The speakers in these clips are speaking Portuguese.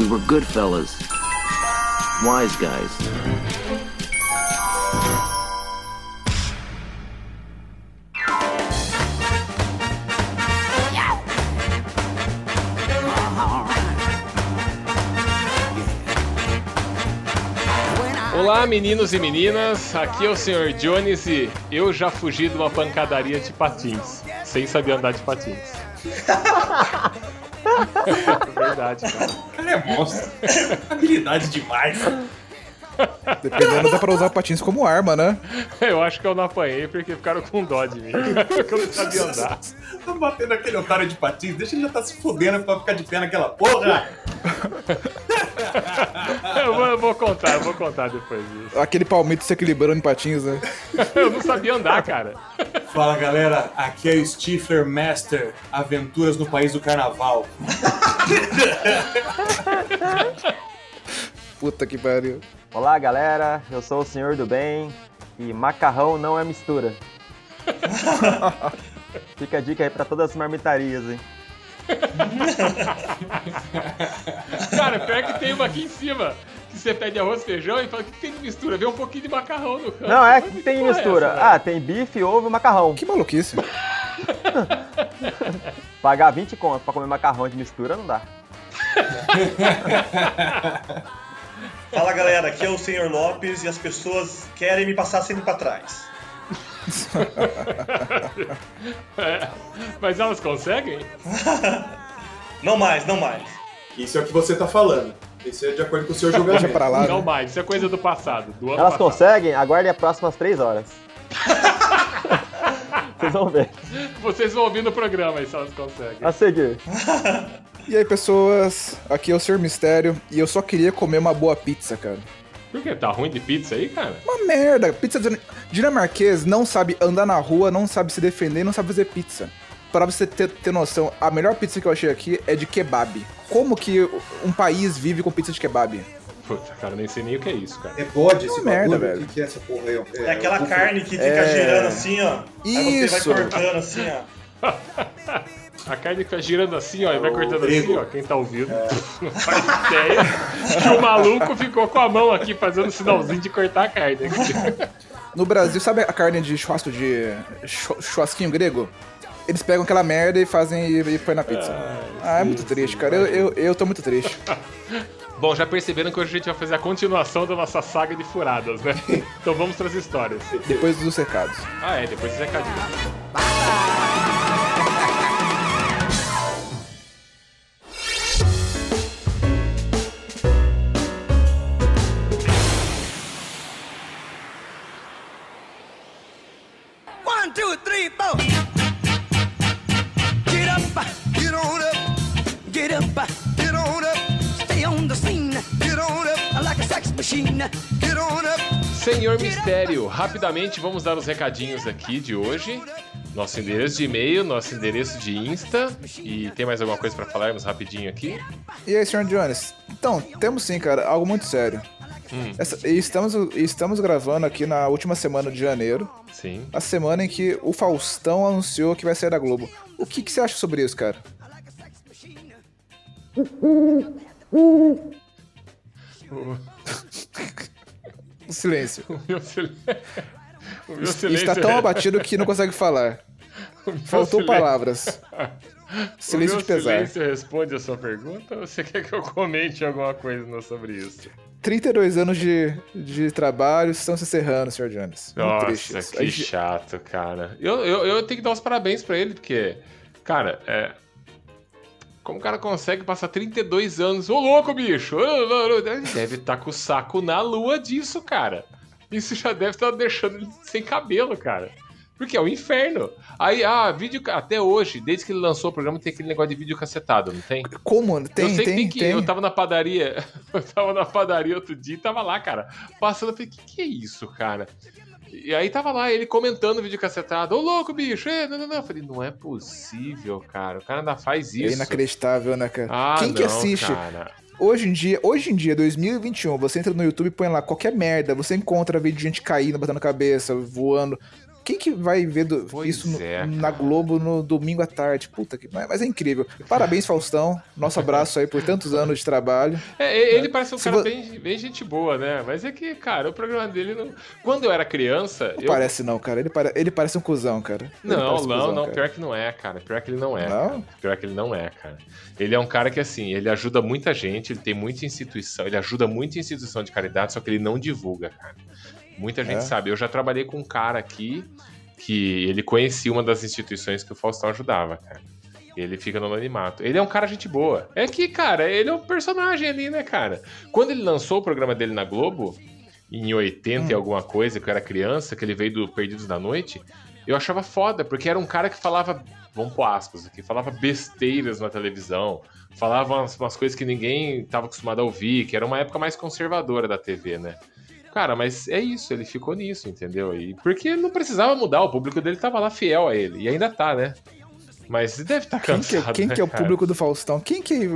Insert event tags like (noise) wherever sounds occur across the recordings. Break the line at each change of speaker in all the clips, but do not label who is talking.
We were good fellas. Wise guys.
Olá, meninos e meninas. Aqui é o Sr. Jones e eu já fugi de uma pancadaria de patins, sem saber andar de patins. (laughs) Verdade, cara.
O cara é monstro. Habilidade demais.
Dependendo, dá pra usar patins como arma, né?
Eu acho que eu não apanhei porque ficaram com dó de mim. Porque (laughs) eu não sabia andar.
Tá batendo aquele otário de patins, deixa ele já tá se fudendo pra ficar de pé naquela porra.
Eu vou, eu vou contar, eu vou contar depois disso.
Aquele palmito se equilibrando em patins, né?
Eu não sabia andar, cara.
Fala galera, aqui é o Stifler Master, Aventuras no País do Carnaval. (laughs)
Puta que pariu.
Olá, galera. Eu sou o Senhor do Bem e macarrão não é mistura. (laughs) Fica a dica aí pra todas as marmitarias, hein? (laughs)
Cara, pior que tem uma aqui em cima. Que você pede arroz, feijão e fala, o que tem de mistura? Vê um pouquinho de macarrão no canto.
Não, é
Mas
que tem
porra é
mistura.
essa,
ah, tem bife, ovo e macarrão.
Que maluquice. (laughs)
Pagar 20 conto pra comer macarrão de mistura não dá. (laughs)
Fala galera, aqui é o Senhor Lopes e as pessoas querem me passar sempre pra trás.
É, Mas elas conseguem? (laughs)
Não mais, não mais.
Isso é o que você tá falando. Isso é de acordo com o seu
Deixa
julgamento.
pra lá.
Não
né?
mais, isso é coisa do passado. Do ano
Elas
passado.
conseguem? Aguardem as próximas 3 horas. (laughs) Vocês vão ver.
Vocês vão ouvir no programa aí se elas conseguem.
A seguir.
E aí, pessoas, aqui é o Sr. Mistério e eu só queria comer uma boa pizza, cara.
Por que? Tá ruim de pizza aí, cara?
Uma merda. Pizza din- dinamarquês não sabe andar na rua, não sabe se defender, não sabe fazer pizza. Pra você ter, ter noção, a melhor pizza que eu achei aqui é de kebab. Como que um país vive com pizza de kebab?
Puta, cara, nem sei nem o que é isso, cara.
É bode esse
Uma merda,
bagulho?
velho.
O que, que é essa porra aí?
É aquela
o-
carne que fica
É.
girando assim, ó. Aí você
Isso.
vai cortando assim, ó. (laughs)
A carne fica girando assim, ó, e vai cortando assim, ó. Quem tá ouvindo não (laughs) faz ideia que o maluco ficou com a mão aqui fazendo sinalzinho de cortar a carne. (laughs)
No Brasil, sabe a carne de churrasco de chu- churrasquinho grego? Eles pegam aquela merda e fazem e, e põem na pizza. Ah, é muito triste, cara. Eu, eu, eu tô muito triste. (laughs)
Bom, já perceberam que hoje a gente vai fazer a continuação da nossa saga de furadas, né? Então vamos pras histórias.
Depois dos recados.
Ah, é, depois dos recadinhos.
One, two, three, four. Get up, get on up, get up, get on up. Stay on the scene, get on up like a sex machine. Get on up.
Senhor Mistério, rapidamente vamos dar os recadinhos aqui de hoje. Nosso endereço de e-mail, nosso endereço de Insta. E tem mais alguma coisa pra falarmos rapidinho aqui?
E aí, Sr. Jones? Então, temos sim, cara, algo muito sério. Essa- e estamos, estamos gravando aqui na última semana de janeiro,
Sim.
a semana em que o Faustão anunciou que vai sair da Globo. O que, que você acha sobre isso, cara? (laughs) O silêncio.
O meu silêncio.
Está tão
é-
abatido que não consegue falar. (laughs) Faltou
silêncio-
palavras. (laughs) Silêncio de pesar.
silêncio responde a sua pergunta ou você quer que eu comente alguma coisa sobre isso?
32 anos de, de trabalho estão se encerrando, Sr. Jones. Triste
Nossa,
isso.
que
gente-
chato, cara. Eu, eu, eu tenho que dar os parabéns pra ele, porque, cara, é. Como o cara consegue passar 32 anos? Ô louco, bicho! Deve estar com o saco na lua disso, cara. Isso já deve estar deixando ele sem cabelo, cara. Porque é o inferno. Aí, ah, vídeo. Até hoje, desde que ele lançou o programa, tem aquele negócio de vídeo cacetado, não tem?
Como? Tem,
eu sei
tem,
que tem que. Eu tava na padaria. (laughs) Eu tava na padaria outro dia e tava lá, cara. Passando, eu falei, que que é isso, cara? E aí tava lá, ele comentando o vídeo cacetado. Ô louco, bicho! É, não, não, não. Eu falei, não é possível, cara. O cara ainda faz
É
isso.
inacreditável, né, cara?
Ah,
Quem que
não,
assiste?
Cara.
Hoje em dia, hoje em dia, 2021, você entra no YouTube e põe lá qualquer merda, você encontra vídeo de gente caindo, batendo cabeça, voando. Quem que vai ver do- isso no-
é,
na Globo no domingo à tarde? Puta que. Mas mas é incrível. Parabéns, Faustão. Nosso abraço aí por tantos anos de trabalho.
É, ele parece um
Se
cara
vo-
bem, bem gente boa, né? Mas é que, cara, o programa dele não. Quando eu era criança.
Não
eu...
parece, não, cara. Ele, pare... ele parece um cuzão, cara. Ele
Não,
parece um
não,
cuzão,
não.
cara.
Pior que não é, cara. Pior que ele não é.
Não?
cara. Pior que ele não é, cara. Ele é um cara que, assim, ele ajuda muita gente, ele tem muita instituição, ele ajuda muita instituição de caridade, só que ele não divulga, cara. Muita gente
É?
sabe. Eu já trabalhei com um cara aqui que ele conhecia uma das instituições que o Faustão ajudava, cara. Ele fica no anonimato. Ele é um cara gente boa. É que, cara, ele é um personagem ali, né, cara? Quando ele lançou o programa dele na Globo, em 80 e alguma coisa, que eu era criança, que ele veio do Perdidos da Noite, eu achava foda, porque era um cara que falava, vamos pôr aspas aqui, falava besteiras na televisão, falava umas, umas coisas que ninguém estava acostumado a ouvir, que era uma época mais conservadora da TV, né? Cara, mas é isso, ele ficou nisso, entendeu? E porque ele não precisava mudar, o público dele tava lá fiel a ele, e ainda tá, né? Mas deve estar
Quem, que,
cansado,
quem
né,
que é o
cara?
público do Faustão? Quem que.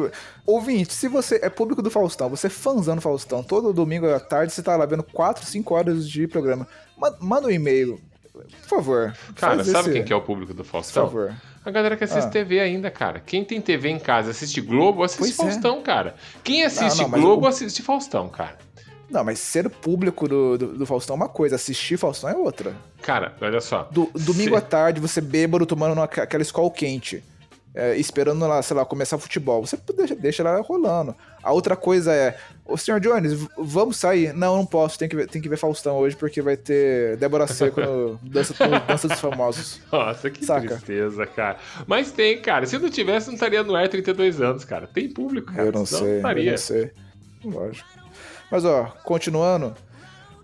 Ouvinte, se você é público do Faustão, você é fãzão do Faustão, todo domingo à tarde você tá lá vendo 4, 5 horas de programa. Ma- Manda um e-mail. Por favor.
Cara, sabe
esse-
quem que é o público do
Por
Faustão?
favor.
A galera que assiste
Ah.
TV ainda, cara. Quem tem TV em casa assiste Globo, assiste
Pois é.
Faustão, cara. Quem assiste
não, mas
Globo, assiste Faustão, cara.
Não, mas ser público do, do, do Faustão é uma coisa, assistir Faustão é outra.
Cara, olha só.
Do, domingo
Se-
à tarde, você bêbado tomando uma- aquela escola quente, é, esperando lá, sei lá, começar futebol. Você deixa, deixa lá rolando. A outra coisa é, ô senhor Jones, vamos sair? Não, não posso, tem que, ver, tem que ver Faustão hoje, porque vai ter Débora Seco no (laughs) Dança, no Dança dos Famosos.
Nossa, que
Saca.
tristeza, cara. Mas tem, cara. Se não tivesse, não estaria no ar 32 anos, cara. Tem público, cara.
eu não
senão
sei, eu
estaria.
não sei. Lógico. Mas ó, continuando.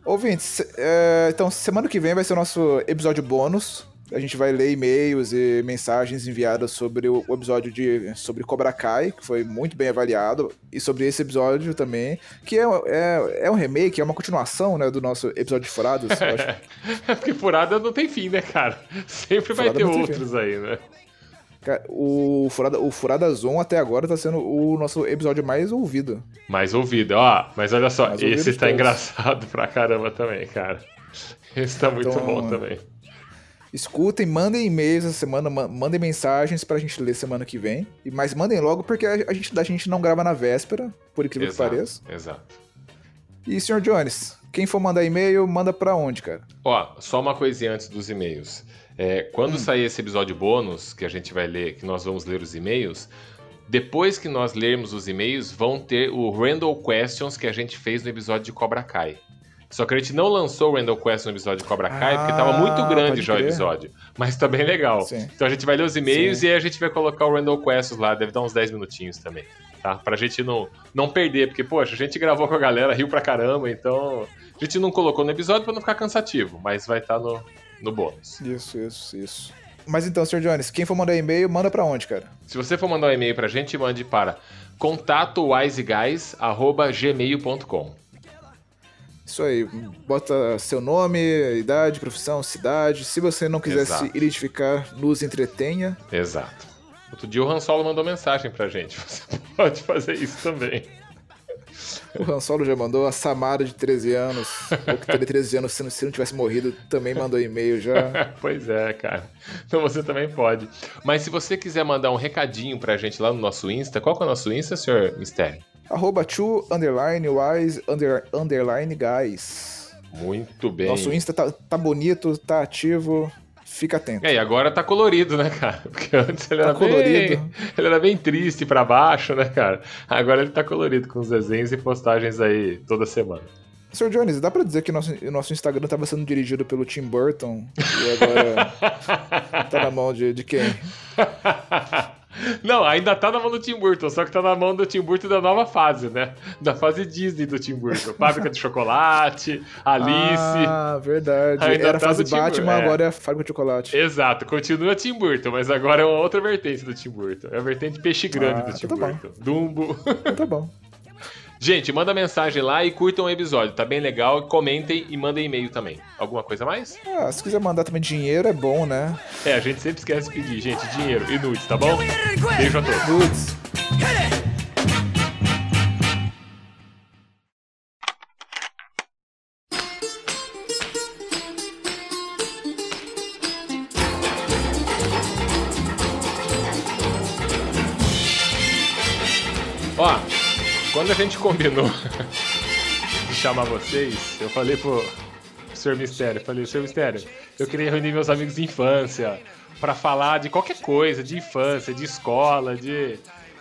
Ouvintes, é, então semana que vem vai ser o nosso episódio bônus. A gente vai ler e-mails e mensagens enviadas sobre o, episódio de sobre Cobra Kai, que foi muito bem avaliado, e sobre esse episódio também, que é, é, é um remake, é uma continuação né, do nosso episódio de acho. (laughs)
É porque furada não tem fim, né, cara? Sempre vai
Furada
ter outros aí, né?
O Furada, o Furada Zoom até agora tá sendo o nosso episódio mais ouvido.
Mais ouvido. Ó, mas olha só,
Mais
esse tá
todos.
engraçado pra caramba também, cara. Esse tá muito
Então,
bom também.
Escutem, mandem e-mails essa semana, ma- mandem mensagens pra gente ler semana que vem. E- Mas mandem logo, porque a gente, a gente não grava na véspera, por incrível que pareça.
exato.
E, senhor Jones, quem for mandar e-mail, manda pra onde, cara?
Ó, só uma coisinha antes dos e-mails. É, quando sair esse episódio bônus, que a gente vai ler, que nós vamos ler os e-mails, depois que nós lermos os e-mails, vão ter o Randall Questions que a gente fez no episódio de Cobra Kai. Só que a gente não lançou o Randall Questions no episódio de Cobra Kai, porque tava
Ah,
muito grande já o episódio. Mas tá bem legal.
Sim.
Então a gente vai ler os e-mails
Sim.
e aí a gente vai colocar o Randall Questions lá, deve dar uns 10 minutinhos também. Tá? Pra gente não, não perder, porque, poxa, a gente gravou com a galera, riu pra caramba, então a gente não colocou no episódio pra não ficar cansativo, mas vai estar no, no bônus.
Isso, isso, isso. Mas então, senhor Jones, quem for mandar e-mail, manda pra onde, cara?
Se você for mandar um e-mail pra gente, mande para contatowiseguys.gmail.com
Isso aí, bota seu nome, idade, profissão, cidade. Se você não quiser
Exato.
se identificar, nos entretenha.
Exato. Outro dia o Han Solo mandou mensagem pra gente. (laughs) Você pode fazer isso também.
O Han Solo já mandou, a Samara de 13 anos, ou que teria 13 anos se não, se não tivesse morrido, também mandou e-mail já. (laughs)
pois é, cara. Então você também pode. Mas se você quiser mandar um recadinho pra gente lá no nosso Insta, qual que é o nosso Insta, senhor Mistério?
Arroba two, underline, wise, under, underline, guys.
Muito bem.
Nosso Insta tá, tá bonito, tá ativo, fica atento.
É, e agora tá colorido, né, cara? (laughs) Porque antes ele
Tá
era
colorido.
bem. Ele era bem triste pra baixo, né, cara? Agora ele tá colorido com os desenhos e postagens aí toda semana.
Sr. Jones, dá pra dizer que nosso, nosso Instagram tava sendo dirigido pelo Tim Burton e agora (laughs) tá na mão de, de quem? (laughs)
Não, ainda tá na mão do Tim Burton, só que tá na mão do Tim Burton da nova fase, né? Da fase Disney do Tim Burton. Fábrica de chocolate, Alice.
Ah, verdade.
Ainda
Era a
tá
fase
do Tim
Batman,
é.
agora é a fábrica de chocolate.
Exato, continua Tim Burton, mas agora é uma outra vertente do Tim Burton. É a vertente peixe grande
Ah,
do Tim
tá bom.
Burton. Dumbo.
Então tá bom. (laughs)
Gente, manda mensagem lá e curtam o episódio, tá bem legal. Comentem e mandem e-mail também. Alguma coisa mais?
Ah, se quiser mandar também dinheiro, é bom, né?
É, a gente sempre esquece de pedir, gente. Dinheiro e nudes, tá bom? Beijo a todos.
Nudes.
Quando a gente combinou (laughs) de chamar vocês, eu falei pro Sr. Mistério, falei, Sr. Mistério, eu queria reunir meus amigos de infância pra falar de qualquer coisa, de infância, de escola, de...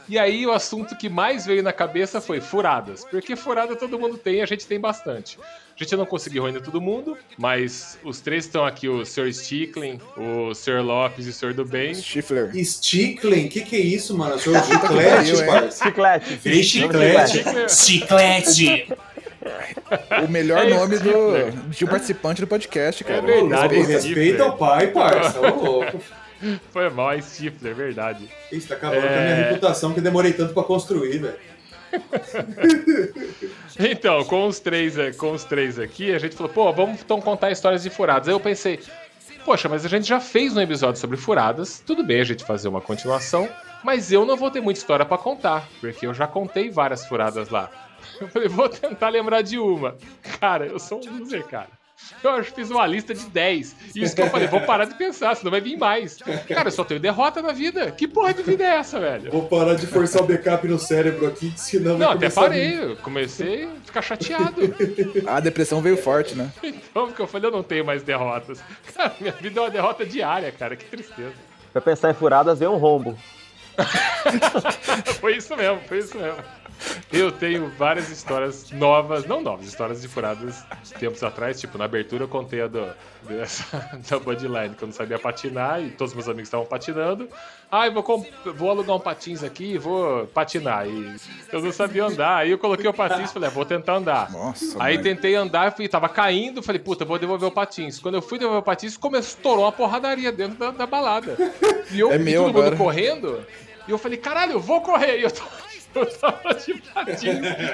E aí o assunto que mais veio na cabeça foi furadas, porque furada todo mundo tem, a gente tem bastante. A gente não conseguiu reunir todo mundo, mas os três estão aqui, o Sr. Sticklin, o Sr. Lopes e o Sr. do Bem.
Stifler.
Stickling? Que que é isso, mano? Eu sou
pariu,
chiclete.
Chiclete.
Virei chiclete. Chiclete.
O melhor
É
nome do, de um participante do podcast, cara.
É verdade. Respeita.
respeita o pai, parça. Ô, louco.
Foi mal, é Stifler, verdade.
Isso tá acabando com a
É.
minha reputação que demorei tanto pra construir, velho. (laughs)
Então, com os três, eh, com os três aqui, a gente falou, pô, vamos então contar histórias de furadas. Aí eu pensei, poxa, mas a gente já fez um episódio sobre furadas, tudo bem a gente fazer uma continuação, mas eu não vou ter muita história pra contar, porque eu já contei várias furadas lá. (laughs) Eu falei, vou tentar lembrar de uma. Cara, eu sou um loser, cara. Eu acho que fiz uma lista de 10. E isso que eu falei, vou parar de pensar, senão vai vir mais. Cara, eu só tenho derrota na vida. Que porra de vida é essa, velho?
Vou parar de forçar o backup no cérebro aqui, senão vai
Não, até parei. Eu comecei a ficar chateado. (laughs)
A depressão veio forte, né? (laughs)
Então, porque eu falei, eu não tenho mais derrotas. Cara, minha vida é uma derrota diária, cara. Que tristeza.
Pra pensar em furadas, veio um rombo. (laughs)
Foi isso mesmo, foi isso mesmo. Eu tenho várias histórias novas, não novas, histórias de furadas tempos atrás. Tipo, na abertura eu contei a do, dessa, (laughs) da Budline, que eu não sabia patinar e todos meus amigos estavam patinando. Ah, eu vou, vou alugar um patins aqui e vou patinar. E eu não sabia andar. Aí eu coloquei o patins e falei, ah, vou tentar andar.
Nossa,
Aí
mãe.
tentei andar, fui, tava caindo, falei, puta, vou devolver o patins. Quando eu fui devolver o patins, começou, estourou uma porradaria dentro da, da balada. E eu
É
e todo mundo
agora.
correndo, e eu falei, caralho, eu vou correr. E eu, tô- eu tava de patins,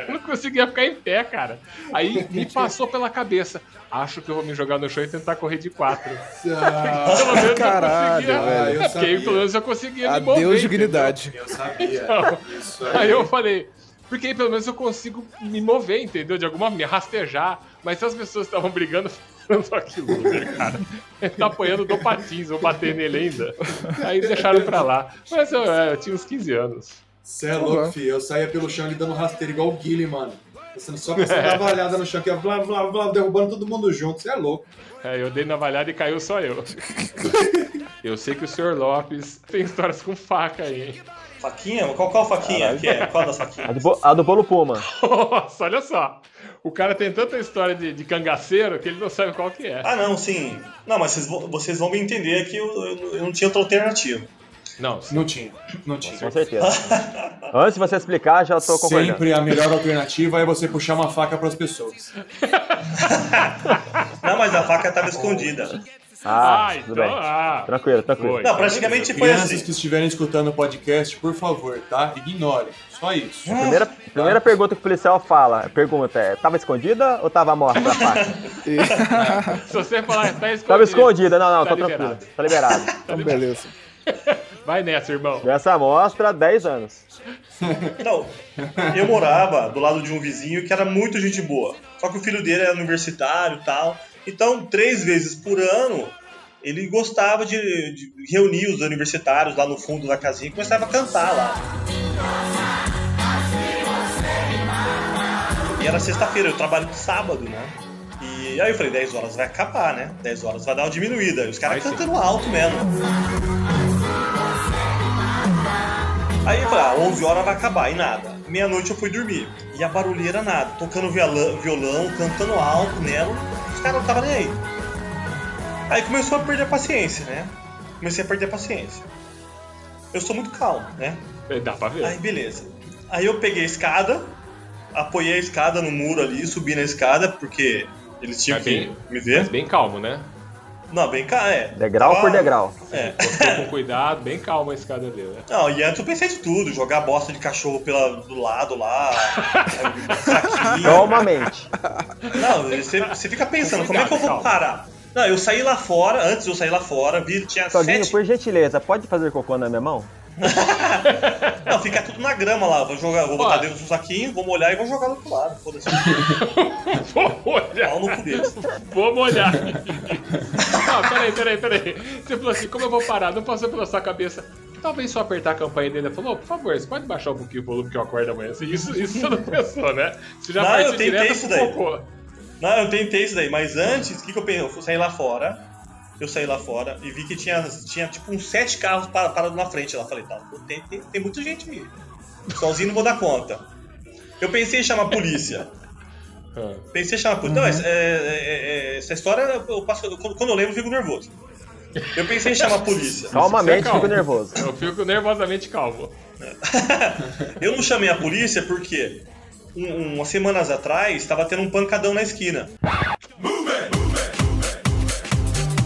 eu não conseguia ficar em pé, cara. Aí me passou pela cabeça, acho que eu vou me jogar no chão e tentar correr de quatro.
Ah,
Pelo menos
Caralho,
eu conseguia.
velho.
é,
eu
porque aí,
sabia.
pelo menos eu conseguia me mover.
Adeus
entendeu?
dignidade.
eu sabia.
Então,
Isso
Aí eu falei, porque aí pelo menos eu consigo me mover, entendeu? De alguma maneira, rastejar. Mas se as pessoas estavam brigando, (laughs) falando só que loser, cara. Ele tá apanhando do patins, vou bater nele ainda. Aí deixaram pra lá. Mas eu, é, eu tinha uns 15 anos.
Você é louco, filho. Eu saía pelo chão ali dando rasteiro igual o Guile, mano. Você só pensando na valhada no chão ó, blá, blá, blá, derrubando todo mundo junto. Você é louco.
É, eu dei na valhada e caiu só eu. (laughs) Eu sei que o Sr. Lopes tem histórias com faca aí, hein?
Faquinha? Qual, qual faquinha que é? Qual das
A
faquinhas?
do, bo- a do bolo Puma. (laughs)
Nossa, olha só. O cara tem tanta história de, de cangaceiro que ele não sabe qual que é.
Ah, não, sim. Não, mas vocês, vão- vocês vão me entender que eu, eu- eu não tinha outra alternativa.
Não,
Não tinha. Não tinha.
Com certeza. (laughs) Antes de você explicar, já tô concordando.
Sempre a melhor alternativa é você puxar uma faca pras pessoas. (laughs)
Não, mas a faca estava escondida.
Ah,
Ah,
tudo
então.
bem.
Ah,
Tranquilo, tranquilo.
Foi.
Não, praticamente foi
Crianças
assim.
que estiverem escutando o podcast, por favor, tá? Ignore. Só isso.
Primeira, primeira pergunta que o policial fala, pergunta é, tava escondida ou tava morta a faca? (laughs)
se você falar, tá escondido.
Tava escondida, não, não,
Tá
tô
liberado.
tranquilo, tá liberado.
Então, beleza.
Vai nessa, irmão.
Essa amostra, 10 anos.
Não, eu morava do lado de um vizinho que era muito gente boa. Só que o filho dele era universitário e tal. Então, três vezes por ano, ele gostava de, de reunir os universitários lá no fundo da casinha e começava a cantar lá. E era sexta-feira, eu trabalho de sábado, né? E aí eu falei, 10 horas vai acabar, né? 10 horas vai dar uma diminuída. E os caras cantando alto mesmo. Aí eu falei, ah, 11 horas vai acabar, e nada. Meia-noite eu fui dormir. E a barulheira nada, tocando violão, violão cantando alto nela, os caras não estavam nem aí. Aí começou a perder a paciência, né? Comecei a perder a paciência. Eu sou muito calmo, né?
É, Dá pra ver.
Aí beleza. Aí eu peguei a escada, apoiei a escada no muro ali, subi na escada, porque eles tinham
Mas
que
bem-
me
Mas
ver.
bem calmo, né?
Não, bem cá, é.
Degrau
Tava-
por degrau.
É.
Com cuidado, bem calmo a escada dele, né?
Não, e antes eu pensei de tudo, jogar bosta de cachorro pela, do lado lá, (laughs) saquinho.
Calmamente.
Não, você, você fica pensando, como é que eu vou
Calma.
parar? Não, eu saí lá fora, antes eu sair lá fora, vi, tinha
Soguinho,
sete...
por gentileza, pode fazer cocô na minha mão? (laughs)
Não, fica tudo na grama lá, vou jogar, vou botar dentro do saquinho, vou molhar e vou jogar do outro lado, foda-se. (laughs)
Vou molhar.
Pau no cu deles.
Vou molhar. Não, peraí, peraí, peraí. Você falou assim, como eu vou parar? Não passou pela sua cabeça. Talvez só apertar a campanha dele e falou, por favor, você pode baixar um pouquinho o volume que eu acordo amanhã. Assim, Isso, isso você não pensou, né? Você já
Não, eu tentei isso daí.
cocô.
Não, eu tentei isso daí, mas antes, o que, que eu pensei? Eu sair lá fora. Eu saí lá fora e vi que tinha, tinha tipo uns sete carros pa- parados na frente lá. Falei, tá, tem, tem, tem muita gente aí. Sozinho não vou dar conta. Eu pensei em chamar a polícia. (laughs)
Ah.
Pensei em chamar a polícia. Não, essa, é- é- é- essa história, eu passo, quando, quando eu lembro, eu fico nervoso. Eu pensei em chamar a polícia.
Calmamente,
calmo.
fico nervoso.
Eu fico nervosamente calmo. (laughs)
Eu não chamei a polícia porque um- umas semanas atrás estava tendo um pancadão na esquina.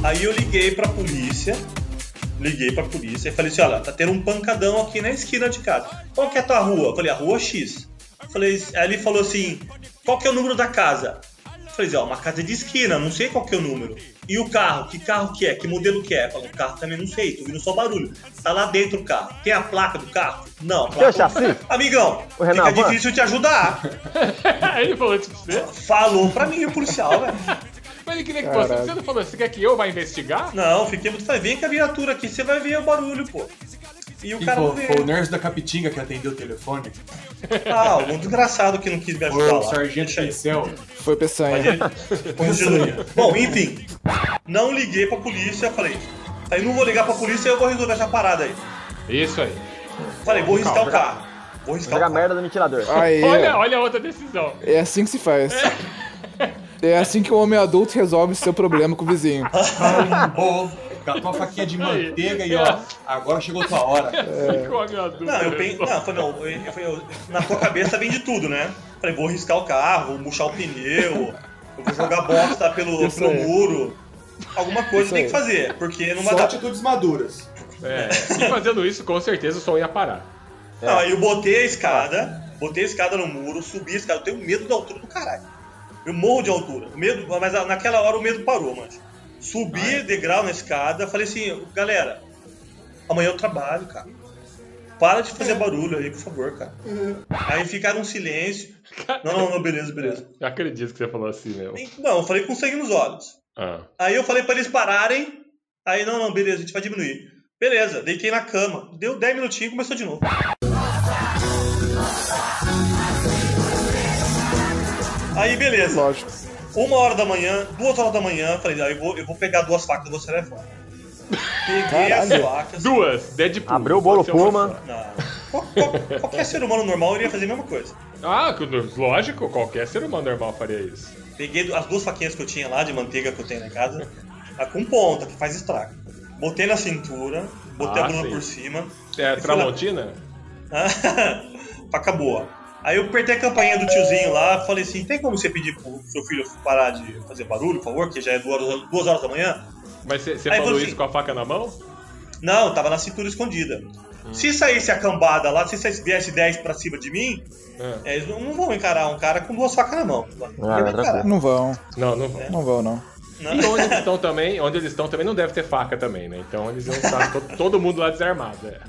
Aí eu liguei pra polícia, liguei pra polícia e falei assim, olha, tá tendo um pancadão aqui na esquina de casa. Qual que é a tua rua? Eu falei, a rua X. Falei, aí ele falou assim, qual que é o número da casa? Eu falei, ó, uma casa de esquina, não sei qual que é o número. E o carro? Que carro que é? Que modelo que é? Eu falei, o carro também não sei, tô ouvindo só barulho. Tá lá dentro o carro. Tem a placa do carro? Não. a
Tem o
placa-
chassi?
Amigão,
O Renan
fica difícil te ajudar. (laughs)
Ele falou isso pra você?
Falou pra mim o policial, velho.
Mas ele queria que. Você não falou, você quer que eu vá investigar?
Não, fiquei muito. Vem com a viatura aqui, você vai ver o barulho, pô. E o
Quem
cara veio.
foi o nurse da Capitinga que atendeu o telefone?
Ah, um desgraçado que não quis me
Foi
ajudar.
o
lá.
sargento. Pincel?
Foi Peçanha. (laughs)
Continua. Bom, enfim. Não liguei pra polícia, falei. Aí não vou ligar pra polícia eu vou resolver essa parada aí.
Isso aí.
Falei, vou riscar o carro. Vou riscar o
Joga a
carro.
merda do ventilador.
Aí,
Olha, olha a outra decisão.
é assim que se faz. É assim que o homem adulto resolve seu problema com o vizinho.
Pô, catou a faquinha de manteiga e ó, agora chegou tua hora.
Ficou a minha dúvida.
Não, eu pensei. Não, eu falei, não, eu- eu falei, eu- na tua cabeça vem de tudo, né? Falei, vou riscar o carro, vou murchar o pneu, eu vou jogar bosta pelo,
Isso
pelo
aí.
muro. Alguma coisa
Isso
tem
aí.
que fazer, porque não vai dar.
atitudes maduras.
É, e fazendo isso, com certeza o som ia parar.
Não, aí eu botei a escada, botei a escada no muro, subi a escada. Eu tenho medo da altura do caralho. Eu morro de altura. O medo, mas naquela hora o medo parou, mano. Subi degrau na escada, falei assim, galera, amanhã eu trabalho, cara. Para de fazer barulho aí, por favor, cara. Aí ficaram um silêncio. Não, não, não, beleza, beleza.
Eu acredito que você falou assim mesmo.
Não, eu falei com sangue nos olhos.
Ah.
Aí eu falei pra eles pararem. Aí, não, não, beleza, a gente vai diminuir. Beleza, deitei na cama. Deu 10 minutinhos e começou de novo. Aí, beleza.
Lógico.
Uma hora da manhã, duas horas da manhã, falei, ah, eu vou, eu vou pegar duas facas e vou sair fora. Peguei as
Caralho.
facas.
Duas, Deadpool.
Abriu o bolo Puma.
Qual- qual- qualquer ser humano normal iria fazer a mesma coisa.
Ah, lógico, qualquer ser humano normal faria isso.
Peguei as duas faquinhas que eu tinha lá, de manteiga que eu tenho em casa, a com ponta, que faz estrago. Botei na cintura, botei
Ah,
a Bruna
sim.
por cima.
É,
fui lá.
Tramontina? (laughs)
Faca boa. Aí eu apertei a campainha do tiozinho lá, falei assim, tem como você pedir pro seu filho parar de fazer barulho, por favor, que já é duas horas, duas horas da manhã?
Mas você falou
falou
isso
assim-
com a faca na mão?
Não, tava na cintura escondida.
Hum.
Se saísse a cambada lá, se saísse- viesse 10 pra cima de mim,
Ah.
é, eles não, não vão encarar um cara com duas facas na mão. Não
Ah, tranquilo.
Não vão,
Não, não vão.
não vão, não.
Não.
E onde eles (laughs) estão também, onde eles estão também não deve ter faca também, né? Então eles iam estar todo, todo mundo lá desarmado. É.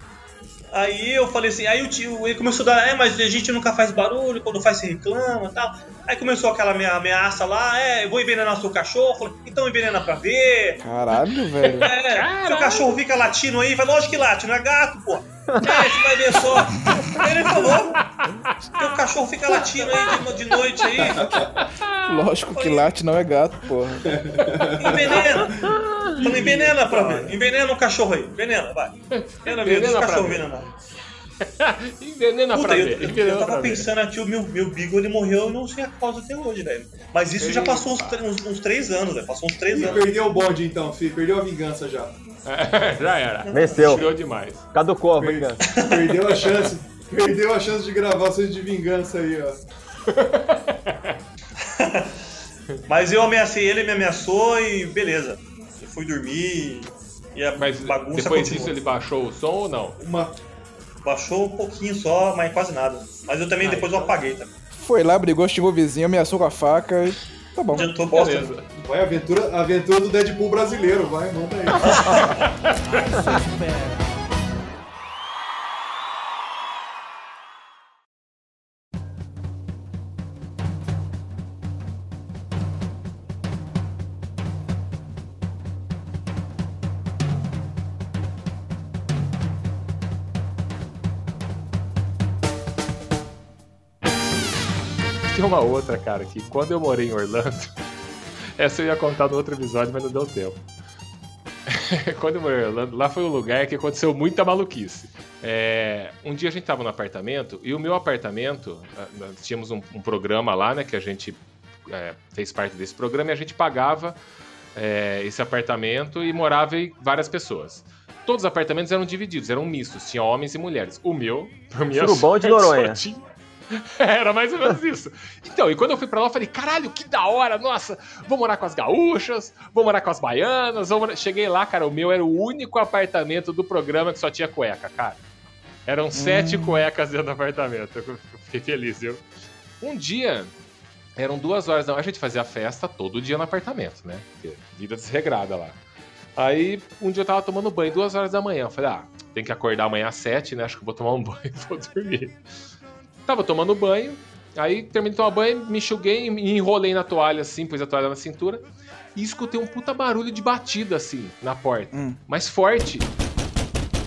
Aí eu falei assim, aí o tio, ele começou a dar, é, mas a gente nunca faz barulho, quando faz se reclama e tal. Aí começou aquela minha ameaça lá, é, eu vou envenenar seu cachorro. Falei, então envenena pra ver.
Caralho, velho. (laughs)
É,
Caralho.
seu cachorro fica latindo aí, vai, lógico que late, não é gato, pô. É, você vai ver só. Ele falou, teu cachorro fica latindo aí de, de noite aí,
Lógico que late não é gato, porra.
envenena. Falei, envenena pra ver, envenena o cachorro aí, envenena, vai. Envenena mesmo,
Envenena
deixa o cachorro envenenado. (laughs)
Envenena
Puta,
pra
eu,
ver.
eu-
Envenena
eu tava
ver.
pensando aqui, o meu, meu Bigo ele morreu, eu não sei a causa até hoje, velho. Mas isso já passou uns, uns, uns três anos, velho. Passou uns três
Ih,
anos.
perdeu o bonde então, filho. Perdeu a vingança já. (laughs)
Já era.
Venceu.
Tirou demais.
Caducou a
Per-
vingança. (laughs)
Perdeu a chance. Perdeu a chance de gravar vocês de vingança aí, ó.
Mas eu ameacei ele, ele me ameaçou e beleza. Eu fui dormir e a
Mas
bagunça
depois
continuou.
disso ele baixou o som ou não?
Uma.
Baixou um pouquinho só, mas quase nada. Mas eu também
Ah,
depois eu
então.
apaguei também.
Foi lá, brigou, xingou o vizinho, ameaçou com a faca e. Tá bom.
Adiantou bosta.
Beleza.
Vai, aventura, aventura do Deadpool brasileiro, vai, manda aí. (laughs) (laughs)
tinha uma outra, cara, que quando eu morei em Orlando, (laughs) essa eu ia contar no outro episódio, mas não deu tempo. (laughs) quando eu morei em Orlando, lá foi um lugar que aconteceu muita maluquice. É, um dia a gente tava no apartamento e o meu apartamento, ah, nós tínhamos um, um programa lá, né, que a gente é, fez parte desse programa e a gente pagava é, esse apartamento e morava em várias pessoas. Todos os apartamentos eram divididos, eram mistos, tinha homens e mulheres. O meu, pra minha
Surubão de
sorte,
Noronha. (laughs)
só tinha- (laughs) Era mais ou menos isso. Então, e quando eu fui pra lá, eu falei, caralho, que da hora, nossa, vou morar com as gaúchas, vou morar com as baianas, morar... Cheguei lá, cara, o meu era o único apartamento do programa que só tinha cueca, cara. Eram sete cuecas dentro do apartamento. Eu fiquei feliz, viu? Um dia, eram duas horas da manhã, a gente fazia festa todo dia no apartamento, né? Porque vida desregrada lá. Aí, um dia eu tava tomando banho, duas horas da manhã. Eu falei, ah, tem que acordar amanhã às sete, né? Acho que eu vou tomar um (laughs) banho e vou dormir. Tava tomando banho, aí terminei de tomar banho, me enxuguei e enrolei na toalha assim, pus a toalha na cintura. E escutei um puta barulho de batida assim, na porta.
Hum.
Mas forte.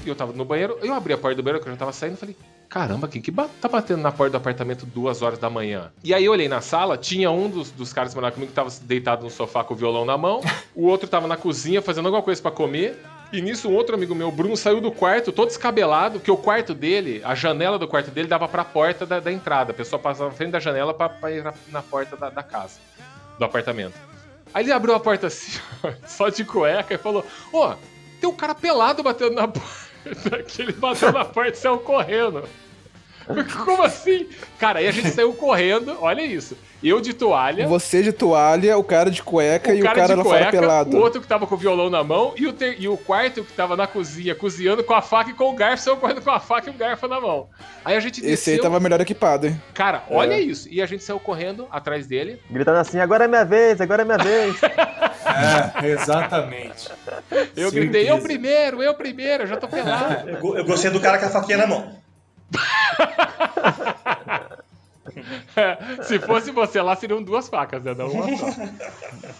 E eu tava no banheiro, eu abri a porta do banheiro, que eu já tava saindo, e falei, caramba, quem que ba- tá batendo na porta do apartamento duas horas da manhã? E aí eu olhei na sala, tinha um dos, dos caras que moravam comigo que tava deitado no sofá com o violão na mão, (laughs) o outro tava na cozinha fazendo alguma coisa pra comer, e nisso um outro amigo meu, Bruno, saiu do quarto todo descabelado, porque o quarto dele, a janela do quarto dele dava pra porta da, da entrada, a pessoa passava na frente da janela pra, pra ir na, na porta da, da casa, do apartamento. Aí ele abriu a porta assim, (laughs) só de cueca, e falou, ó, tem um cara pelado batendo na (laughs) porta. Que ele bateu na porta e saiu correndo. (laughs) Como assim? Cara, aí a gente saiu correndo, olha isso. Eu de toalha,
Você de toalha, o cara de cueca e o cara
de
lá fora
cueca,
pelado.
o outro que tava com o violão na mão e o, ter- e o quarto que tava na cozinha cozinhando com a faca e com o garfo, saiu correndo com a faca e o garfo na mão. Aí a gente
Esse
desceu.
aí tava melhor equipado, hein?
Cara, olha
É.
isso. E a gente saiu correndo atrás dele.
Gritando assim, agora é minha vez, agora é minha vez. (laughs)
É, exatamente.
Eu gritei, eu primeiro, eu primeiro, eu já tô pelado.
Eu, eu gostei do cara com a faquinha na mão. (laughs)
Se fosse você lá, seriam duas facas, né? Não uma só.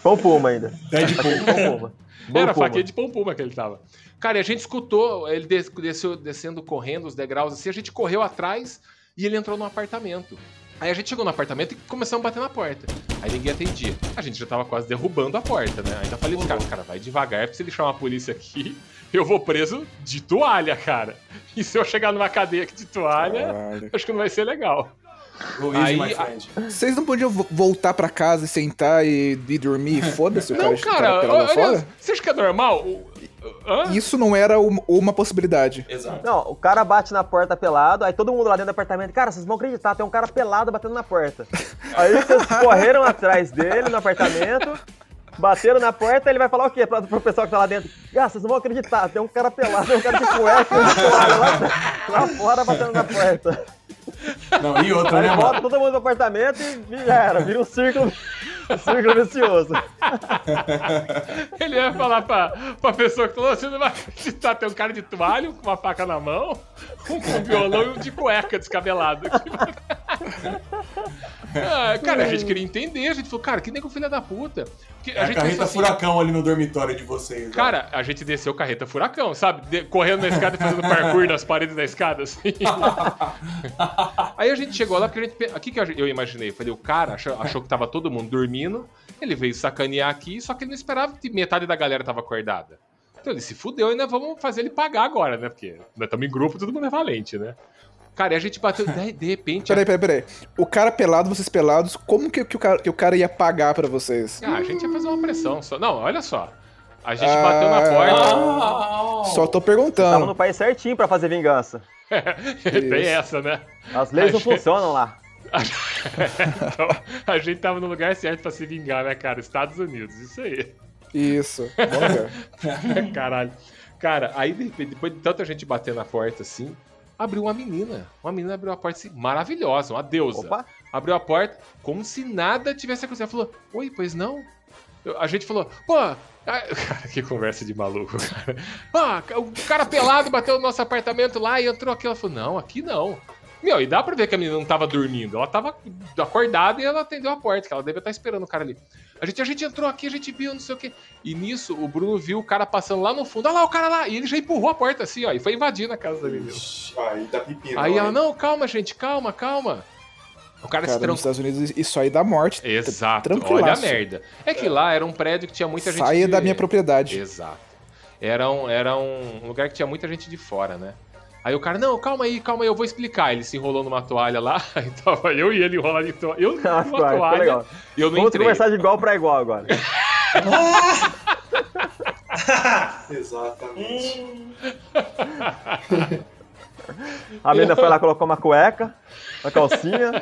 Pão puma ainda.
Deadpool.
Pão puma. Bom
Era a faquinha de pão puma que ele tava. Cara, e a gente escutou ele des- desceu, descendo correndo os degraus assim, a gente correu atrás e ele entrou no apartamento. Aí a gente chegou no apartamento e começamos a bater na porta. Aí ninguém atendia. A gente já tava quase derrubando a porta, né? Ainda falei pros caras, cara, vai devagar, porque se ele chamar a polícia aqui, eu vou preso de toalha, cara. E se eu chegar numa cadeia aqui de toalha,
Caralho.
acho que não vai ser legal. Aí,
my
a-
friend.
Vocês não podiam vo- voltar pra casa e sentar e, e dormir? Foda-se o cara,
Não,
cara
cara,
lá
olha,
fora?
você acha que é normal? Hã?
Isso não era um- uma possibilidade.
Exato.
Não, o cara bate na porta pelado, aí todo mundo lá dentro do apartamento, cara, vocês vão acreditar, tem um cara pelado batendo na porta. Aí vocês (laughs) correram atrás dele no apartamento, bateram na porta, ele vai falar o quê pra, pro pessoal que tá lá dentro? Ah, vocês não vão acreditar, tem um cara pelado, tem um cara de cueca, lá, lá fora batendo na porta.
Não, e outra,
Aí
né, mano?
todo mundo pro apartamento e já era, vira um círculo, um círculo vicioso.
Ele ia falar pra, pra pessoa que falou: você não vai acreditar, tem um cara de toalha com uma faca na mão, um com violão e um de cueca descabelado. (laughs) Ah, cara, a gente queria entender, a gente falou, cara, que nego filha da puta. Porque
É a
gente
carreta
assim,
furacão ali no dormitório de vocês. ó.
Cara, a gente desceu carreta furacão, sabe? De- correndo na escada e fazendo parkour nas paredes da escada, assim. (laughs) Aí a gente chegou lá, porque a gente. O que, eu imaginei? Falei, o cara achou, achou que tava todo mundo dormindo, ele veio sacanear aqui, só que ele não esperava que metade da galera tava acordada. Então ele se fudeu e nós vamos fazer ele pagar agora, né? Porque nós estamos em grupo, todo mundo é valente, né? Cara, e a gente bateu. De, de repente.
Peraí, peraí, peraí. O cara pelado, vocês pelados, como que, que o, cara, que o cara ia pagar pra vocês?
Ah, a gente ia fazer uma pressão só. Não, olha só. A gente
Ah.
bateu na porta.
Só tô
Tava
perguntando.
no país certinho pra fazer vingança. (laughs)
Tem essa, né?
As leis não
Achei-
funcionam lá. (laughs)
então, a gente tava no lugar certo pra se vingar, né, cara? Estados Unidos, isso aí.
Isso. (laughs)
Caralho. Cara, aí de repente, depois de tanta gente bater na porta assim, abriu uma menina. Uma menina abriu a porta assim, maravilhosa, uma deusa.
Opa,
Abriu a porta, como se nada tivesse acontecido. Ela falou, oi, pois não? Eu- a gente falou, pô, (laughs) cara, que conversa de maluco, cara. Ah, o cara pelado bateu no nosso apartamento lá e entrou aqui. Ela falou, não, aqui não. Meu, e dá pra ver que a menina não tava dormindo. Ela tava acordada e ela atendeu a porta, que ela deve estar esperando o cara ali. A gente, a gente entrou aqui, a gente viu, não sei o quê. E nisso, o Bruno viu o cara passando lá no fundo. Olha lá o cara lá. E ele já empurrou a porta assim, ó. E foi invadindo a casa da menina.
Aí tá pepino.
Aí ela, não, calma, gente, calma, calma. O cara,
Cara,
se
nos. Estados Unidos isso aí dá morte.
Exato,
Tranquilaço.
olha a merda. É que lá era um prédio que tinha muita gente.
Saia
de-
da minha propriedade.
Exato. Era um, era um lugar que tinha muita gente de fora, né? Aí o cara, não, calma aí, calma aí, eu vou explicar. Ele se enrolou numa toalha lá, (laughs) aí tava eu e ele enrolado em (laughs) toalha. Eu numa
Ah,
toalha.
legal.
E eu não
Vamos
entrei.
conversar de igual pra igual agora. (laughs)
Exatamente.
A menina foi lá, colocou uma cueca, uma calcinha.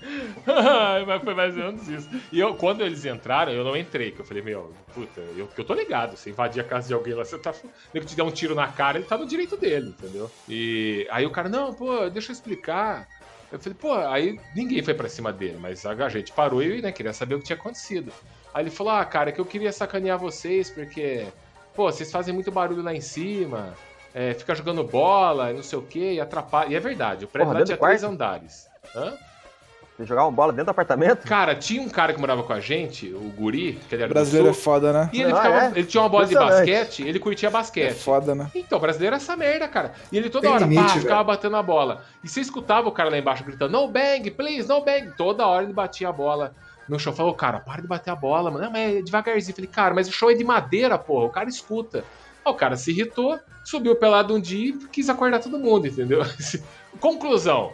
(laughs)
Mas foi mais ou menos isso. E eu, quando eles entraram, eu não entrei, que eu falei, meu, puta, eu, porque eu tô ligado, você invadir a casa de alguém lá, você tá. Nem que te der um tiro na cara, ele tá no direito dele, entendeu? E aí o cara, não, pô, deixa eu explicar. Eu falei, pô, aí ninguém foi pra cima dele, mas a gente parou e né, queria saber o que tinha acontecido. Aí ele falou, ah, cara, que eu queria sacanear vocês, porque, pô, vocês fazem muito barulho lá em cima, é, fica jogando bola, não sei o quê, e atrapalha. E é verdade, o prédio
Porra,
lá tinha
do
três
quarto?
andares. Hã?
Você jogar uma bola dentro do apartamento?
Cara, tinha um cara que morava com a gente, o Guri, que ele era
O brasileiro é
do sul,
foda, né?
e ele,
Ah,
ficava-
é?
ele tinha uma bola de basquete, ele curtia
É
basquete.
foda, né?
Então, o brasileiro é essa merda, cara. E ele toda
Tem
hora,
limite,
pá,
velho.
ficava batendo a bola. E você escutava o cara lá embaixo gritando, no bang, please, no bang. Toda hora ele batia a bola no chão. Falou, cara, para de bater a bola, mano. Não, mas é devagarzinho. Falei, cara, mas o show é de madeira, porra. O cara escuta. Aí o cara se irritou, subiu pelado um dia e quis acordar todo mundo, entendeu? (laughs) Conclusão.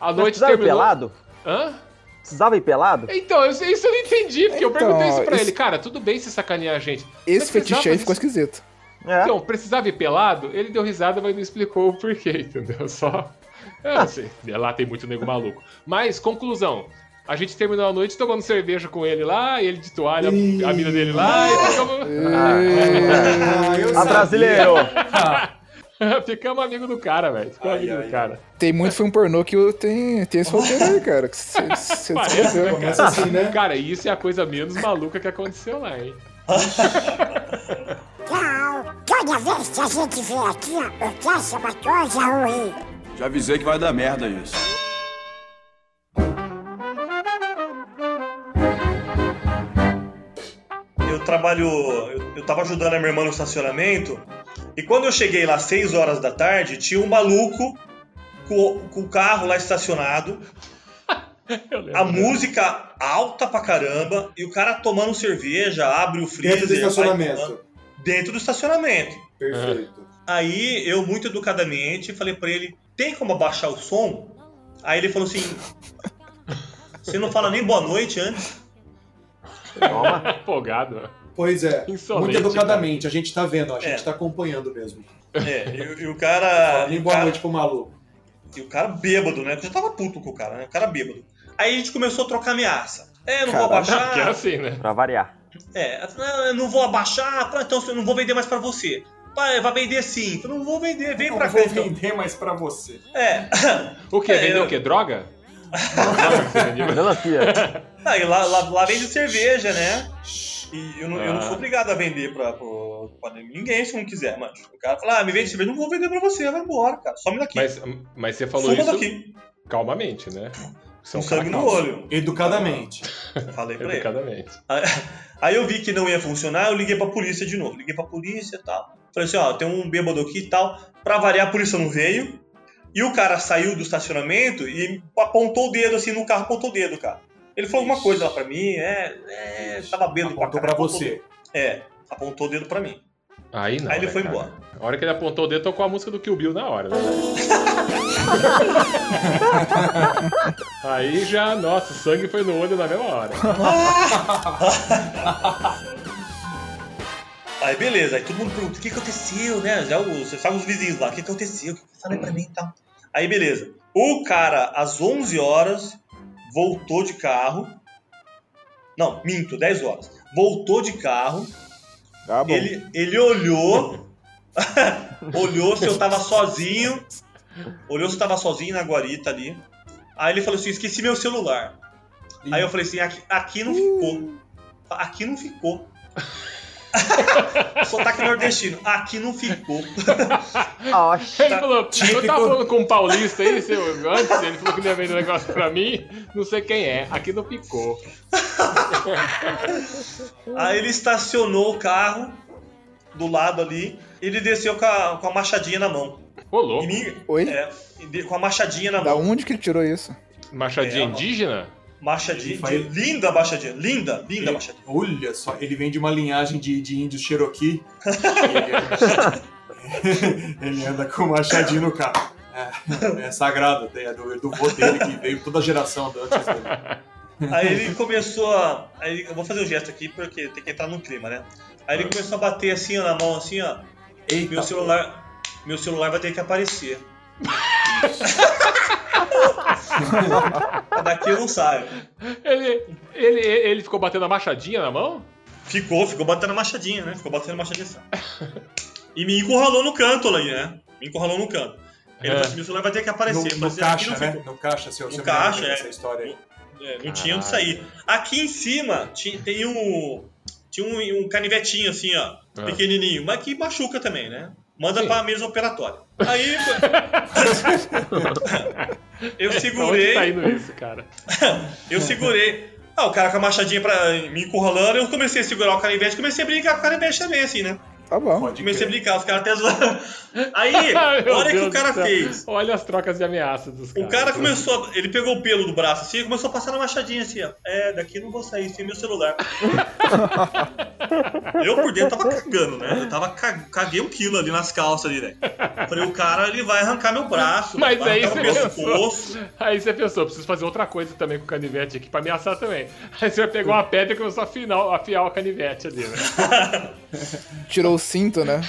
A noite terminou...
pelado?
Hã?
Precisava ir pelado?
Então, eu- isso eu não entendi, porque eu
Então,
perguntei isso pra
esse-
ele. Cara, tudo bem se sacanear a gente.
Esse fetiche aí ficou esquisito.
É.
Então, precisava ir pelado? Ele deu risada, mas não explicou o porquê, (laughs) entendeu? Só. É, não sei, lá tem muito nego maluco. Mas, conclusão. A gente terminou a noite tomando cerveja com ele lá, ele de toalha, a mina dele lá, e ficamos,
Ah, eu
A
sabia.
brasileiro. (laughs) (laughs)
ficamos amigos do cara, velho. Ficamos
Ai,
amigos
ai,
do cara.
Tem muito filme pornô que eu- tem, tem esse roteiro aí, cara. Que você (laughs) você
Parece, né,
Começa assim, né?
Cara, isso é a coisa menos maluca que aconteceu lá, hein? (laughs)
Tchau. Toda vez que a gente vem aqui, ó, o que é uma coisa ruim.
Já avisei que vai dar merda isso.
Eu trabalho. Eu, eu tava ajudando a minha irmã no estacionamento. E quando eu cheguei lá às 6 horas da tarde, tinha um maluco com, com o carro lá estacionado. (laughs) A música alta pra caramba. E o cara tomando cerveja, abre o freezer.
Dentro do
vai
estacionamento.
tomando- Dentro do estacionamento.
Perfeito.
Aí eu, muito educadamente, falei pra ele: tem como abaixar o som? Aí ele falou assim: Você não fala nem boa noite antes?
Toma. (laughs)
Empolgado.
Pois é.
Insolente,
muito educadamente. A gente tá vendo, a gente
É.
tá acompanhando mesmo.
É, e, e o cara.
Nem
e
boa
cara-
noite pro maluco.
E o cara bêbado, né? Eu já tava puto com o cara, né? O cara bêbado. Aí a gente começou a trocar ameaça. É, não vou
Caralho,
Que é
abaixar.
assim, né?
Pra variar.
É, não, eu não vou abaixar, então eu não vou vender mais pra você. Pai, vai vender sim. Eu não vou vender, vem pra cá então.
vender mais pra você.
É. (laughs)
O que?
É,
Vendeu
eu-
o quê? Droga? Droga que você vendia?
Melancia.
Aí lá, lá, lá vende cerveja, né? E eu não, eu não
Ah.
sou obrigado a vender pra, pro- pra ninguém se não quiser, mano. O cara fala, ah, me vende cerveja, não vou vender pra você, vai embora, cara. Some daqui.
Mas, mas você falou
Fuma
isso
daqui.
calmamente, né? É
Com
um
sangue no olho.
Educadamente.
Falei pra ele.
Educadamente.
Aí, aí eu vi que não ia funcionar, eu liguei pra polícia de novo. Liguei pra polícia e tal. Falei assim, ó, tem um bêbado aqui e tal. Pra variar, a polícia não veio. E o cara saiu do estacionamento e apontou o dedo assim no carro, apontou o dedo, cara. Ele falou alguma coisa lá pra mim, é, é, tava bêbado
Apontou pra
apontou o
você.
É, apontou o dedo pra mim.
Aí não.
Aí ele
né,
foi
cara?
embora.
A hora que ele apontou o dedo, tocou a música do Kill Bill na hora, né? (laughs) Aí já, nossa, o sangue foi no olho na mesma hora. (laughs)
Aí beleza, aí todo mundo pergunta, o que aconteceu, né? Já os, você sabe os vizinhos lá, o que aconteceu? O que falei pra mim e tal. Aí beleza. O cara, às 11 horas, voltou de carro. Não, minto, 10 horas. Voltou de carro.
Tá bom.
Ele, ele olhou. (laughs) olhou se eu tava sozinho. Olhou se eu tava sozinho na guarita ali. Aí ele falou assim: esqueci meu celular. Aí eu falei assim: aqui, aqui não ficou. Aqui não ficou. (laughs) Sotaque nordestino. Aqui não ficou. (laughs)
Oxi.
Ele falou, eu tava falando com um paulista aí, seu, antes, ele falou que não ia vender um negócio pra mim, não sei quem é, aqui não picou. (laughs)
Aí ele estacionou o carro do lado ali. Ele desceu com a, com a machadinha na mão.
Ô,
E
louco.
mim-
Oi?
é, com a machadinha na
Da
mão.
onde que ele tirou isso?
Machadinha
É,
indígena?
Machadinha,
faz-
linda machadinha, linda, linda
Ele-
machadinha.
Olha só, ele vem de uma linhagem de, de índios Cherokee. (laughs) ele, ele anda com um machadinho no carro. É, é sagrado, é do, do vô dele que veio toda a geração antes dele.
Aí ele começou a. Aí eu vou fazer o gesto aqui porque tem que entrar no clima, né? Aí ele começou a bater assim ó, na mão, assim, ó.
Eita,
Meu celular. Meu celular vai ter que aparecer. (laughs) Daqui eu não saio.
Ele, ele, ele ficou batendo a machadinha na mão?
Ficou, ficou batendo a machadinha, né? Ficou batendo a machadinha assim. E me encurralou no canto ali, né? Me encurralou no canto. Ele
É.
assim: vai ter que
No,
aparecer. Eu
no
aqui
caixa,
não
né?
ficou.
No caixa, seu,
No
seu
caixa, é.
dessa história aí.
É, não tinha onde sair. Aqui em cima ti- tem um. Tinha um, um canivetinho assim, ó.
Ah.
Pequenininho, mas que machuca também, né? Manda
Sim.
pra mesa operatória. Aí. (laughs) eu segurei.
tá indo isso, cara? (laughs)
Eu segurei. Ah, o cara com a machadinha pra me encurralando, eu comecei a segurar o canivete, comecei a brincar com o canivete também, assim, né?
Tá bom.
Pode
Comecei a brincar, os caras até zoando. Aí, (laughs) olha o que o cara fez.
Olha as trocas de ameaça dos
O
caras.
cara começou, a- ele pegou o pelo do braço assim e começou a passar na machadinha assim, ó. É, daqui eu não vou sair sem meu celular. (laughs) eu por dentro tava cagando, né? Eu tava ca- caguei um quilo ali nas calças ali, né? Falei, o cara ele vai arrancar meu braço,
Mas aí você
meu
pensou.
pescoço.
Aí você pensou, preciso fazer outra coisa também com o canivete aqui pra ameaçar também. Aí você pegou uma pedra e começou a afinar, afiar o canivete ali, né? (laughs)
Tirou o cinto, né?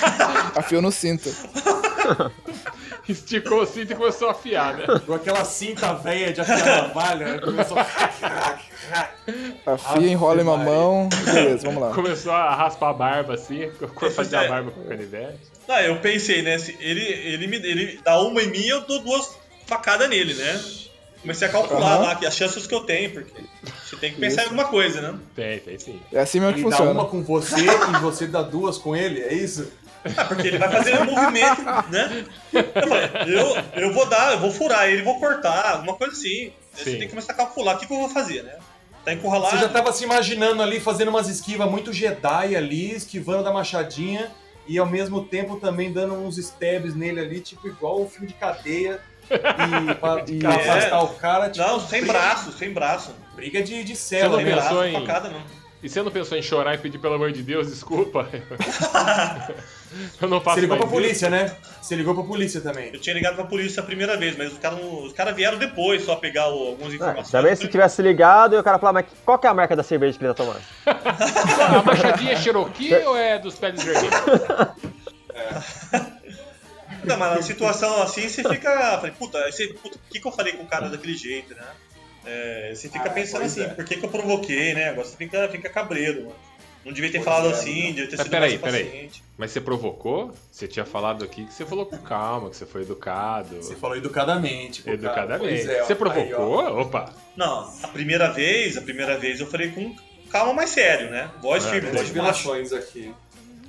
(laughs) Afiou no cinto. (laughs)
Esticou o cinto e começou a afiar, né?
Com aquela cinta velha de afiar navalha, né? Começou a...
Afia, enrola em uma mão. Beleza, vamos lá.
Começou a raspar a barba assim, fazer a
É.
barba com o canivete.
Ah, eu pensei, né? Ele, ele, me, ele dá uma em mim eu dou duas facadas nele, né? Comecei a calcular
Aham.
lá que as chances que eu tenho, porque você tem que pensar em alguma coisa, né?
Tem, tem sim.
É assim mesmo que
Ele dá
funciona.
uma com você (laughs) e você dá duas com ele, é isso?
Ah, porque ele vai fazer um movimento, né? Eu falei, eu, eu vou dar, eu vou furar ele, vou cortar, alguma coisa assim. Aí Você
Sim.
tem que começar a calcular o que, que eu vou fazer, né? Tá encurralado.
Você já tava se imaginando ali, fazendo umas esquivas muito Jedi ali, esquivando da machadinha e ao mesmo tempo também dando uns stabs nele ali, tipo igual o filme de cadeia. E
E-
É.
afastar o cara, tipo,
Não, sem
briga-
braço, sem braço.
Briga de, de
não
Sem
né?
pensou
braço,
em-
facada, não.
E você não pensou em chorar e pedir pelo amor de Deus, desculpa? (laughs) Eu não faço
Você ligou pra
isso.
polícia, né? Você ligou pra polícia também.
Eu tinha ligado pra polícia a primeira vez, mas os caras os caras vieram depois só pegar o- algumas
Ah,
informações.
também se tivesse ligado e o cara falar, mas qual que é a marca da cerveja que ele tá tomando? (laughs)
A machadinha é Cherokee (laughs) ou é dos pés de vermelho?
Não, mas na situação assim, você fica. Falei, puta, aí você, puta, por que, que eu falei com o cara daquele jeito, né? É, você fica
Ah,
pensando assim,
é.
por que, que eu provoquei, né? Agora você fica, fica cabreiro, mano. Não devia ter
Pois
falado
é,
assim,
mano.
devia ter
Mas
sido
peraí,
mais
peraí.
paciente.
Mas você provocou? Você tinha falado aqui que você falou com calma, que você foi educado.
Você falou educadamente.
Educadamente.
Pois é,
você
Aí, ó.
provocou? Opa!
Não, a primeira vez, a primeira vez eu falei com calma mais sério, né? Voz
É,
firme, voz
revelações aqui.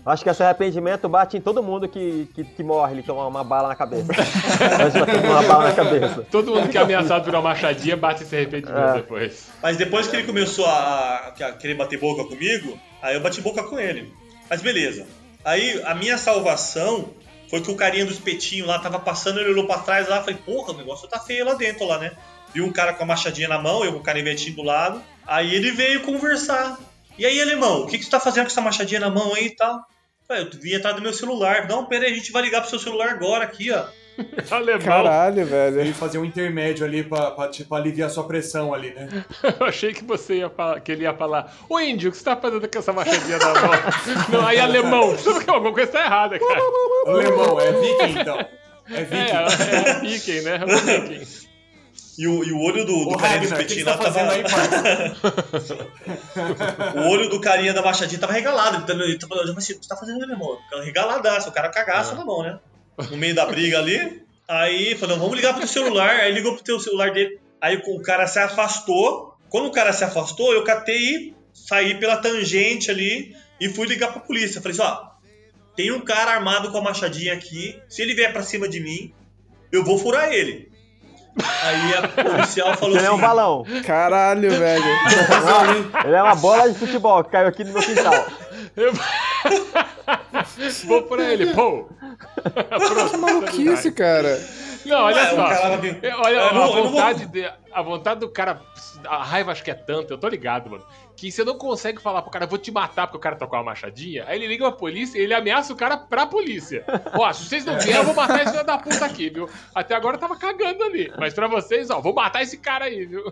Acho que esse arrependimento bate em todo mundo que, que, que morre, ele toma uma bala na cabeça. (laughs) Uma bala na cabeça.
Todo mundo que é ameaçado por uma machadinha bate esse arrependimento
É.
depois.
Mas depois que ele começou a, a querer bater boca comigo, aí eu bati boca com ele. Mas beleza. Aí a minha salvação foi que o carinha do espetinho lá tava passando, ele olhou pra trás lá, falei, porra, o negócio tá feio lá dentro lá, né? Viu um cara com a machadinha na mão, eu com o canivetinho do lado. Aí ele veio conversar. E aí, alemão, o que, que você tá fazendo com essa machadinha na mão aí e tal? Eu vim atrás do meu celular. Não, pera aí, a gente vai ligar pro seu celular agora aqui, ó. (laughs)
Alemão.
Caralho, velho.
Ele fazia um intermédio ali pra, pra, tipo, aliviar sua pressão ali, né? (laughs)
Eu achei que você ia falar, que ele ia falar, ô índio, o que você tá fazendo com essa machadinha na mão? (laughs) Não, aí alemão, alguma coisa tá errada, cara.
Alemão, é viking então. É viking.
É, é viking, né? É viking.
E o, e o olho do, do
Ô,
carinha do
Ragnar, o que que
espetinho
você
lá
tá fazendo
tava... (laughs)
aí?
O olho do carinha da machadinha tava regalado. Ele tava, ele tava, eu falei, assim, o que você tá fazendo, meu irmão? Regaladaço, o cara cagaço na mão, né? No meio da briga ali. Aí falou, vamos ligar pro teu celular. Aí ligou pro teu celular dele. Aí o cara se afastou. Quando o cara se afastou, eu catei e saí pela tangente ali e fui ligar pra polícia. Falei assim, ó, tem um cara armado com a machadinha aqui. Se ele vier pra cima de mim, eu vou furar ele. Aí a policial falou
Ele é um
assim...
balão.
Caralho, velho.
Ele é uma bola de futebol que caiu aqui no meu quintal.
Eu... Vou por ele, pô!
Que maluquice, cara.
Não, olha só. É, Olha, a, vontade de, a vontade do cara. A raiva acho que é tanta, eu tô ligado, mano. Que você não consegue falar pro cara, vou te matar porque o cara tá com uma machadinha. Aí ele liga pra polícia e ele ameaça o cara pra polícia. Ó, se vocês não vierem, eu vou matar esse filho da puta aqui, viu? Até agora eu tava cagando ali. Mas pra vocês, ó, vou matar esse cara aí, viu?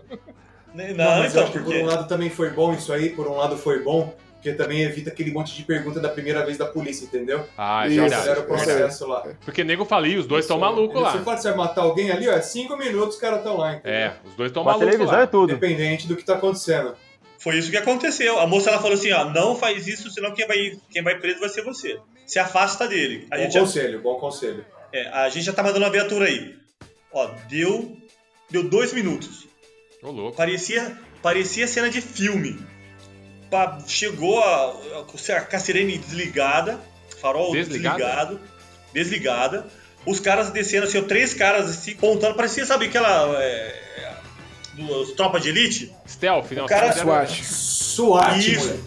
Não,
Não, mas eu
então,
acho que por
porque.
um lado também foi bom isso aí, por um lado foi bom, porque também evita aquele monte de pergunta da primeira vez da polícia, entendeu?
Ah, é
Isso,
verdade.
Fizeram o
é verdade.
processo lá.
Porque nego falei, os dois estão malucos lá.
que você matar alguém ali, ó, é cinco minutos os caras estão lá, entendeu?
É, os dois estão
a
malucos
televisão
lá.
e tudo.
Independente do que tá acontecendo.
Foi isso que aconteceu. A moça ela falou assim: ó, não faz isso, senão quem vai, quem vai preso vai ser você. Se afasta dele. A
Bom
gente, já,
conselho, bom conselho.
é, a gente já tá mandando uma viatura aí. Ó, deu. Deu dois minutos.
Ô, louco.
Parecia, parecia cena de filme. Chegou a, a, a sirene desligada, farol
Desligada?
desligado, desligada. Os caras descendo assim, três caras assim, pontando, parecia, sabe, aquela. É, é, do, tropa de elite?
Stealth, não.
O cara-
SWAT.
SWAT.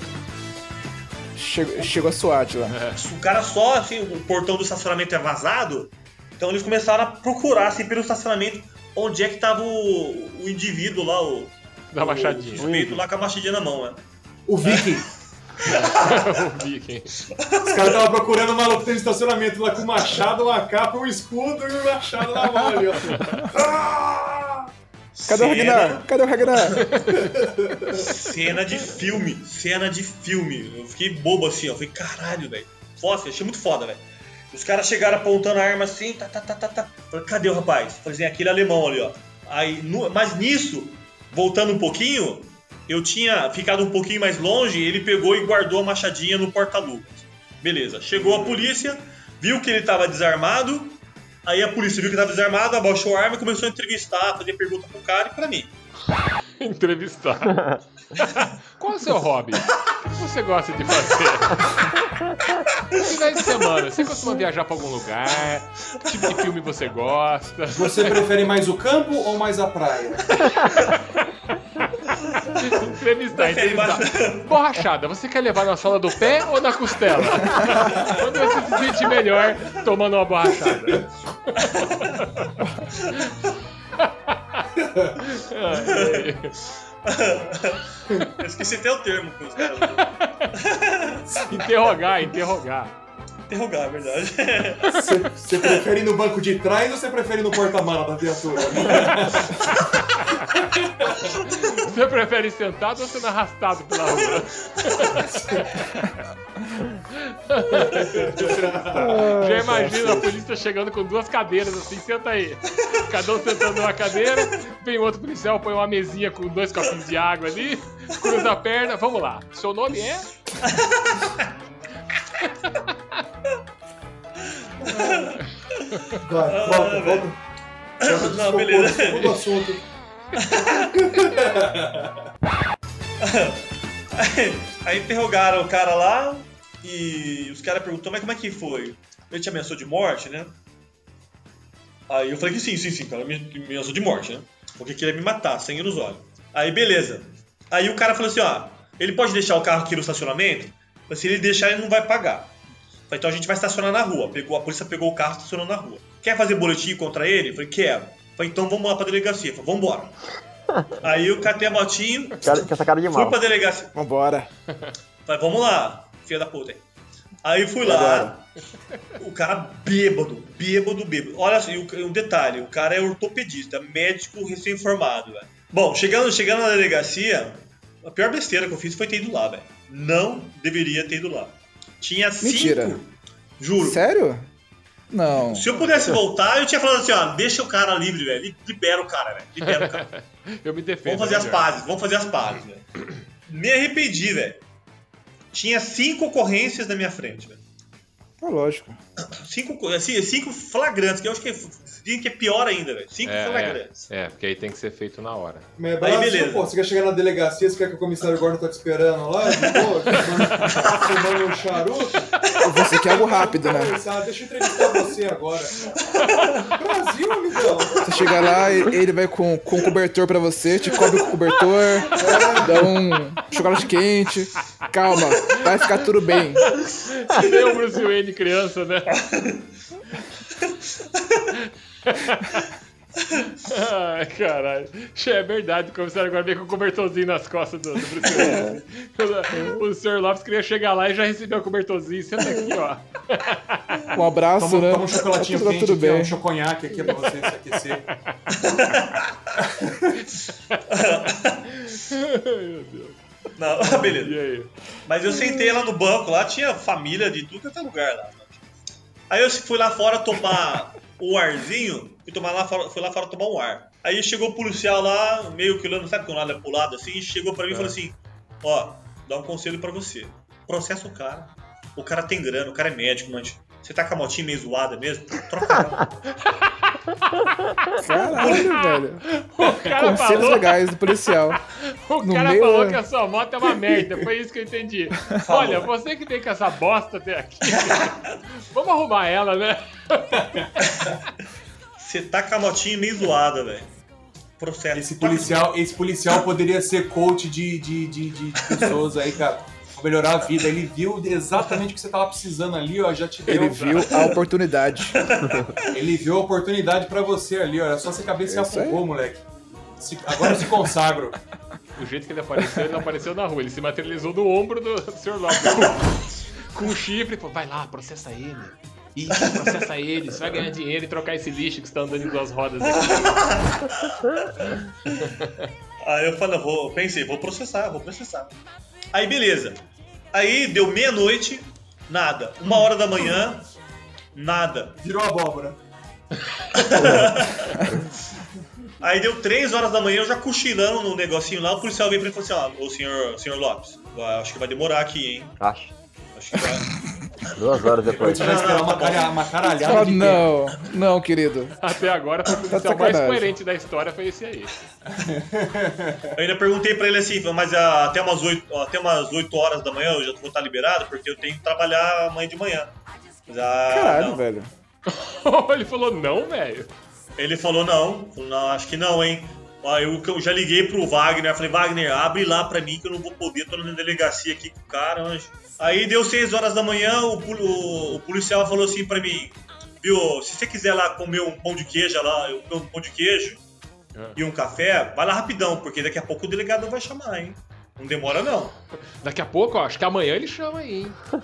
Chegou, chegou a SWAT lá.
O cara só, assim, o portão do estacionamento é vazado. Então eles começaram a procurar, assim, pelo estacionamento, onde é que tava o, o indivíduo lá, o.
Da
O
machadinha.
suspeito lá com a machadinha na mão, né?
O Viking. (laughs)
o Viking.
Os caras estavam procurando o maluco no estacionamento lá com um machado, uma capa, um escudo e um machado na mão ali, ó. (laughs) Ah!
Cadê o
Cena-
Ragnar? Cadê o Ragnar?
Cena de filme, cena de filme. Eu fiquei bobo assim, ó. Eu falei, caralho, velho. Foda, achei muito foda, velho. Os caras chegaram apontando a arma assim, tá, tá, tá, tá, tá. Falei, cadê o rapaz? Falei assim, aquele alemão ali, ó. Aí, no- mas nisso, voltando um pouquinho, eu tinha ficado um pouquinho mais longe, ele pegou e guardou a machadinha no porta-luvas. Beleza, chegou a polícia, viu que ele tava desarmado, aí a polícia viu que tava desarmado, abaixou a arma e começou a entrevistar, fazer pergunta pro cara e pra mim. (laughs)
Entrevistar. (laughs) Qual é o seu hobby? O que você gosta de fazer? (laughs) Finais de semana, você costuma viajar pra algum lugar? Que tipo de filme você gosta?
Você prefere mais o campo ou mais a praia?
Entrevistar, entrevistar. (laughs) Borrachada, você quer levar na sola do pé ou na costela? (laughs) Quando você se sente melhor tomando uma borrachada?
Eu esqueci até o termo que os caras (laughs)
interrogar, interrogar.
Interrogar, é verdade.
Você, prefere ir no banco de trás ou você prefere ir no porta-mala da viatura?
Você prefere sentado ou sendo arrastado pela rua? Já imagina a polícia chegando com duas cadeiras assim, senta aí. Cada um sentando numa cadeira, vem outro policial, põe uma mesinha com dois copinhos de água ali, cruza a perna, vamos lá. Seu nome é?
Vai, volta, volta.
Não, beleza.
Segundo assunto. (laughs)
Aí interrogaram o cara lá e os caras perguntou, mas como é que foi? Ele te ameaçou de morte, né? Aí eu falei que sim, sim, sim, cara, me, me ameaçou de morte, né? Porque queria me matar, sangue nos olhos. Aí beleza. Aí o cara falou assim, ó, ele pode deixar o carro aqui no estacionamento? Mas se ele deixar, ele não vai pagar. Falei, então a gente vai estacionar na rua. Pegou, a polícia pegou o carro e estacionou na rua. Quer fazer boletim contra ele? Falei, quero. Falei, então vamos lá pra delegacia. Falei, vambora. (laughs) Aí eu catei a motinho,
Cara, essa cara de
fui
mal.
pra delegacia.
Vambora.
Falei, vamos lá, filha da puta. Aí fui lá, o cara bêbado, bêbado, bêbado. Olha um detalhe, o cara é ortopedista, médico recém-formado, velho. Bom, chegando, chegando na delegacia, a pior besteira que eu fiz foi ter ido lá, velho. Não deveria ter ido lá. Tinha
Mentira.
cinco. Juro.
Sério? Não.
Se eu pudesse voltar, eu tinha falado assim, ó, deixa o cara livre, velho. Libera o cara, velho. Libera o cara. (laughs)
Eu me defendo.
Vamos fazer as
melhor.
pazes, vamos fazer as pazes, velho. Me arrependi, velho. Tinha cinco ocorrências na minha frente, velho.
É lógico.
Cinco, co- assim, cinco flagrantes, que eu acho que, é- que é pior ainda, velho. Cinco
É,
flagrantes.
é, é, porque aí tem que ser feito na hora.
Mas
Aí,
Brasil,
beleza.
pô, você quer chegar na delegacia, você quer que o comissário Gordon tá te esperando lá? Fumando, (laughs) fumando um charuto?
Você quer algo rápido, né?
Deixa eu entrevistar você agora. Brasil, amigão.
Você chega lá, e- ele vai com, com cobertor pra você, te cobre com cobertor, dá um chocolate quente. Calma, vai ficar tudo bem.
Que nem o Bruce Wayne criança, né? (laughs) Ai, caralho. É verdade, começaram agora a ver com o cobertorzinho nas costas do, do Bruce Willis. Quando O senhor Lopes queria chegar lá e já recebeu o cobertorzinho. Senta aqui, ó.
Um abraço,
Toma,
né?
toma um chocolatinho
Tá
quente
tudo bem.
um choconhaque aqui pra você se aquecer.
Meu Deus. (laughs)
Não, (laughs) beleza.
E aí?
Mas eu sentei lá no banco, lá tinha família de tudo que é lugar lá. Aí eu fui lá fora tomar o arzinho, fui, tomar lá fora, fui lá fora tomar um ar. Aí chegou o policial lá, meio que olhando, sabe quando olha pro lado assim, chegou pra mim e falou assim: Ó, dá um conselho pra você. Processa o cara. O cara tem grana, o cara é médico, mas você tá com a motinha meio zoada mesmo? Troca (laughs) ela.
Caralho, (laughs) velho.
O cara
Conselhos
falou,
legais do policial. (laughs)
o
no
cara
meio
falou que a sua moto é uma merda. Foi isso que eu entendi. Olha, você que vem com essa bosta até aqui. Vamos arrumar ela, né?
Você tá com a motinha meio zoada, velho. Processo.
Esse policial, esse policial poderia ser coach de, de, de, de pessoas aí, cara. Melhorar a vida. Ele viu exatamente o que você tava precisando ali, ó. Já te deu.
Ele viu a oportunidade. (laughs)
Ele viu a oportunidade pra você ali, ó. Era só você cabeça e
É isso aí.
afogou, moleque. Se- agora eu se consagro.
O jeito que ele apareceu, ele não apareceu na rua. Ele se materializou no ombro do, do (laughs) senhor Lopes. Com um chifre. Pô, vai lá, processa ele. Ih, processa ele. Você vai ganhar dinheiro e trocar esse lixo que está andando em duas rodas aqui.
Aí eu falei, vou, pensei, vou processar, vou processar. Aí beleza. Aí deu meia-noite, nada. Uma hora da manhã, nada.
Virou abóbora. (laughs)
Aí deu três horas da manhã, eu já cochilando no negocinho lá, o policial veio pra mim e falou assim, ó, ô senhor, senhor Lopes, vai- acho que vai demorar aqui, hein?
Acho.
Acho que vai.
Duas horas depois.
Você vai esperar uma, cara, uma caralhada
Oh,
de tempo.
não, não, querido.
Até agora, foi o policial mais coerente da história foi esse aí.
Eu ainda perguntei pra ele assim, mas ah, até umas 8, até umas 8 horas da manhã eu já vou estar liberado, porque eu tenho que trabalhar amanhã de manhã. Mas, ah,
Caralho,
não.
velho. (laughs)
ele falou, não, velho.
Ele falou não, falou, não, acho que não, hein. Aí eu, eu já liguei pro Wagner, falei, Wagner, abre lá pra mim que eu não vou poder, tô na delegacia aqui com o cara, mas... Aí deu 6 horas da manhã, o, o- o policial falou assim pra mim, viu, se você quiser lá comer um pão de queijo lá, eu um pão de queijo
Ah.
e um café, vai lá rapidão, porque daqui a pouco o delegado vai chamar, hein. Não demora não.
Daqui a pouco, ó, acho que amanhã ele chama aí, hein? (laughs)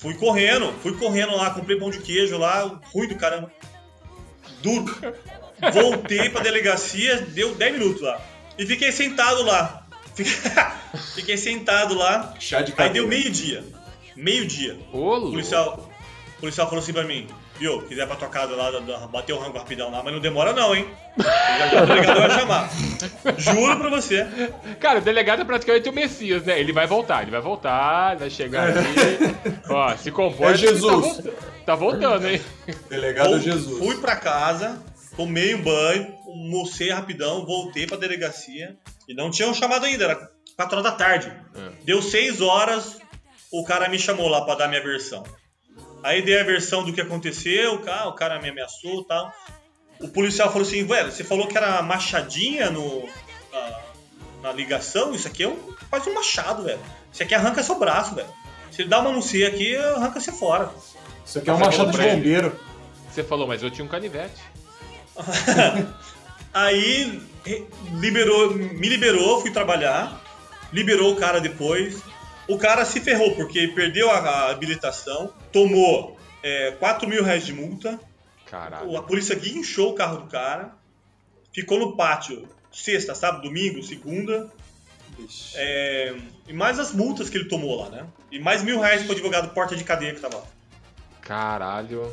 Fui correndo, fui correndo lá, comprei pão de queijo lá, ruim do caramba. Duro. Voltei pra delegacia, deu 10 minutos lá. E fiquei sentado lá. (laughs) Fiquei sentado lá.
Chá de
Aí deu meio-dia. Meio-dia. O policial, o policial falou assim pra mim, viu, quiser pra tua casa lá, bater o rango rapidão lá, mas não demora não, hein? Já, já o delegado vai chamar. Juro pra você.
Cara, o delegado é praticamente o Messias, né? Ele vai voltar, ele vai voltar, vai chegar aqui. (laughs) Ó, se comporta.
É Jesus.
Tá, tá voltando, hein?
Delegado
Vol-
Jesus.
Fui pra casa, tomei um banho, almocei rapidão, voltei pra delegacia. E não tinham chamado ainda, era 4 horas da tarde.
É.
Deu 6 horas, o cara me chamou lá pra dar minha versão. Aí dei a versão do que aconteceu, o cara, o cara me ameaçou e tal. O policial falou assim, velho, você falou que era machadinha no, na, na ligação? Isso aqui é um, quase um machado, velho. Isso aqui arranca seu braço, velho. Se ele dá uma C aqui, arranca você fora.
Isso aqui é um machado de bombeiro.
Você falou, mas eu tinha um canivete. (laughs)
Aí liberou, me liberou, fui trabalhar, liberou o cara depois. O cara se ferrou porque perdeu a, a habilitação, tomou é, 4 mil reais de multa,
Caralho.
a polícia guinchou o carro do cara, ficou no pátio sexta, sábado, domingo, segunda. é, e mais as multas que ele tomou lá, né? E mais mil reais pro advogado porta de cadeia que tava lá.
Caralho.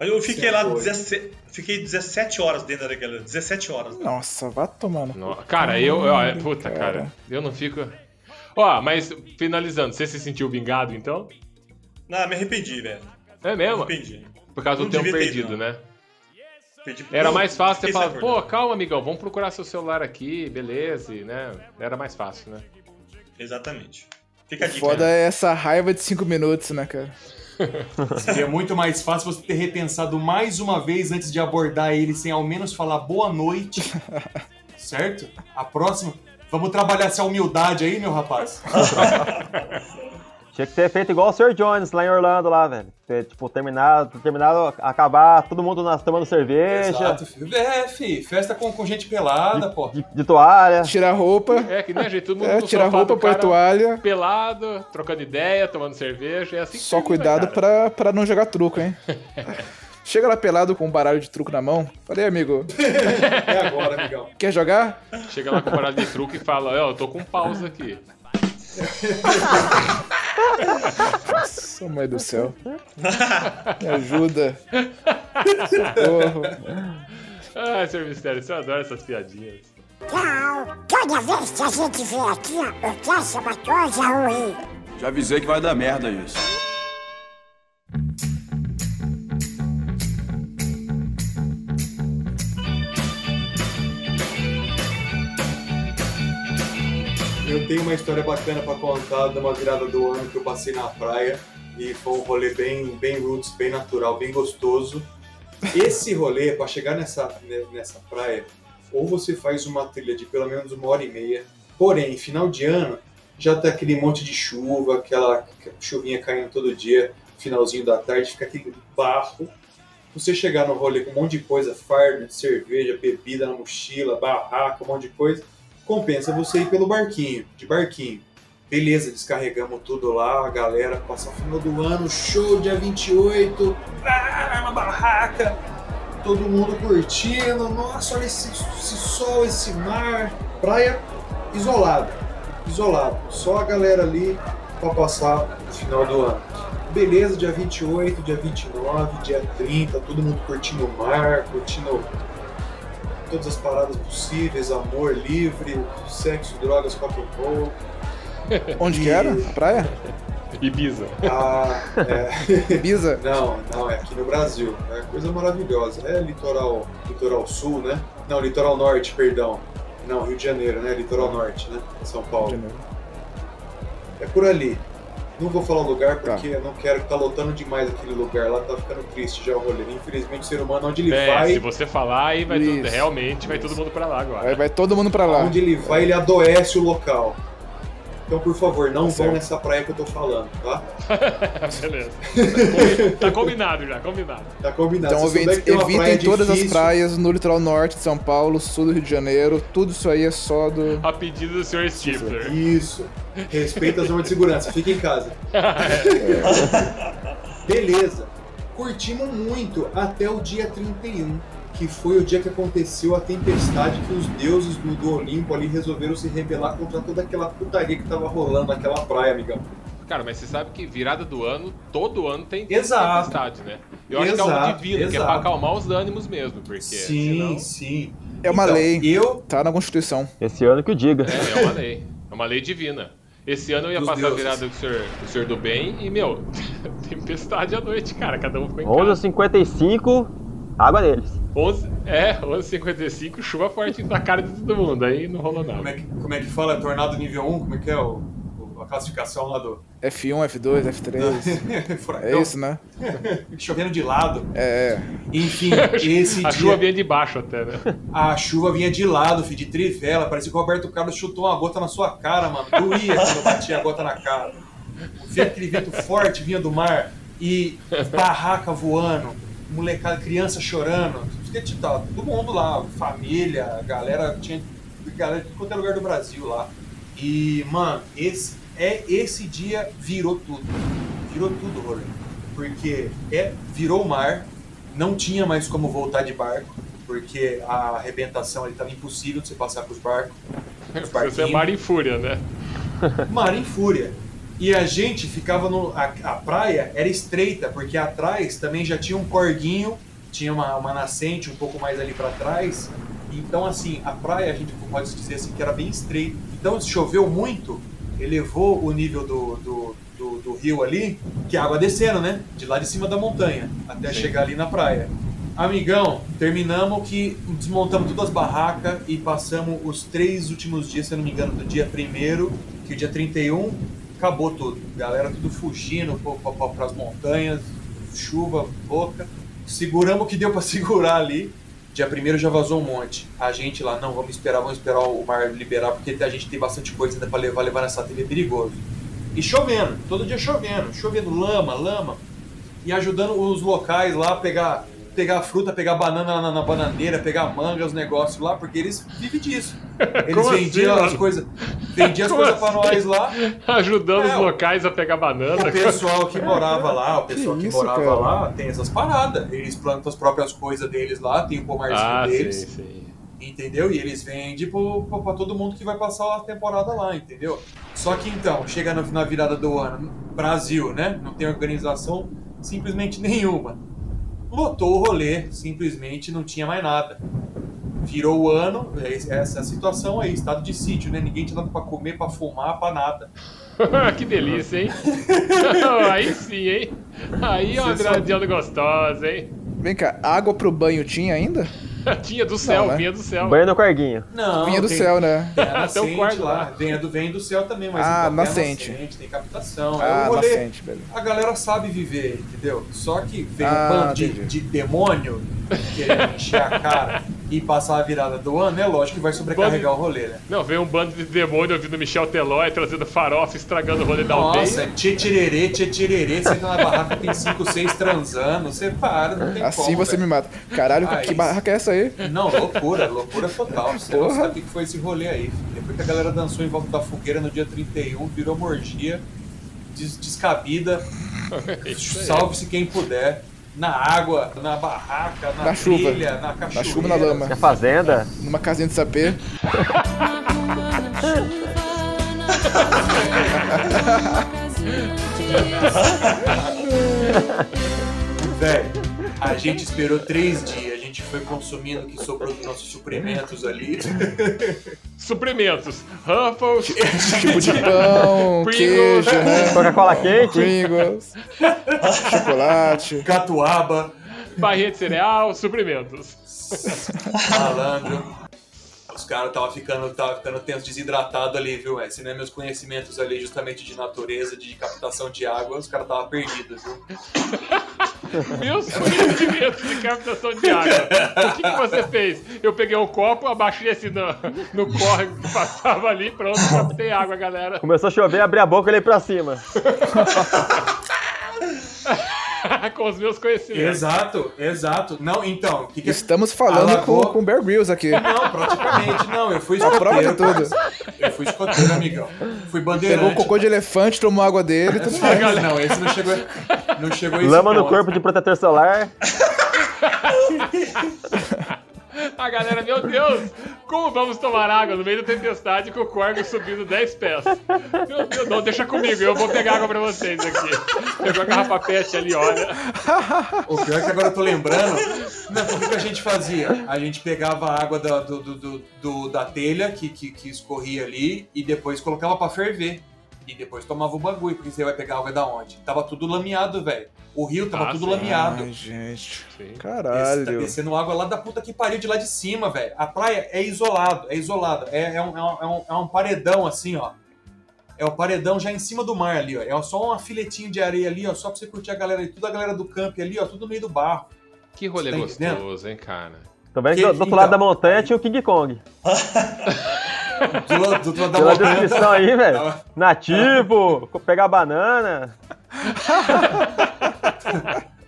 Aí eu fiquei
Você
lá,
foi.
17, fiquei 17 horas dentro daquela. 17 horas.
Nossa, vá tomando.
No- Cara, eu. puta,
cara.
cara. Eu não fico. Ó, mas finalizando, você se sentiu vingado então?
Não, me arrependi, velho.
É
Me
mesmo?
arrependi.
Por causa
Não
do tempo perdido,
não.
né?
Perdi-
Era mais fácil você falar, pô, calma, amigão, vamos procurar seu celular aqui, beleza, e, né? Era mais fácil, né?
Exatamente. Fica a dica.
Foda
né?
é essa raiva de cinco minutos, né, cara? (laughs)
Seria muito mais fácil você ter repensado mais uma vez antes de abordar ele sem ao menos falar boa noite. (laughs) certo? A próxima. Vamos trabalhar essa humildade aí, meu rapaz. (laughs)
Tinha que ter feito igual o Sr. Jones lá em Orlando, lá, velho. Ter, tipo, terminado, terminado, acabar todo mundo nas, tomando cerveja,
Exato, filho. É, fi, festa com, com gente pelada, pô.
de, de toalha.
Tira a roupa,
É, que nem a gente, todo mundo
é,
no
tira a
sofá
roupa, põe toalha.
Pelado, trocando ideia, tomando cerveja, é assim que
Só
termina,
cuidado
cara.
pra, pra não jogar truco, hein? (laughs) Chega lá pelado com um baralho de truco na mão. Falei, amigo,
É agora, amigão.
quer jogar?
Chega lá com parada de truque e fala, ó, eu tô com pausa aqui. (laughs)
Nossa, mãe do céu. Me ajuda. Socorro.
Ah, Sr. Mistério, você adora essas piadinhas.
Tchau. Toda vez que a gente vê aqui, que é sabatosa ruim.
Já avisei que vai dar merda isso.
Eu tenho uma história bacana pra contar de uma virada do ano que eu passei na praia e foi um rolê bem, bem roots, bem natural, bem gostoso. Esse rolê, pra chegar nessa, ne- nessa praia, ou você faz uma trilha de pelo menos uma hora e meia, porém, final de ano, já tá aquele monte de chuva, aquela chuvinha caindo todo dia, finalzinho da tarde, fica aquele barro. Você chegar no rolê com um monte de coisa, fardo cerveja, bebida na mochila, barraca, um monte de coisa, compensa você ir pelo barquinho, de barquinho. Beleza, descarregamos tudo lá, a galera passa o final do ano, show dia 28, ah, uma barraca, todo mundo curtindo, nossa, olha esse, esse sol, esse mar, praia isolada, isolado, só a galera ali para passar o final do ano. Beleza, dia 28, dia 29, dia 30, todo mundo curtindo o mar, curtindo todas as paradas possíveis, amor livre, sexo, drogas, rock and roll. (laughs)
Onde que era? A praia?
Ibiza.
Ah, é, (laughs)
Ibiza?
não, não, é aqui no Brasil. É coisa maravilhosa. É litoral, litoral sul, né? Não, litoral norte, perdão. Não, Rio de Janeiro, né? Litoral norte, né? São Paulo. É por ali. Não vou falar o lugar porque eu não quero que tá lotando demais aquele lugar lá, tá ficando triste já o rolê. Infelizmente o ser humano, onde ele
É,
vai,
se você falar, aí vai tudo,
Isso.
realmente vai todo mundo pra lá
Aí
agora.
vai todo mundo pra lá.
onde ele vai, ele adoece o local. Então, por favor, não vão
certo.
nessa praia que eu tô falando, tá? (laughs)
Beleza. Combi- tá combinado já, combinado.
Tá combinado.
Então
souber
evitem,
praia
todas as
difícil-
praias no litoral norte de São Paulo, sul do Rio de Janeiro. Tudo isso aí é só do.
A pedido do Sr. Stifler.
Isso. Respeita as normas de segurança. Fica em casa. (laughs) Beleza. Curtimos muito até o dia 31, que foi o dia que aconteceu a tempestade que os deuses do, do Olimpo ali resolveram se rebelar contra toda aquela putaria que tava rolando naquela praia, amigão.
Cara, mas você sabe que virada do ano, todo ano tem
Exato.
tempestade, né? Eu acho que é algo
Exato,
divino, que é pra
exato.
acalmar os ânimos mesmo, porque
sim,
senão...
sim.
É uma
Então,
lei.
Eu,
Tá na Constituição.
Esse ano que o diga.
É, é uma lei. É uma lei divina. Esse ano eu ia
Dos
passar a
deuses.
virada com o senhor, com o senhor do bem e, meu, (laughs) tempestade à noite, cara. Cada um ficou em casa.
11h55, água neles.
11, é, 11h55, chuva forte na cara de todo mundo. Aí não rolou
como
nada.
é que, como é que fala? Tornado nível 1? Como é que é o, o- a classificação lá do...
F1, F2, F3.
Furacão?
É isso, né? (laughs)
Chovendo de lado.
É.
Enfim, (laughs) esse
A
dia...
chuva vinha de baixo até, né?
A chuva vinha de lado, filho, de trivela. Parecia que o Roberto Carlos chutou uma gota na sua cara, mano. Doía quando eu batia a gota na cara. Via aquele vento forte vinha do mar e barraca voando, molecada, criança chorando. Tipo, tava todo mundo lá, família, galera, tinha galera de qualquer lugar do Brasil lá. E, mano, esse, é, esse dia virou tudo. Virou tudo, rolê. Porque é, virou mar, não tinha mais como voltar de barco, porque a arrebentação ali estava impossível de você passar com os barcos. Os
Você é mar em fúria, né?
Mar em fúria. E a gente ficava no. A, a praia era estreita, porque atrás também já tinha um corguinho, tinha uma, uma nascente um pouco mais ali para trás. Então, assim, a praia a gente pode dizer assim que era bem estreita. Então, se choveu muito, elevou o nível do, do, do, do rio ali, que a água descendo, né? De lá de cima da montanha, até chegar ali na praia. Amigão, terminamos que desmontamos todas as barracas e passamos os três últimos dias, se eu não me engano, do dia primeiro, que o dia 31 acabou tudo. Galera tudo fugindo para as montanhas, chuva, boca. Seguramos o que deu para (laughs) segurar ali. Dia primeiro já vazou um monte. A gente lá, não, vamos esperar, vamos esperar o mar liberar, porque a gente tem bastante coisa ainda para levar, levar nessa trilha é perigoso. E chovendo, todo dia chovendo, chovendo lama, lama. E ajudando os locais lá a pegar, pegar fruta, pegar banana na, na bananeira, pegar manga, os negócios lá, porque eles vivem disso. (laughs) Eles
Como
vendiam
assim,
as coisas, vendiam as coisas pra
assim?
nós lá.
Ajudando
É,
os locais a pegar banana.
O pessoal que morava lá, o pessoal que,
isso,
morava
cara?
lá tem essas paradas. Eles plantam as próprias coisas deles lá, tem o pomarzinho
Ah,
deles.
sim, sim.
Entendeu? E eles vendem pro, pro- pra todo mundo que vai passar a temporada lá, entendeu? Só que então, chega na virada do ano, Brasil, né? Não tem organização simplesmente nenhuma. Lotou o rolê, simplesmente não tinha mais nada. Virou o ano, é essa é a situação aí, estado de sítio, né? Ninguém tinha nada pra comer, pra fumar, pra nada. (laughs)
que delícia, hein? (laughs) Aí sim, hein? Aí é uma viradinha gostosa, hein?
Vem cá, água pro banho tinha ainda? (laughs)
Tinha do céu,
né?
vinha do céu.
Banho no Corguinho.
Não,
Vinha do
tem-
céu, né? (laughs)
Tem a
um
nascente
quarto
lá,
lá.
vem, do, vem do céu também, mas
Ah,
então tem a
nascente.
tem captação.
Ah,
é um rolê,
nascente, beleza.
a galera sabe viver, entendeu? Só que vem
Ah,
um bando de, de demônio querendo encher a cara (laughs) e passar a virada do ano, é lógico que vai sobrecarregar o rolê, né?
Não, veio um bando de demônio ouvindo Michel Telói, trazendo farofa, estragando o rolê da aldeia.
Nossa, tchê-tirerê, tchê-tirerê, você tá na barraca, tem 5, 6 transando, você para, não tem
Assim
como,
você
velho.
me mata. Caralho,
Ah,
que
isso.
barraca é essa aí?
Não, loucura, loucura total. Você não
Porra.
sabe o que foi esse rolê aí. filho. Depois que a galera dançou em volta da fogueira no dia 31, virou morgia, des- descabida, (laughs)
aí.
salve-se quem puder. Na água, na barraca, na,
Na chuva.
trilha, na cachoeira.
Na chuva, na lama.
Na fazenda.
Numa casinha de sapê. (laughs)
Velho, a gente esperou três dias, gente foi consumindo que sobrou dos nossos suprimentos ali. (laughs)
Suprimentos. Ruffles, (laughs)
Tipo de pão,
Pringles.
queijo, né?
Coca-Cola quente.
Pringles, (laughs) chocolate.
Catuaba,
barrinha de cereal, suprimentos.
malandro. Os caras estavam ficando, tava ficando tenso, desidratado ali, viu? velho? Se não é meus conhecimentos ali justamente de natureza, de captação de água, os caras estavam perdidos, viu? (laughs)
Meus conhecimentos de captação de água. O que, que você fez? Eu peguei um copo, abaixei assim no, no córrego que passava ali, pronto, captei água, galera.
Começou a chover, abri a boca e olhei pra cima. (laughs) (laughs)
Com os meus conhecimentos.
Exato, exato. Não, então, o que, que
Estamos falando
Alagou.
com, com o Bear Grylls aqui.
Não, praticamente não. Eu fui
A (laughs) prova de
escoteiro.
tudo.
Eu fui escoteiro, amigão. Fui
Pegou
bandeirante.
o cocô de elefante, tomou água dele, tudo bem.
Não, esse não chegou, não chegou
Lama no
ponto.
corpo de protetor solar. (laughs)
A galera, meu Deus, como vamos tomar água no meio da tempestade com o corgo subindo 10 pés? Meu Deus, não, deixa comigo, eu vou pegar água pra vocês aqui. Pegou a garrafa pet ali, olha.
O pior é que agora eu tô lembrando. Não, o que, a gente fazia? A gente pegava a água da, do- do- do- da telha que, que, que escorria ali e depois colocava pra ferver. E depois tomava o bagulho, porque você vai pegar água da onde? Tava tudo lameado, velho. O rio tava
Ah,
tudo
sim.
lameado.
Ai, gente.
Sim.
Esse tá
Caralho.
descendo água lá da puta que pariu de lá de cima, velho. A praia é isolado, é isolado. É, é um, é, um, é um- é paredão assim, ó. É o paredão já em cima do mar ali, ó. É só um filetinho de areia ali, ó. Só pra você curtir a galera, tudo a galera do camp ali, ó. Tudo no meio do barro.
Que rolê
Tá entendendo?
gostoso, hein, cara?
Tô vendo que
Que-
do, do outro lado
então.
da montanha tinha o King Kong. (laughs)
Do, do, do, da
descrição aí, velho. Nativo, pegar banana.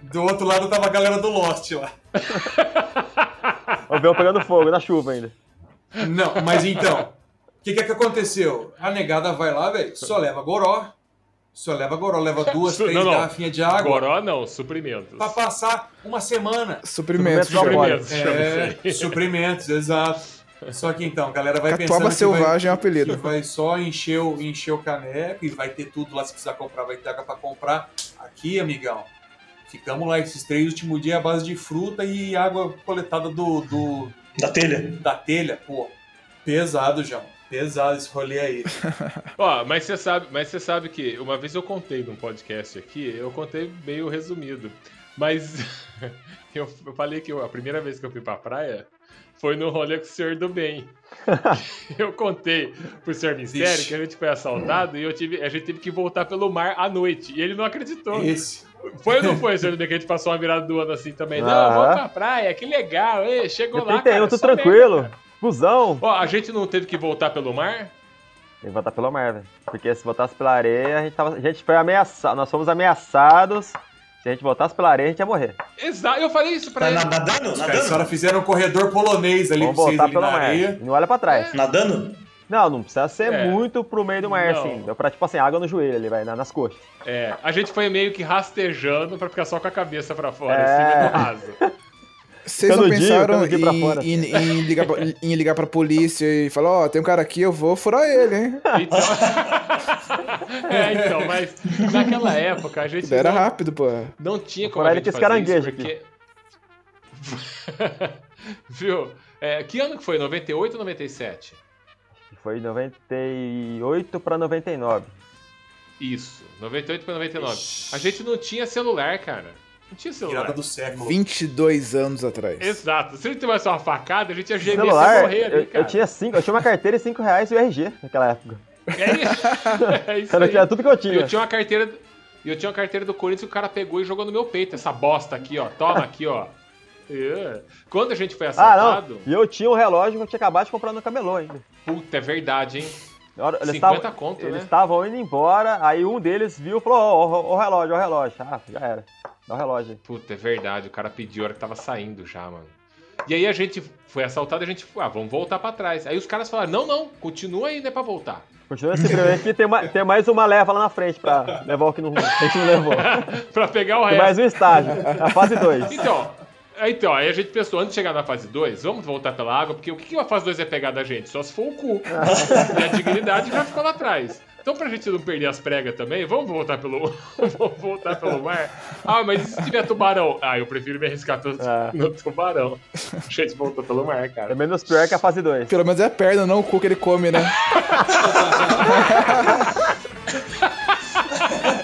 Do outro lado tava a galera do Lost lá.
O avião pegando fogo na chuva ainda.
Não, mas então. O que, que é que aconteceu? A negada vai lá, velho, só leva goró. Só leva goró, leva duas, três
não, não.
garrafinhas de água.
Goró não, suprimentos.
Pra passar uma semana.
Suprimentos.
Suprimentos.
Suprimentos,
É, suprimentos, exato. Só que então, a galera vai
Catuaba
pensando que vai,
selvagem é um
que
apelido.
vai só encher o, encher o caneco e vai ter tudo lá se precisar comprar, vai ter água pra comprar. Aqui, amigão, ficamos lá esses três últimos dias à base de fruta e água coletada do, do-
Da telha.
da telha. Pô, pesado, João. Pesado esse rolê aí. (laughs)
Ó, mas você sabe, mas você sabe que uma vez eu contei num podcast aqui, eu contei meio resumido. Mas (laughs) eu, eu falei que eu- a primeira vez que eu fui pra praia foi no rolê com o Senhor do Bem. (laughs) eu contei pro Senhor Mistério
Vixe.
que a gente foi assaltado e eu tive, a gente teve que voltar pelo mar à noite. E ele não acreditou.
Esse.
Foi ou não foi, Senhor do Bem, que a gente passou uma virada do ano assim também?
Ah.
Não, vamos pra praia, que legal. Ei, chegou
Dia
lá,
31,
cara, só merda,
tranquilo. Fusão.
Ó, a gente não teve que voltar pelo mar?
Tem que voltar pelo mar, velho. Porque se voltasse pela areia, a gente, tava, a gente foi ameaçado. Nós fomos ameaçados. Se a gente voltasse pela areia, a gente ia morrer.
Exato, eu falei isso pra
Tá
ele.
na- nadando?
Os caras
Nadando?
só fizeram um corredor polonês ali
Vamos
pra vocês ali
pelo
na
mar.
areia.
E não olha pra trás.
Nadando?
Não, não precisa ser
É.
muito pro meio do mar,
Não.
assim. Deu pra, tipo assim, água no joelho ali, vai, na- nas coxas.
É, a gente foi meio que rastejando pra ficar só com a cabeça pra fora,
É.
assim, no raso. (laughs)
Vocês não pensaram
pra
em,
fora.
em- em ligar pra, em ligar pra polícia e falar, ó, tem um cara aqui, eu vou furar ele, hein?
Então... (laughs) é, então, mas naquela época a gente
Era
não,
rápido, pô.
não tinha como
Furar
a
ele
gente
esse
fazer isso,
caranguejo
porque... (laughs) Viu? É, que ano que foi? 98 ou 97?
Foi 98 pra 99.
Isso, 98 pra 99. A gente não tinha celular, cara. Não tinha celular.
Virada do século.
22 anos atrás.
Exato. Se ele tivesse uma facada, a gente ia gemer sem
Celular,
morrer ali,
eu,
cara.
eu tinha cinco, eu tinha uma carteira e 5 reais e o RG naquela época.
É isso, (laughs) é isso
Era,
aí.
era tudo que eu tinha.
eu tinha uma carteira. E eu tinha uma carteira do Corinthians que o cara pegou e jogou no meu peito. Essa bosta aqui, ó. Toma aqui, ó. É. Quando a gente foi
Ah,
assaltado.
não. E eu tinha um relógio que eu tinha acabado de comprar no camelô ainda.
Puta, é verdade, hein?
Eles
50
estavam
conto,
eles
né?
estavam indo embora, aí um deles viu e falou, ó, ó, ó o relógio, ó o relógio. Ah, já era. Dá o relógio aí.
Puta, é verdade. O cara pediu a hora que tava saindo já, mano. E aí a gente foi assaltado e a gente, ah, vamos voltar pra trás. Aí os caras falaram, não, não, continua aí, né, pra voltar.
Continua esse primeiro aqui, tem, ma- tem mais uma leva lá na frente pra levar o que não, (laughs) a gente não levou. (laughs)
pra pegar o
Tem
resto.
mais um estágio, a fase 2.
Então, então, aí a gente pensou, antes de chegar na fase 2, vamos voltar pela água, porque o que que a fase 2 vai pegar da gente? Só se for o cu. (laughs) e a dignidade já ficou lá atrás. Então, pra gente não perder as pregas também, vamos voltar pelo, (laughs) vamos voltar pelo mar. Ah, mas e se tiver tubarão? Ah, eu prefiro me arriscar pelo,
É.
no tubarão. A gente voltou pelo mar,
É
cara.
menos pior que a fase 2.
Pelo menos é a perna, não o cu que ele come, né? (laughs)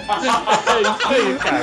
É isso aí, cara.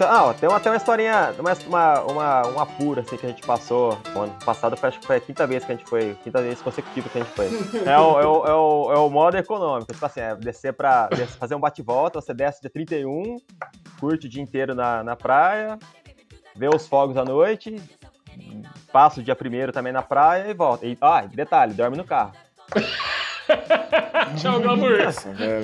Ah, ó, tem até uma historinha, uma, uma, uma, pura, assim, que a gente passou. O ano passado, acho que foi a quinta vez que a gente foi, quinta vez consecutiva que a gente foi. (laughs) É o, é o, é o, é o modo econômico, tipo assim, é descer pra, des- fazer um bate-volta, você desce dia 31, curte o dia inteiro na, na praia, vê os fogos à noite, passa o dia primeiro também na praia e volta. E, ah, detalhe, dorme no carro. (laughs)
Tchau, glamour.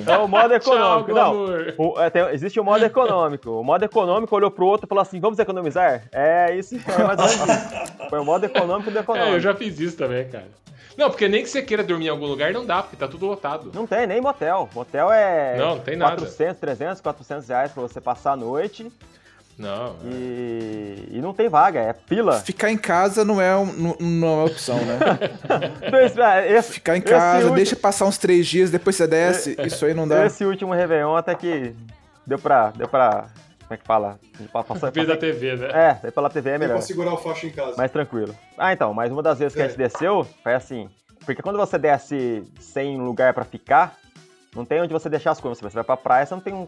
É o modo
Tchau,
econômico. Não,
glamour.
o- é, tem- existe o modo econômico. O modo econômico olhou pro outro e falou assim: vamos economizar? É isso, é mais ou menos isso. Foi o modo econômico do econômico.
É, eu já fiz isso também, cara. Não, porque nem que você queira dormir em algum lugar, não dá, porque tá tudo lotado.
Não tem nem motel. Motel é
Não, não tem nada.
400, 300, 400 reais pra você passar a noite
Não.
e, e não tem vaga, é fila.
Ficar em casa não é, um- não, não é opção, né? (laughs)
Ah, esse,
Ficar em casa,
último-
deixa passar uns três dias, depois você desce, (laughs) isso aí não dá.
Esse último Réveillon até que deu pra. Deu pra. Como é que fala? Pra passar,
Fez da TV, né?
É, pela TV é melhor.
pra segurar o facho em casa.
Mais tranquilo. Ah, então, mas uma das vezes que a gente desceu foi assim. Porque quando você desce sem lugar pra ficar, não tem onde você deixar as coisas. Você vai pra praia, você não tem um,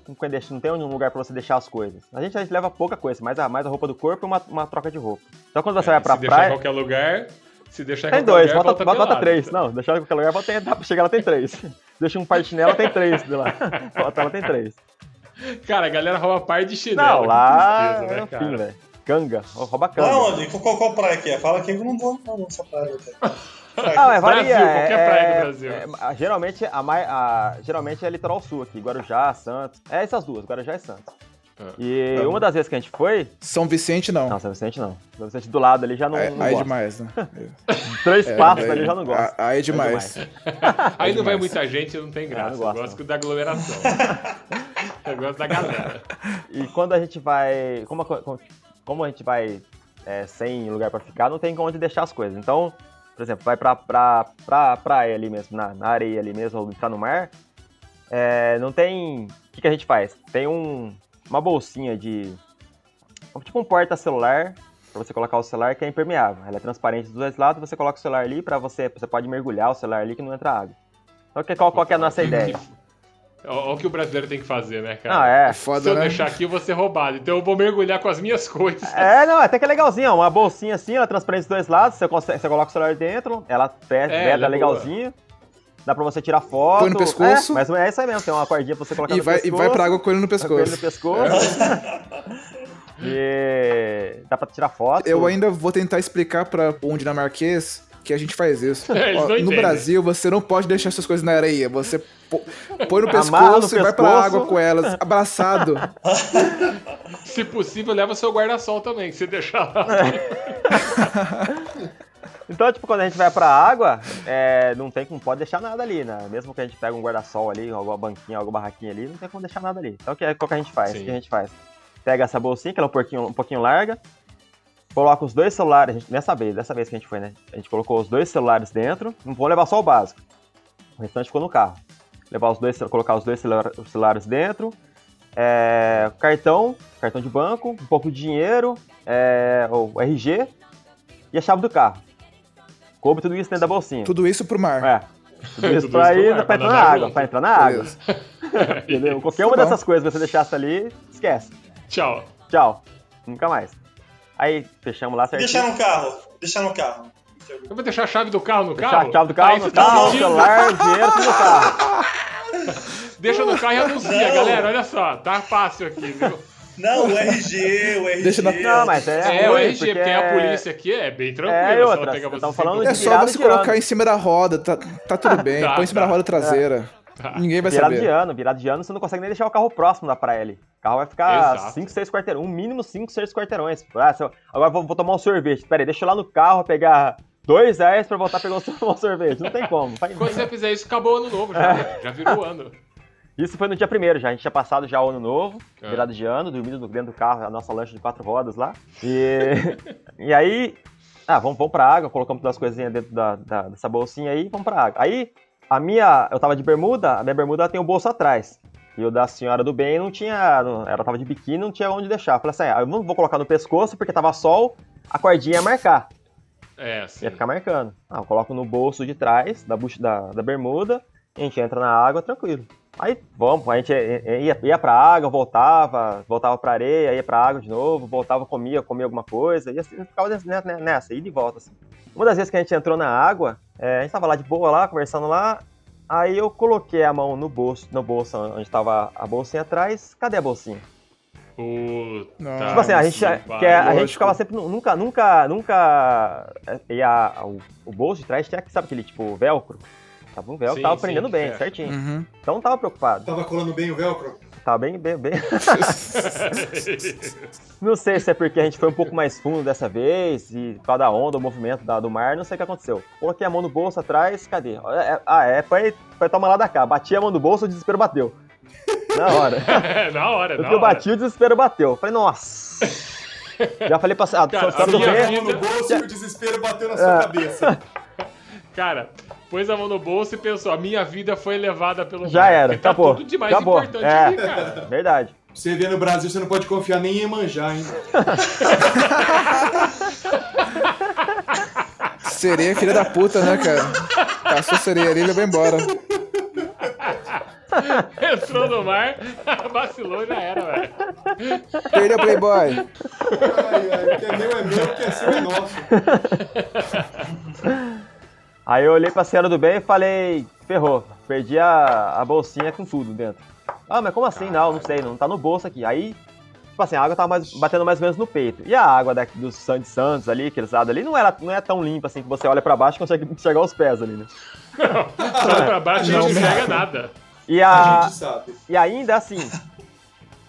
não tem um lugar pra você deixar as coisas. A gente, a gente leva pouca coisa, mais a, mais a roupa do corpo e uma, uma troca de roupa. Então quando você vai pra
se deixar em
praia.
qualquer lugar, se deixar em
Tem
qualquer
dois,
lugar,
bota, bota, bota três. Não, deixar em qualquer lugar, bota, dá pra chegar lá tem três. (laughs) Deixa um par de chinelo, tem três de lá. (laughs) Bota lá, tem três.
Cara, a galera rouba par de chinelo.
Não,
que
lá
tristeza,
é
né,
velho. Canga, rouba canga.
Lá onde? Qual, qual praia que é? Fala aqui que eu não vou não, nessa praia. (laughs)
Ah, mas varia.
Brasil,
é-
qualquer praia do
é-
Brasil.
é- geralmente, a, a- geralmente é litoral sul aqui, Guarujá, Santos. É essas duas, Guarujá e Santos. E uma das vezes que a gente foi.
São Vicente não.
Não, São Vicente não. São Vicente do lado ali já não.
Aí,
não
aí é
gosta.
demais, né? (laughs)
Três
É,
passos
daí-
ali já não gosta.
Aí é demais. (laughs)
Aí não vai
demais.
muita gente, não tem graça.
não
eu
gosto,
gosto da aglomeração. (laughs) eu gosto da galera.
E quando a gente vai. Como, como, como a gente vai é, sem lugar pra ficar, não tem onde deixar as coisas. Então, por exemplo, vai pra, pra, pra praia ali mesmo, na, na areia ali mesmo, ou entrar no mar. é, não tem. O que, que a gente faz? Tem um, uma bolsinha de. Tipo um porta-celular. Pra você colocar o celular que é impermeável. Ela é transparente dos dois lados, você coloca o celular ali pra você. Você pode mergulhar o celular ali que não entra água. Então, que- qual, qual que é a nossa ideia?
Olha o que o brasileiro tem que fazer, né, cara?
Não, é.
É foda,
Se eu
né?
deixar aqui, eu vou ser roubado. Então eu vou mergulhar com as minhas (laughs) coisas.
É, não, até que é legalzinho, ó, uma bolsinha assim, ela transparente dos dois lados, você, consegue, você coloca o celular dentro, ela fecha,
É, ela é
legalzinho. Dá pra você tirar foto.
Põe no pescoço.
É, mas é isso aí mesmo, tem uma cordinha pra você colocar
E
no
vai, e
pescoço.
vai pra água com ele no
com ele no
pescoço.
pescoço. (laughs) e dá pra tirar foto.
Eu ainda vou tentar explicar pra um dinamarquês que a gente faz isso. (laughs)
É,
Ó, no
entendem.
Brasil, você não pode deixar suas coisas na areia. Você põe no (laughs)
Amarra no
pescoço e vai pra
pescoço.
água com elas, (laughs) abraçado.
Se possível, leva seu guarda-sol também, que você deixar lá.
Então, tipo, quando a gente vai pra água, é, não tem como, pode deixar nada ali, né? Mesmo que a gente pega um guarda-sol ali, alguma banquinha, alguma barraquinha ali, não tem como deixar nada ali. Então, o que, qual que a gente faz? O
Sim.
que a gente faz? Pega essa bolsinha, que ela é um pouquinho, um pouquinho larga, coloca os dois celulares, gente- nessa vez, dessa vez que a gente foi, né? A gente colocou os dois celulares dentro, não vou levar só o básico. O restante ficou no carro. Levar os dois, colocar os dois celulares dentro, é, cartão, cartão de banco, um pouco de dinheiro, é, o RG e a chave do carro. Coube tudo isso dentro da bolsinha.
Tudo isso pro mar.
É. Tudo isso
Tudo
pra,
isso
ir, pra entrar na água. Pra entrar na água. Entendeu? (laughs) Qualquer uma
Tá bom.
dessas coisas que você deixasse ali, esquece.
Tchau.
Tchau. Nunca mais. Aí fechamos lá certinho.
Deixar no carro. Deixar no carro.
Eu vou deixar a chave do carro no
Deixar
carro?
a chave do carro
Aí
no
tá
carro, celular, dinheiro, tudo no carro. (laughs)
Deixa no carro e anuncia,
Não.
galera. Olha só, tá fácil aqui, viu?
Não, o RG, o RG.
Deixa na-
Não, mas é,
É, o RG, porque a
é-
polícia aqui é bem tranquila.
É, outra,
você
tão
sem
falando.
É só você colocar em cima da roda, tá, tá tudo (laughs) bem.
Tá,
Põe em cima
tá.
da roda traseira.
Tá. (laughs)
Ninguém vai
Virada de
saber.
ano, virada de ano, você não consegue nem deixar o carro próximo da praia ali. O carro vai ficar
Exato.
5, 6 quarteirões, um mínimo 5, 6 quarteirões. Ah, eu- agora vou, vou tomar um sorvete. Pera aí, deixa eu ir lá no carro pegar dois reais pra voltar a pegar um (laughs) um sorvete. Não tem como.
Quando você fizer isso, acabou o ano novo já. Já virou o ano. (laughs)
Isso foi no dia primeiro já. A gente tinha passado já o ano novo,
É.
virada de ano, dormindo no- dentro do carro, a nossa lancha de quatro rodas lá. E, e aí, ah, vamos, vamos pra água, colocamos todas as coisinhas dentro da, da- dessa bolsinha aí, vamos pra água. Aí, a minha, eu tava de bermuda, a minha bermuda tem o bolso atrás. E o da senhora do bem não tinha, não- ela tava de biquíni, não tinha onde deixar. Eu falei assim, ah, eu não vou colocar no pescoço porque tava sol, a cordinha ia marcar.
É, assim.
Ia ficar marcando. Ah, eu coloco no bolso de trás da, bucha- da, da bermuda, a gente entra na água tranquilo. Aí vamos, a gente ia, ia, ia pra água, voltava, voltava pra areia, ia pra água de novo, voltava, comia, comia alguma coisa, e assim, ficava nessa, nessa, nessa, ida e volta assim. Uma das vezes que a gente entrou na água, é, a gente tava lá de boa lá, conversando lá, aí eu coloquei a mão no bolso, no bolso onde tava a bolsinha atrás, cadê a bolsinha?
Puta.
Tipo assim, a gente,
que
a, a gente ficava sempre, nunca, nunca, nunca, e a, o, o bolso de trás tinha, que sabe aquele tipo velcro? Tava um velcro,
Sim,
tava
sim,
prendendo
que
bem,
fecha.
certinho.
Uhum.
Então não tava preocupado,
Tava colando bem o velcro?
tava bem, bem, bem. (laughs) não sei se é porque a gente foi um pouco mais fundo dessa vez, e por causa da onda, o movimento da- do mar, não sei o que aconteceu. Coloquei a mão no bolso atrás, cadê? É- Ah, é, foi, foi tomar lá da cá, bati a mão no bolso, o desespero bateu. Na hora.
É, (laughs) na hora,
Eu
na
que eu
hora.
bati, o desespero bateu. Falei, nossa. (laughs) Já falei pra. Ah,
Cara,
só
a
do
minha
bem.
A mão no bolso e o desespero bateu na sua
É.
cabeça.
Cara, pôs a mão no bolso e pensou, a minha vida foi levada pelo
Já
mar.
era,
Porque tá
acabou.
tudo de mais
acabou.
importante
é,
aqui, cara.
verdade.
Você vê no Brasil, você não pode confiar nem em manjar, hein? (laughs)
Sereia é filha da puta, né, cara? Passou sereia ali e levou embora. (laughs)
Entrou no mar, (laughs) vacilou, já era, velho.
Perdeu o Playboy.
Ai, ai, o que é meu é meu, o que é seu é nosso.
Aí eu olhei pra senhora do bem e falei, ferrou, perdi a, a bolsinha com tudo dentro. Ah, mas como assim? Não, não sei, não tá no bolso aqui. Aí, tipo assim, a água tava mais- batendo mais ou menos no peito. E a água da, do Santos Santos ali, aqueles lados ali, não, era, não é tão limpa assim que você olha pra baixo e consegue enxergar os pés ali, né? (laughs)
Olha pra baixo e não enxerga nada.
E,
A
a,
gente sabe.
e ainda assim,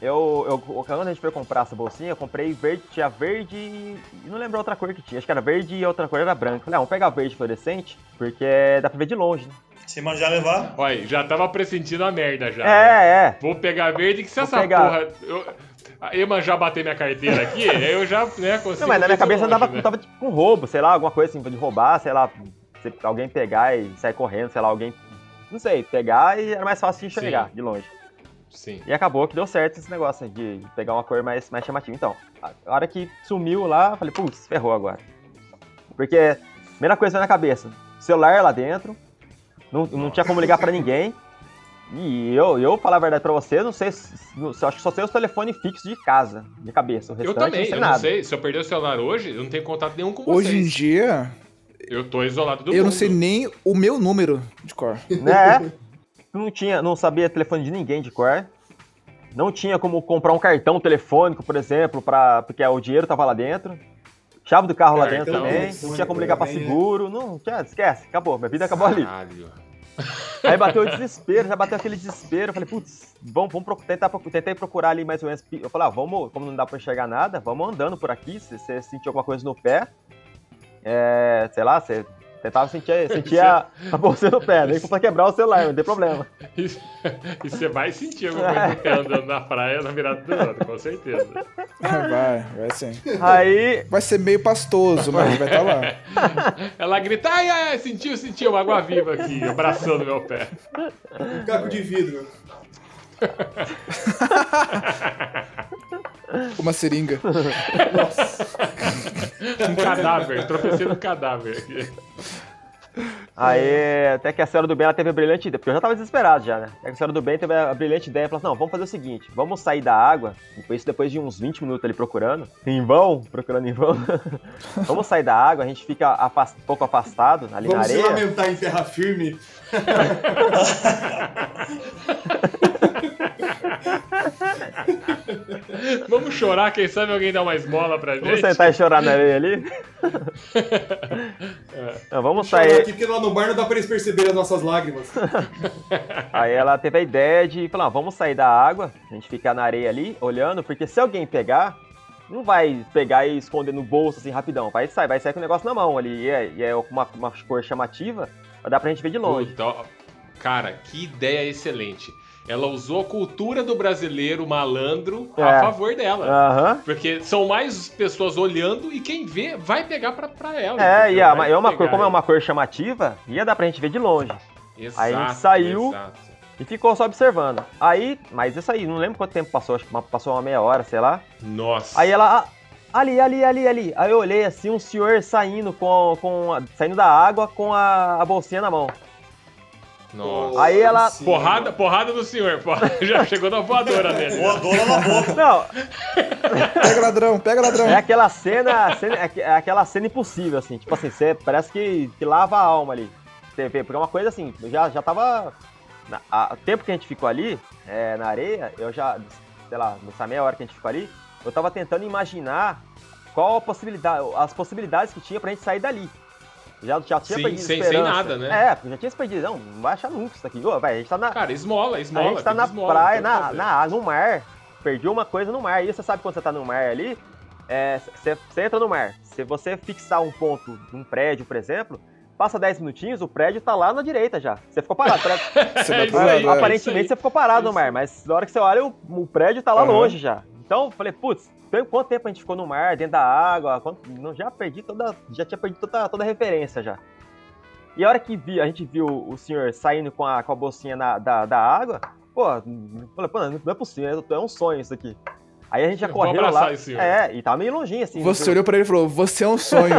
eu, eu, quando a gente foi comprar essa bolsinha, eu comprei verde, tinha verde e não lembro a outra cor que tinha. Acho que era verde e a outra cor era branca. Falei, ah, vamos pegar verde fluorescente, porque dá pra ver de longe, né?
Se manjar levar.
Olha, já tava pressentindo a merda já. né?
É, é.
Vou pegar verde, que se
Vou
essa
pegar.
porra. Eu, a Ema já bater minha carteira aqui, aí (laughs) eu já, né, consigo.
Não, mas na minha cabeça
longe,
tava,
né?
tava tipo com roubo, sei lá, alguma coisa assim, de roubar, sei lá, se alguém pegar e sair correndo, sei lá, alguém. Não sei, pegar e era mais fácil de enxergar
Sim.
de longe.
Sim.
E acabou que deu certo esse negócio de de pegar uma cor mais, mais chamativa. Então, a hora que sumiu lá, eu falei, putz, ferrou agora. Porque, primeira coisa na cabeça, celular lá dentro, não, não tinha como ligar pra (laughs) ninguém. E eu, eu falar a verdade pra você, não sei se. não- eu acho que só sei os telefones fixos de casa, de cabeça. O
Eu também,
não sei
eu
nada.
não sei. Se eu perder o celular hoje, eu não tenho contato nenhum com vocês.
Hoje em dia,
Eu tô isolado do
eu não
mundo.
sei nem o meu número de cor.
Né? (laughs) Não tinha, não sabia telefone de ninguém de cor. Não tinha como comprar um cartão telefônico, por exemplo, pra, porque o dinheiro tava lá dentro. Chave do carro lá
Cartão
dentro também. Não tinha como ligar
também, né?
seguro. Não tinha, esquece, acabou. Minha vida acabou ali. Aí bateu o desespero, já bateu aquele desespero. Eu falei, putz, vamos, vamos proc- tentar, tentei procurar ali mais ou menos. Eu falei, ah, vamos, como não dá pra enxergar nada, vamos andando por aqui. Se você sentir alguma coisa no pé, é, sei lá, você tentava sentir, (laughs) sentir a, a bolsa no pé, nem pra quebrar o celular, não tem problema.
E e você vai sentir alguma coisa no pé andando na praia na virada do ano, com certeza.
Vai, vai sim.
Aí,
Vai ser meio pastoso, mas vai estar lá. (laughs)
Ela grita, ai, ai, ai, sentiu, sentiu uma água viva aqui, abraçando meu pé.
Um caco de vidro. (laughs)
Uma seringa.
Um cadáver, tropecei no cadáver
aí, até que a senhora do bem ela teve a brilhante ideia, porque eu já tava desesperado já, né? Até que a senhora do bem teve a brilhante ideia, falou assim, não, vamos fazer o seguinte, vamos sair da água, depois, depois de uns 20 minutos ali procurando, em vão, procurando em vão, (laughs) vamos sair da água, a gente fica afast- um pouco afastado ali
Vamos
na
se
areia.
lamentar em terra firme. (laughs) (laughs)
Vamos chorar, quem sabe alguém dá uma esmola pra
Vamos
gente?
sentar e chorar na areia ali? (laughs) Não, vamos sair.
aqui porque lá no bar não dá pra eles perceberem as nossas lágrimas. (laughs)
Aí ela teve a ideia de falar, "Ó, vamos sair da água, a gente ficar na areia ali, olhando, porque se alguém pegar, não vai pegar e esconder no bolso assim rapidão. Vai sair, vai sair com o negócio na mão ali. E é, e é uma, uma cor chamativa, vai dar pra gente ver de longe.
Puta, cara, que ideia excelente. Ela usou a cultura do brasileiro malandro
É.
a favor dela.
Aham.
Porque são mais pessoas olhando e quem vê vai pegar pra, pra ela.
É, e a, é uma cor, como é uma cor chamativa, ia dar pra gente ver de longe.
Exato,
Aí a gente saiu.
exato.
E ficou só observando. Aí, mas isso aí, não lembro quanto tempo passou, acho que passou uma meia hora, sei lá.
Nossa.
Aí ela, ah, ali, ali, ali, ali. Aí eu olhei assim, um senhor saindo com, com saindo da água com a, a bolsinha na mão.
Nossa.
Aí ela-
Sim.
Porrada, porrada do senhor. (laughs) Já chegou na voadora nele.
Voadora na boca.
Não,
Pega ladrão, pega ladrão.
é aquela cena, cena- é é aquela cena impossível, assim. Tipo assim, você parece que, que lava a alma ali. Você vê, porque é uma coisa assim, eu já, já tava. na- a- o tempo que a gente ficou ali, é, na areia, eu já, sei lá, nessa meia hora que a gente ficou ali, eu tava tentando imaginar qual a possibilidade, as possibilidades que tinha pra gente sair dali. Já, já tinha
Sim,
perdido
sem- sem nada, né?
É, porque já tinha se perdido. Não, não vai achar nunca isso aqui. Ô, a gente tá na,
Cara, esmola,
a
esmola.
gente tá na
esmola,
praia, na, na, no mar. Perdi uma coisa no mar. E você sabe quando você tá no mar ali, é, você você entra no mar. Se você fixar um ponto de um prédio, por exemplo, passa 10 minutinhos, o prédio tá lá na direita já. Você ficou parado.
Você (laughs)
É aí,
lado, é.
Aparentemente você ficou parado no mar, mas na hora que você olha, o, o prédio tá lá
Aham.
longe já. Então, eu falei, putz, quanto tempo a gente ficou no mar, dentro da água? Quanto- não, já perdi toda. Já tinha perdido toda, toda a referência já. E a hora que vi, a gente viu o senhor saindo com a, com a bolsinha na- da, da água, pô, falei, pô, não é possível, é um sonho isso aqui. Aí a gente já correu lá. É, e tava meio longinho assim.
Você olhou pra ele e falou, você é um sonho. (laughs)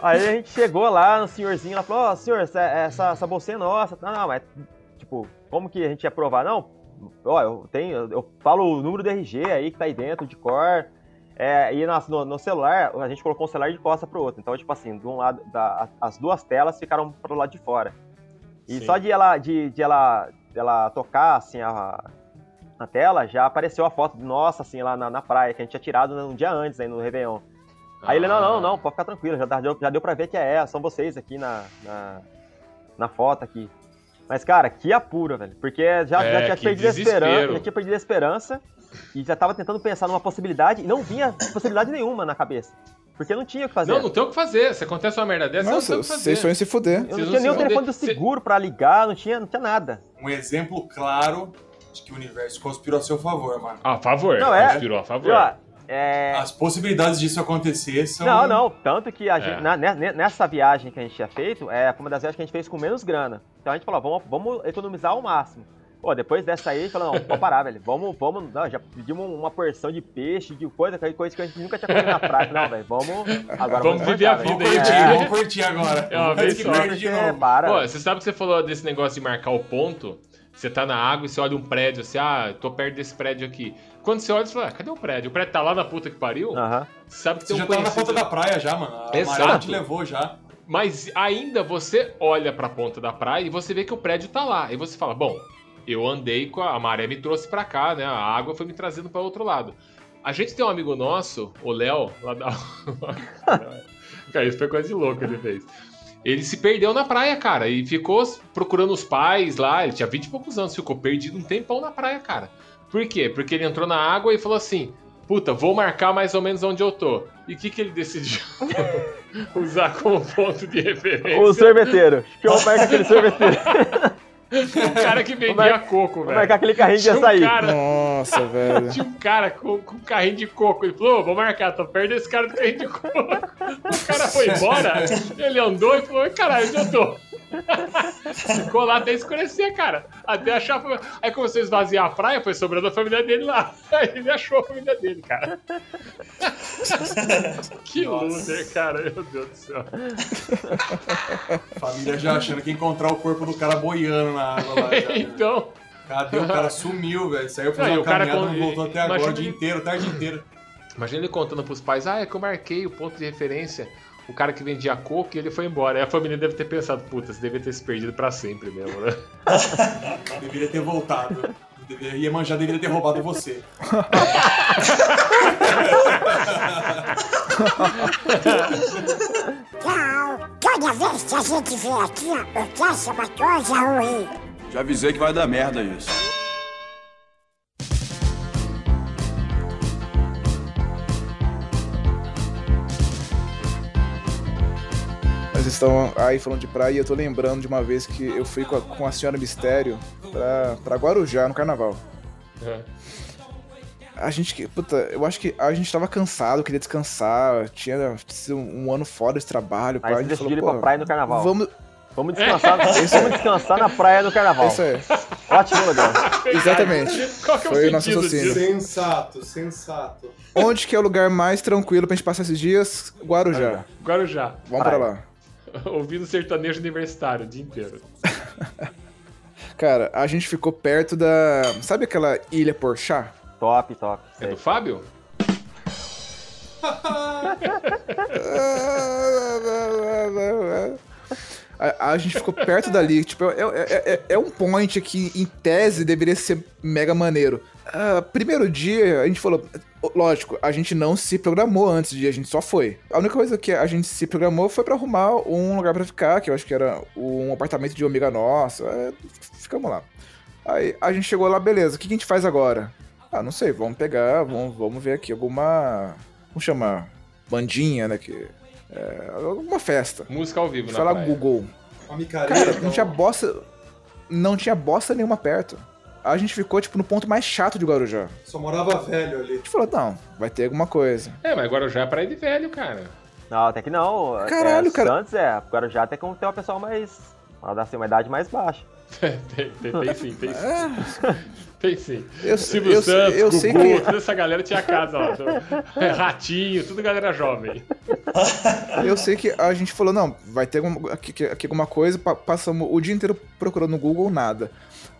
Aí a gente chegou lá no senhorzinho, ela falou, ó, senhor, essa, essa, essa bolsinha é nossa. Não, não, mas, tipo, como que a gente ia provar? Não, ó, eu tenho, eu, falo o número do RG aí que tá aí dentro, de cor. É, e nas- no, no celular, a gente colocou um celular de costa pro outro. Então, tipo assim, de um lado, da- as duas telas ficaram pro lado de fora. E
Sim.
só de ela, de, de ela, de ela tocar, assim, a, na tela, já apareceu a foto nossa, assim, lá na, na praia, que a gente tinha tirado um dia antes, aí no Réveillon. Aí ele, não, não, não, pode ficar tranquilo, já deu, já deu pra ver que é, são vocês aqui na, na, na foto aqui. Mas, cara, que apura, velho. Porque já,
É,
já tinha perdido a esperança, já tinha perdido a esperança e já tava tentando pensar numa possibilidade e não vinha possibilidade nenhuma na cabeça. Porque não tinha o que fazer.
Não, não tem o que fazer. Se acontece uma merda dessa,
Nossa,
não tem o que fazer.
vocês se fuder.
Eu não tinha nem o telefone do seguro pra ligar, não tinha, não tinha nada.
Um exemplo claro de que o universo conspirou a seu favor, mano.
A favor.
Não, é-
Conspirou a favor.
E, ó, é...
As possibilidades disso acontecer são.
Não, não. Tanto que a
É.
gente, na- ne- nessa viagem que a gente tinha feito, é, foi uma das viagens que a gente fez com menos grana. Então a gente falou, vamos, vamos economizar ao máximo. Pô, depois dessa aí, falou, não, pode parar, velho. Vamos, vamos. Não, já pedimos uma porção de peixe, de coisa, que- coisa que a gente nunca tinha comido na praia. Não, velho, vamos. Agora
Vamos viver a vida
velho.
aí,
Curtir,
É.
vamos curtir agora.
É uma vez
que
só.
novo.
para.
Pô, você sabe que você falou desse negócio de marcar o ponto? Você tá na água e você olha um prédio assim, ah, tô perto desse prédio aqui. Quando você olha, você fala, ah, cadê o prédio? O prédio tá lá na puta que pariu?
Aham.
Você sabe que
Você
tem
já
um
tava na
conhecido...
ponta da praia já, mano. A
Exato.
te levou já.
Mas ainda você olha pra ponta da praia e você vê que o prédio tá lá. E você fala, bom, eu andei com a, a maré me trouxe pra cá, né? A água foi me trazendo pra outro lado. A gente tem um amigo nosso, o Léo, lá da. cara, (laughs) isso foi coisa de louco que ele fez. Ele se perdeu na praia, cara, e ficou procurando os pais lá. Ele tinha 20 e poucos anos, ficou perdido um tempão na praia, cara. Por quê? Porque ele entrou na água e falou assim: Puta, vou marcar mais ou menos onde eu tô. E o que, que ele decidiu (laughs) usar como ponto de referência?
O sorveteiro. Que eu marcar aquele sorveteiro. (laughs)
O cara que vendia
mar-
coco, velho.
marcar aquele carrinho
Tinha um
açaí.
cara,
Nossa, velho. (laughs)
tinha um cara com, com um carrinho de coco. Ele falou: "Ô, vou marcar, tô perto desse cara do carrinho de coco. O cara foi embora, ele andou e falou: caralho, onde eu tô? (laughs) Ficou lá até escurecer, cara. Até achar. Aí começou a esvaziar a praia, foi sobrando a família dele lá. (laughs) Aí ele achou a família dele, cara. que loser, cara. Meu Deus do céu.
Família já achando que ia encontrar o corpo do cara boiando na água lá. (laughs) Já?
Então.
Cadê? O cara sumiu, velho. Saiu fazer
e
uma caminhada, não voltou até agora, o dia
ele-
inteiro, tarde inteira.
Imagina ele contando pros pais, ah, é que eu marquei o ponto de referência, o cara que vendia coco e ele foi embora. Aí a família deve ter pensado, puta, você devia ter se perdido pra sempre mesmo, né? (laughs)
Deveria ter voltado. Iemanjá deveria ter roubado você.
Tchau. Toda vez que a gente vê aqui, ó, o que é uma coisa ruim.
Já avisei que vai dar merda isso.
Nós estamos aí falando de praia e eu tô lembrando de uma vez que eu fui com a, com a senhora Mistério pra, pra Guarujá no carnaval.
É.
A gente que. Puta, eu acho que a gente tava cansado, queria descansar. Tinha sido um ano fora de trabalho.
Aí
a gente
decidiu ir pra praia no carnaval.
Vamos.
Vamos descansar,
Esse (laughs) é-
vamos descansar na praia no carnaval.
Isso aí.
Ótimo lugar.
Exatamente.
Qual que é o
Foi o nosso raciocínio.
Sensato, sensato.
Onde que é o lugar mais tranquilo pra gente passar esses dias? Guarujá.
Guarujá.
Vamos pra lá. (laughs)
Ouvindo sertanejo universitário o dia inteiro. (laughs)
Cara, a gente ficou perto da. Sabe aquela ilha Porchat?
Top, top.
É do Fábio? (laughs)
A, a gente ficou perto dali, (laughs) tipo, é, é- é- é um point que, em tese, deveria ser mega maneiro. Ah, primeiro dia, a gente falou, lógico, a gente não se programou antes de a gente só foi. A única coisa que a gente se programou foi pra arrumar um lugar pra ficar, que eu acho que era um apartamento de uma amiga nossa. é, ficamos lá. Aí a gente chegou lá, beleza, o que a gente faz agora? Ah, não sei, vamos pegar, vamos, vamos ver aqui alguma. Vamos chamar bandinha, né? Que, é, alguma festa.
Música ao vivo na
Falar
praia.
Google.
Uma micareta.
Cara, não tinha bosta. Não tinha bosta nenhuma perto. A gente ficou, tipo, no ponto mais chato de Guarujá.
Só morava velho ali.
A gente falou, não, vai ter alguma coisa.
É, mas Guarujá é praia de velho, cara.
Não, até que não.
Caralho,
é,
cara.
Santos é. Agora já tem como ter uma pessoa mais. Ela dá assim, uma idade mais baixa. (laughs)
tem, tem, tem sim, tem sim. Tem sim.
Eu-
Silvio
eu-
Santos,
eu
Gugu,
sei que-
toda essa galera tinha casa lá. É, Ratinho, tudo galera jovem.
eu sei que a gente falou, não, vai ter alguma, aqui, aqui alguma coisa. pa- Passamos o dia inteiro procurando no Google, nada.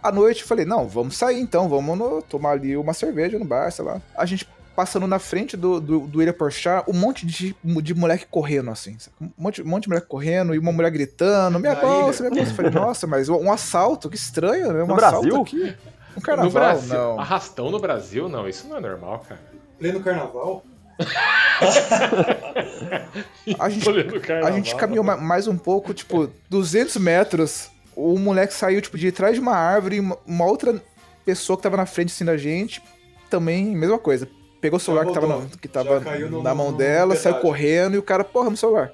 À noite, falei, não, vamos sair então, vamos no- tomar ali uma cerveja no bar, sei lá. A gente passando na frente do, do, do Ilha Porchat, um monte de, de moleque correndo, assim. Um monte, um monte de moleque correndo e uma mulher gritando, minha bolsa, minha bolsa. Eu falei, nossa, mas um assalto, que estranho, né? Um
No
assalto
Brasil?
aqui. Um carnaval,
no Brasil.
não.
Arrastão no Brasil? Não, isso não é normal, cara.
Pleno carnaval? (laughs)
A gente,
no
a
carnaval.
gente caminhou ma- mais um pouco, tipo, 200 metros. O moleque saiu, tipo, de trás de uma árvore e uma, outra pessoa que tava na frente, assim, da gente, também, mesma coisa. Pegou o celular que tava, na, que tava
no-
na mão
no-
dela,
no
saiu correndo e o cara, porra, meu celular.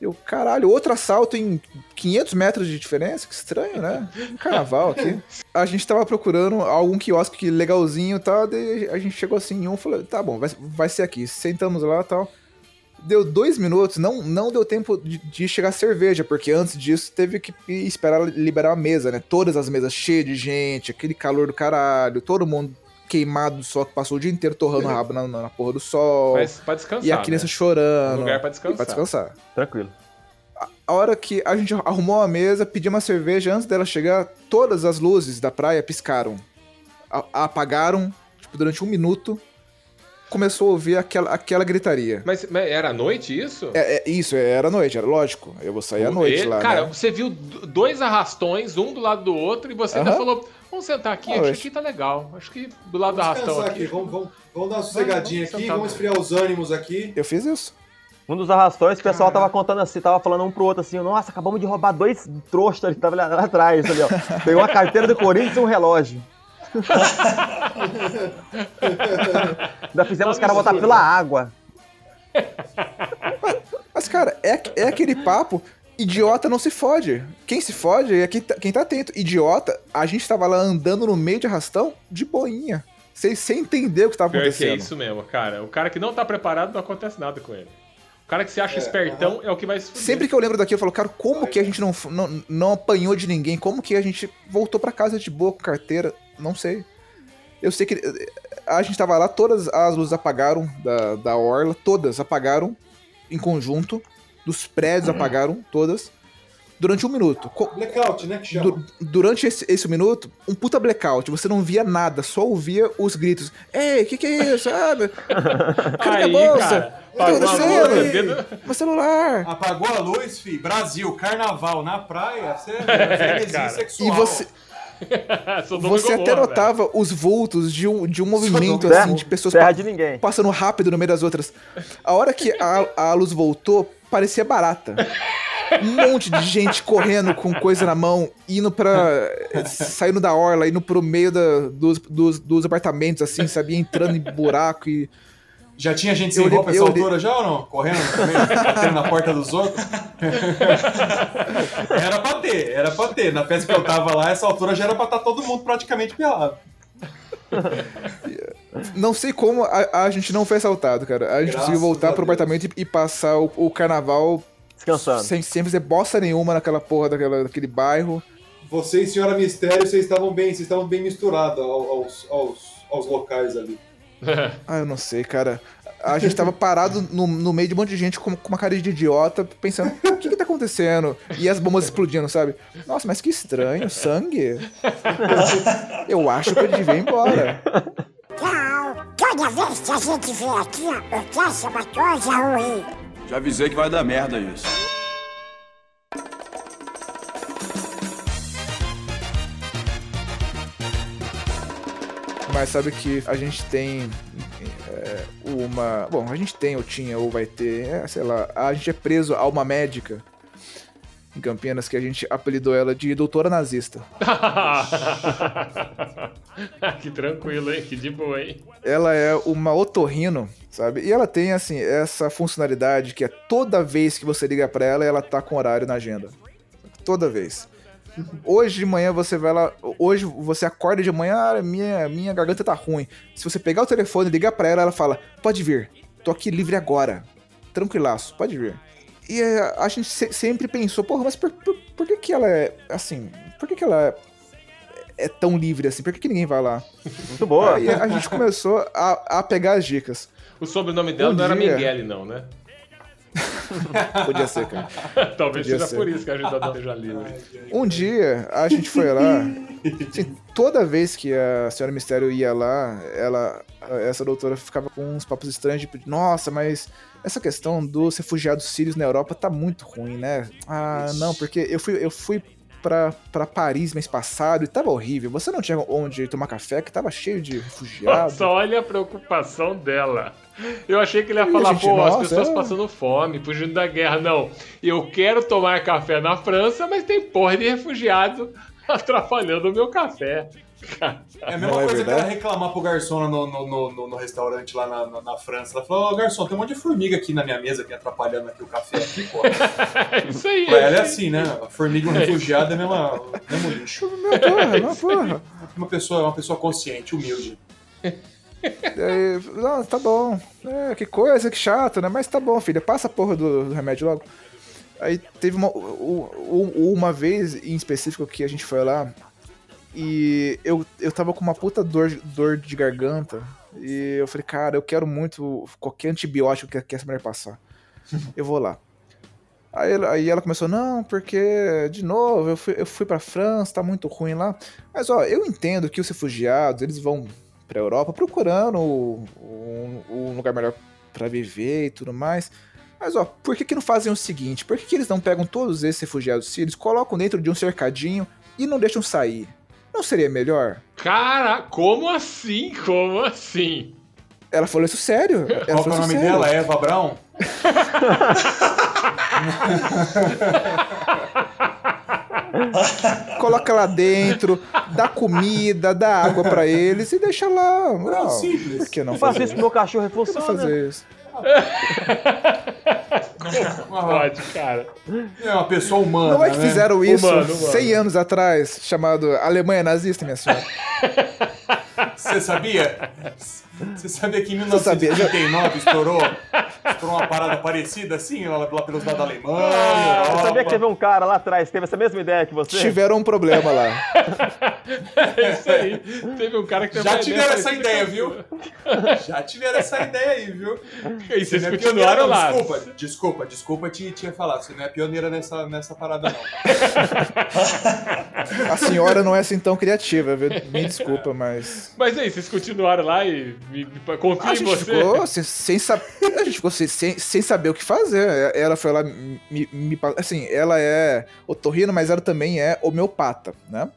Eu, caralho, outro assalto em 500 metros de diferença? Que estranho, né? Um carnaval aqui. A gente tava procurando algum quiosque legalzinho e tal, a gente chegou assim em um falou, tá bom, vai, vai ser aqui. Sentamos lá e tal. Deu dois minutos, não, não deu tempo de, de chegar cerveja, porque antes disso teve que esperar liberar a mesa, né? Todas as mesas cheias de gente, aquele calor do caralho, todo mundo queimado do sol, que passou o dia inteiro torrando o rabo na, na porra do sol.
Mas pra descansar.
E a criança
né?
chorando.
Um lugar pra descansar.
Pra descansar.
Tranquilo.
A hora que a gente arrumou a mesa, pediu uma cerveja, antes dela chegar, todas as luzes da praia piscaram. A- apagaram, tipo, durante um minuto. Começou a ouvir aquela, aquela gritaria.
Mas, mas era à noite isso?
É, é, isso, era noite, era lógico. Eu vou sair à noite
Ele-
lá.
Cara,
né?
você viu dois arrastões, um do lado do outro, e você ainda
Aham.
falou: vamos sentar aqui,
Ah,
acho que aqui tá legal. Acho que do lado do arrastão aqui.
aqui, vamos, vamos, vamos dar uma sossegadinha
vamos
aqui, vamos esfriar os ânimos aqui.
Eu fiz isso.
Um dos arrastões, o pessoal tava contando assim, tava falando um pro outro assim, nossa, acabamos de roubar dois trouxas ali, tava lá atrás, ali, ó. Pegou uma carteira do Corinthians e um relógio. Ainda fizemos os caras botar pela água.
Mas, cara, é, é aquele papo. Idiota não se fode. Quem se fode é quem tá, quem tá atento. Idiota, a gente tava lá andando no meio de arrastão de boinha. Sem, sem entender o que tava
Pior que é
acontecendo.
isso mesmo, cara. O cara que não tá preparado não acontece nada com ele. O cara que se acha
É,
espertão é o que vai se fuder.
Sempre que eu lembro daquilo, eu falo, cara, como que a gente não, não, não apanhou de ninguém? Como que a gente voltou pra casa de boa com carteira? Não sei. Eu sei que eh, a gente tava lá, todas as luzes apagaram da, da orla, todas apagaram em conjunto, dos prédios apagaram todas, durante um minuto.
Blackout, né? Que chama.
Du- durante esse, esse minuto, um puta blackout, você não via nada, só ouvia os gritos. Ei, o que, que é isso? Ah, meu- (laughs) cadê minha bolsa? O que tá
a dedo-
Meu celular.
Apagou a luz, fi. Brasil, carnaval na praia, você (laughs) é frenesia
cara.
sexual.
E você, (laughs) você até
velho.
notava os vultos de um, de um movimento,
Terra,
assim, de pessoas pa-
de ninguém.
passando rápido no meio das outras. A hora que a, a luz voltou, parecia barata. Um monte de gente correndo com coisa na mão, indo pra. saindo da orla, indo pro meio da- dos, dos, dos apartamentos, assim, sabe? Entrando em buraco e.
Já tinha gente
Eu
sem
olhei-
roupa essa
eu
altura já ou não? Correndo (laughs) batendo na porta dos outros? (laughs) era pra ter, era pra ter. Na festa que eu tava lá, essa altura já era pra estar todo mundo praticamente pelado.
Não sei como a, a gente não foi assaltado, cara. A gente
Graças
conseguiu voltar pro apartamento e, e passar o, o carnaval
Descansando.
sem, sem fazer bosta nenhuma naquela porra daquela, daquele bairro.
Você e Senhora Mistério, vocês estavam bem, vocês estavam bem misturados ao- aos, aos, aos locais ali. (laughs)
Ah, eu não sei, cara. A gente tava parado no, no meio de um monte de gente com, com uma cara de idiota, pensando, o que que tá acontecendo? E as bombas explodindo, sabe? Nossa, mas que estranho, sangue. Eu acho que eu devia ir embora.
Tchau. Toda vez que a gente vem aqui, ó, eu quero essa coisa ruim.
Já avisei que vai dar merda isso.
Mas sabe que a gente tem é, uma. Bom, a gente tem, ou tinha, ou vai ter, é, sei lá, a gente é preso a uma médica em Campinas que a gente apelidou ela de doutora nazista. (laughs)
que tranquilo, hein? Que de boa, hein?
ela é uma otorrino, sabe? E ela tem, assim, essa funcionalidade que é toda vez que você liga pra ela, ela tá com horário na agenda. Toda vez. Hoje de manhã você vai lá, hoje você acorda de manhã, ah, minha, minha garganta tá ruim. Se você pegar o telefone e ligar pra ela, ela fala, pode vir, tô aqui livre agora. Tranquilaço, pode vir. E é, a gente se- sempre pensou, porra, mas por, por, por que que ela é, assim, por que que ela é, é tão livre assim? Por que que ninguém vai lá?
Muito boa.
Aí a gente começou a, a pegar as dicas.
O sobrenome dela
Um
não era
dia-
Mengele, não, né? (laughs)
Podia ser, cara. (laughs)
Talvez
Podia
seja
ser.
por isso que a ajuda esteja livre.
Um dia a gente foi lá. assim, toda vez que a senhora Mistério ia lá, ela, essa doutora ficava com uns papos estranhos, tipo, nossa, mas essa questão dos refugiados sírios na Europa tá muito ruim, né? Ah, não, porque eu fui, eu fui pra, pra Paris mês passado e tava horrível. Você não tinha onde tomar café, que tava cheio de (laughs) refugiados.
Nossa, olha a preocupação dela. Eu achei que ele ia falar,
gente,
pô, as
nossa,
pessoas
é.
passando fome, fugindo da guerra. Não, eu quero tomar café na França, mas tem porra de refugiado (laughs) atrapalhando o meu café.
É a mesma
Não é
coisa que
verdade?
ela reclamar pro garçom no, no, no, no- no restaurante lá na, na, na França. Ela falou, ô garçom, tem um monte de formiga aqui na minha mesa, aqui atrapalhando aqui o café aqui, pô.
É (laughs) isso aí.
pra ela é assim, né? A formiga e um refugiado é o mesmo, mesmo lixo.
Meu porra, meu porra.
Uma pessoa, uma pessoa consciente, humilde. (laughs)
Aí, não, tá bom. É, que coisa, que chato, né? Mas tá bom, filha, passa a porra do, do remédio logo. Aí teve uma, uma vez em específico que a gente foi lá e eu, eu tava com uma puta dor, dor de garganta e eu falei, cara, eu quero muito qualquer antibiótico que, que essa mulher passar. Eu vou lá. Aí ela, aí ela começou, não, porque, de novo, eu fui, eu fui pra França, tá muito ruim lá. Mas, ó, eu entendo que os refugiados, eles vão pra Europa procurando um, um lugar melhor pra viver e tudo mais. Mas, ó, por que que não fazem o seguinte? Por que que eles não pegam todos esses refugiados sírios, colocam dentro de um cercadinho e não deixam sair? Não seria melhor?
Cara, como assim? Como assim?
Ela falou isso sério. (laughs) Ela
Qual é
falou
o nome
sério.
dela? Eva Brown? (laughs) (laughs)
Coloca lá dentro, dá comida, dá água pra eles e deixa lá. Não,
simples.
Por que não fazer
isso com meu cachorro,
não
funciona.
fazer isso?
Pode, cara.
É uma pessoa humana,
Não é que
né?
fizeram isso
Humano, humano.
100 anos atrás, chamado Alemanha nazista, minha senhora? (laughs)
Você sabia? Você sabia que em
Você sabia?
1939 estourou, estourou uma parada parecida assim, lá, lá pelos lados da Alemanha,
Eu
Europa?
sabia que teve um cara lá atrás que teve essa mesma ideia que você?
Tiveram um problema lá. (laughs)
É isso aí. Teve um cara que teve
Já
uma
tiveram essa ideia, viu? (laughs) Já tiveram essa ideia aí, viu?
E vocês
Você não é
continuaram
pioneira,
lá.
não, Desculpa, desculpa, desculpa te, te falar. Você não é pioneira nessa, nessa parada, não. (laughs)
A senhora não é assim tão criativa, viu? Me desculpa, mas.
Mas aí, vocês continuaram lá e me, me, em você.
ficou sem. A gente ficou sem, sem, sem saber o que fazer. Ela foi lá me, me. Assim, ela é otorrino, mas ela também é homeopata, né?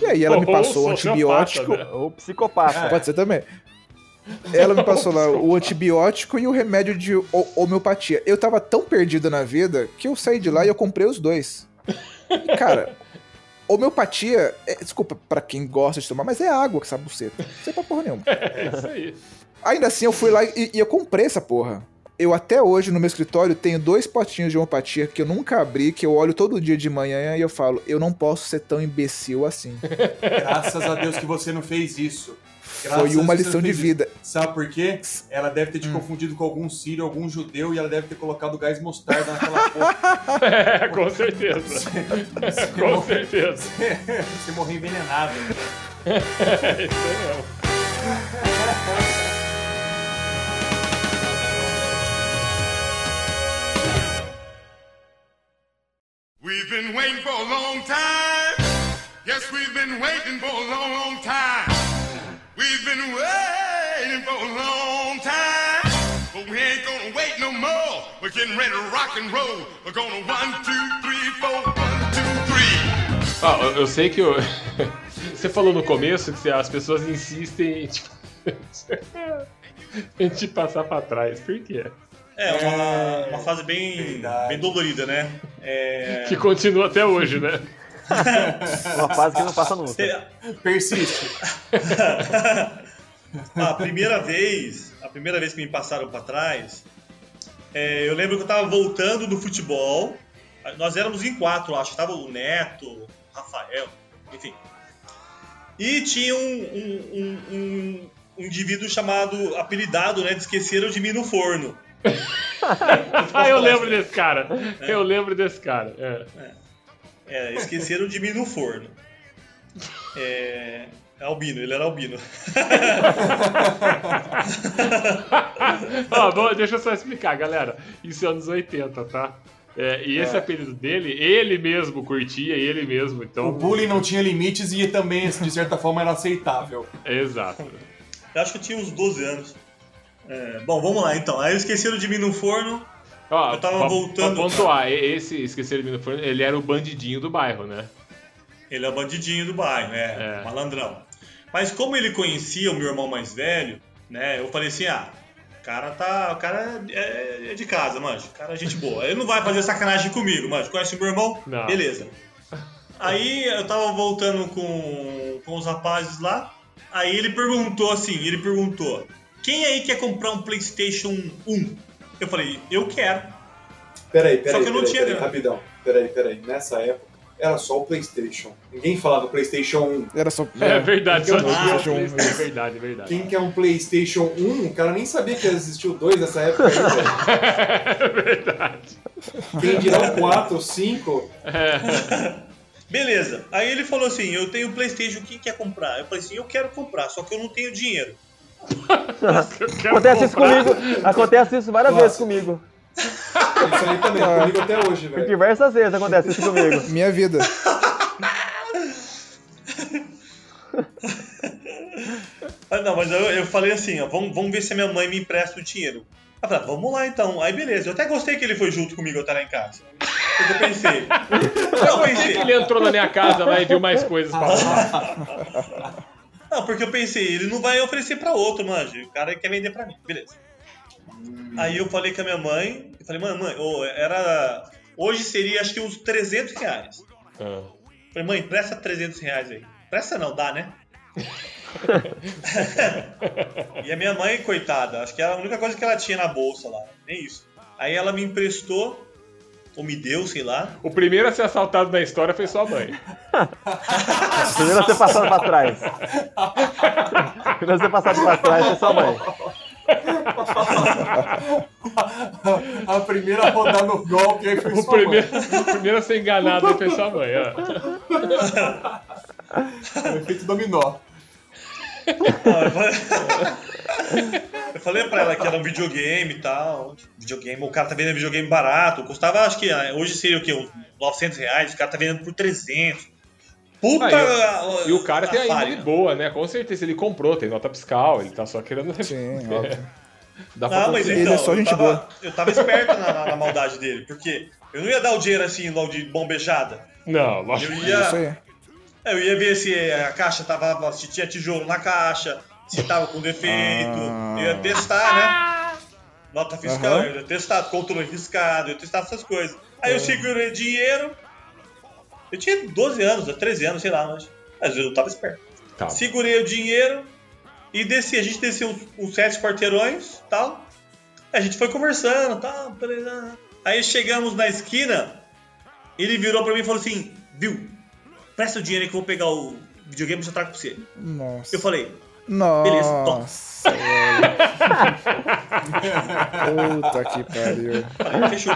E aí ela me
Ou
passou o antibiótico.
né?
Ou psicopata.
Pode ser também. Ela me passou lá o antibiótico e o remédio de ho- homeopatia. Eu tava tão perdido na vida que eu saí de lá e eu comprei os dois. E, cara, homeopatia, é- desculpa pra quem gosta de tomar, mas é água que essa buceta. Não sei pra porra nenhuma. (laughs)
É isso aí.
Ainda assim, eu fui lá e, e eu comprei essa porra. Eu até hoje, no meu escritório, tenho dois potinhos de homeopatia que eu nunca abri, que eu olho todo dia de manhã e eu falo, eu não posso ser tão imbecil assim. (laughs)
Graças a Deus que você não fez isso. Graças
Foi uma
você
lição de vida.
isso. Sabe por quê? Ela deve ter
Hum.
te confundido com algum sírio, algum judeu, e ela deve ter colocado gás mostarda naquela (laughs) porra.
É, com certeza. (laughs) com certeza. (laughs)
Você morreu envenenado.
É isso aí mesmo.
We've been waiting for a long time. Yes, we've been waiting for a long, long time. We've been waiting for a long time. But we ain't gonna wait no more. We're getting ready to rock and roll. We're gonna one, two, three, four, one, two, three.
Ah, eu, sei que eu... (laughs) você falou no começo que as pessoas insistem em tipo, (laughs) em te passar pra trás. Por quê?
É, uma, uma fase bem,
Verdade.
bem dolorida, né? É, (laughs)
Que continua até hoje, né?
Uma fase que não passa nunca.
Persiste.
a primeira vez, a primeira vez que me passaram pra trás, é, eu lembro que eu tava voltando do futebol. Nós éramos em quatro, acho. Tava o Neto, o Rafael, enfim. E tinha um, um- um- um- um indivíduo chamado, apelidado, né, de esqueceram de mim no forno.
Ah, (laughs) eu lembro desse cara. Eu lembro desse cara. É.
É, esqueceram de mim no forno. É, albino, ele era albino. (laughs)
Deixa eu só explicar, galera. Isso é anos 80, tá? É, e esse apelido dele, ele mesmo curtia, ele mesmo. Então,
O bullying não tinha limites e também, de certa forma, era aceitável.
Exato.
Eu acho que eu tinha uns 12 anos. É, bom, vamos lá então. Aí esqueceram de mim no forno.
Ó,
Eu tava
pra-
voltando-
Pra pontuar, e- esse esqueceram de forno, ele era o bandidinho do bairro, né?
Ele é o bandidinho do bairro, né?
É.
Malandrão. Mas como ele conhecia o meu irmão mais velho, né? Eu falei assim, ah, o cara tá. O cara é, é de casa, manjo. O cara é gente boa. Ele não vai fazer sacanagem comigo, manjo. Conhece o meu irmão?
Não.
Beleza. Aí eu tava voltando com, com os rapazes lá. Aí ele perguntou assim, ele perguntou, quem aí quer comprar um Playstation 1? Eu falei, eu quero.
Peraí, peraí,
Só que eu não
peraí,
tinha
peraí,
grana.
rapidão. Peraí, peraí. Nessa época, era só o PlayStation. Ninguém falava PlayStation 1.
Era só.
É verdade, só
é um
tinha
PlayStation 1?
É verdade, é verdade.
Quem que é um PlayStation 1? O cara nem sabia que existia o 2 nessa época aí. (laughs)
É verdade.
Quem dirá o 4 ou 5?
Beleza. Aí ele falou assim: Eu tenho PlayStation, quem quer comprar? Eu falei assim: Eu quero comprar, só que eu não tenho dinheiro. (laughs)
Acontece isso comigo. Acontece isso várias
Nossa.
vezes comigo.
Isso aí também, comigo até hoje, velho.
Diversas vezes acontece isso comigo. (laughs)
Minha vida. (laughs)
Ah, não, mas eu, eu falei assim: ó, vamos, vamos ver se a minha mãe me empresta o dinheiro. Ela falou, vamos lá então. Aí beleza, eu até gostei que ele foi junto comigo até lá em casa. Eu pensei. Eu
Por que,
pensei.
que ele entrou na minha casa lá e viu mais coisas pra falar?
Não, porque eu pensei, ele não vai oferecer pra outro, manja. O cara quer vender pra mim, beleza. Aí eu falei com a minha mãe, eu falei, mãe, mãe, ô, era. Hoje seria acho que uns 300 reais.
Ah.
Falei, mãe, presta 300 reais aí. Presta não, dá, né? (laughs) e a minha mãe, coitada, acho que era a única coisa que ela tinha na bolsa lá, nem isso. Aí ela me emprestou, ou me deu, sei lá.
O primeiro a ser assaltado na história foi sua mãe.
Primeiro a ser passado pra trás. Primeiro a ser passado pra trás foi sua mãe.
A primeira a rodar no golpe aí foi
O
sua
primeiro,
mãe.
o primeiro a ser enganado aí foi sua mãe. ó.
O efeito dominó.
Eu falei... pra ela que era um videogame e tal. Videogame, o cara tá vendendo videogame barato. Custava, acho que ah, hoje seria o quê? Uns 900 reais. O cara tá vendendo por 300. Puta.
Ah, e, o, e o cara tem a índole boa, né? Com certeza ele comprou, tem nota fiscal, ele tá só querendo.
Sim, (laughs) óbvio.
Dá pra
Não, mas então,
é só
eu,
gente
tava,
boa.
eu tava esperto na, na- na maldade dele, porque eu não ia dar o dinheiro assim, logo de bombejada.
Não, lógico.
Eu
É Isso
ia,
aí.
eu ia ver se a caixa tava. se tinha tijolo na caixa, se tava com defeito.
Ah.
Eu ia testar, né? Nota fiscal,
Aham.
eu ia testar, controle riscado, eu ia testar essas coisas. Aí eu segurei dinheiro. Eu tinha 12 anos, 13 anos, sei lá, mas. Mas eu tava esperto.
Tá.
Segurei o dinheiro e desci. A gente desceu uns, uns sete quarteirões tal. A gente foi conversando tal. beleza. Aí chegamos na esquina, ele virou pra mim e falou assim: Viu, presta o dinheiro aí que eu vou pegar o videogame e eu trago pra você.
Nossa.
Eu falei:
Nossa. (laughs) Puta que pariu.
fechou.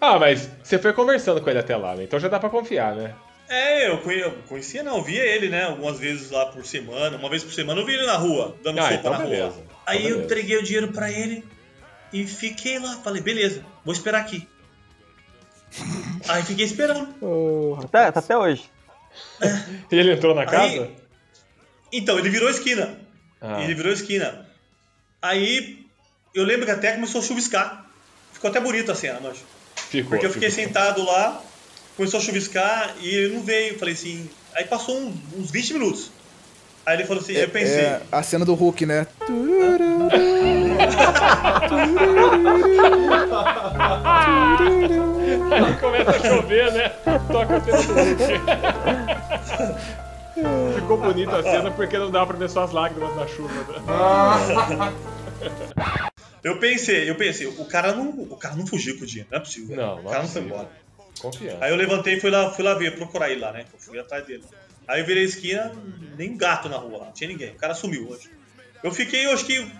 Ah, mas você foi conversando com ele até lá, né? Então já dá pra confiar, né?
É, eu conhe- eu conhecia, não, eu via ele, né? Algumas vezes lá por semana, uma vez por semana eu vi ele na rua, dando
Ah,
sopa
então
na
beleza.
rua. Aí
Então
eu
beleza.
entreguei o dinheiro pra ele e fiquei lá. Falei, beleza, vou esperar aqui. Aí fiquei esperando.
Até, tá até hoje.
E ele entrou na casa?
Aí- Então, ele virou a esquina.
Ah.
Ele virou esquina. Aí eu lembro que até começou a chuviscar. Ficou até bonita a cena, mancho.
Ficou.
Porque eu fiquei
ficou.
sentado lá, começou a chuviscar e ele não veio. Falei assim. Aí passou um- uns 20 minutos. Aí ele falou assim, eu pensei.
É a cena do Hulk, né? (laughs)
Aí começa a chover, né? Toca a cena do Hulk. (laughs) Ficou bonita a cena porque não dá pra ver só as lágrimas na chuva. Né? (laughs)
Eu pensei, eu pensei, o cara não, o cara não fugiu com o dinheiro, não é possível.
Não,
o
não
cara
é
não foi embora.
Confiança.
Aí eu levantei e fui lá, fui lá ver, procurar ele lá, né? Eu fui atrás dele. Aí eu virei a esquina, nem gato na rua lá, não tinha ninguém. O cara sumiu hoje. Eu fiquei, eu acho que,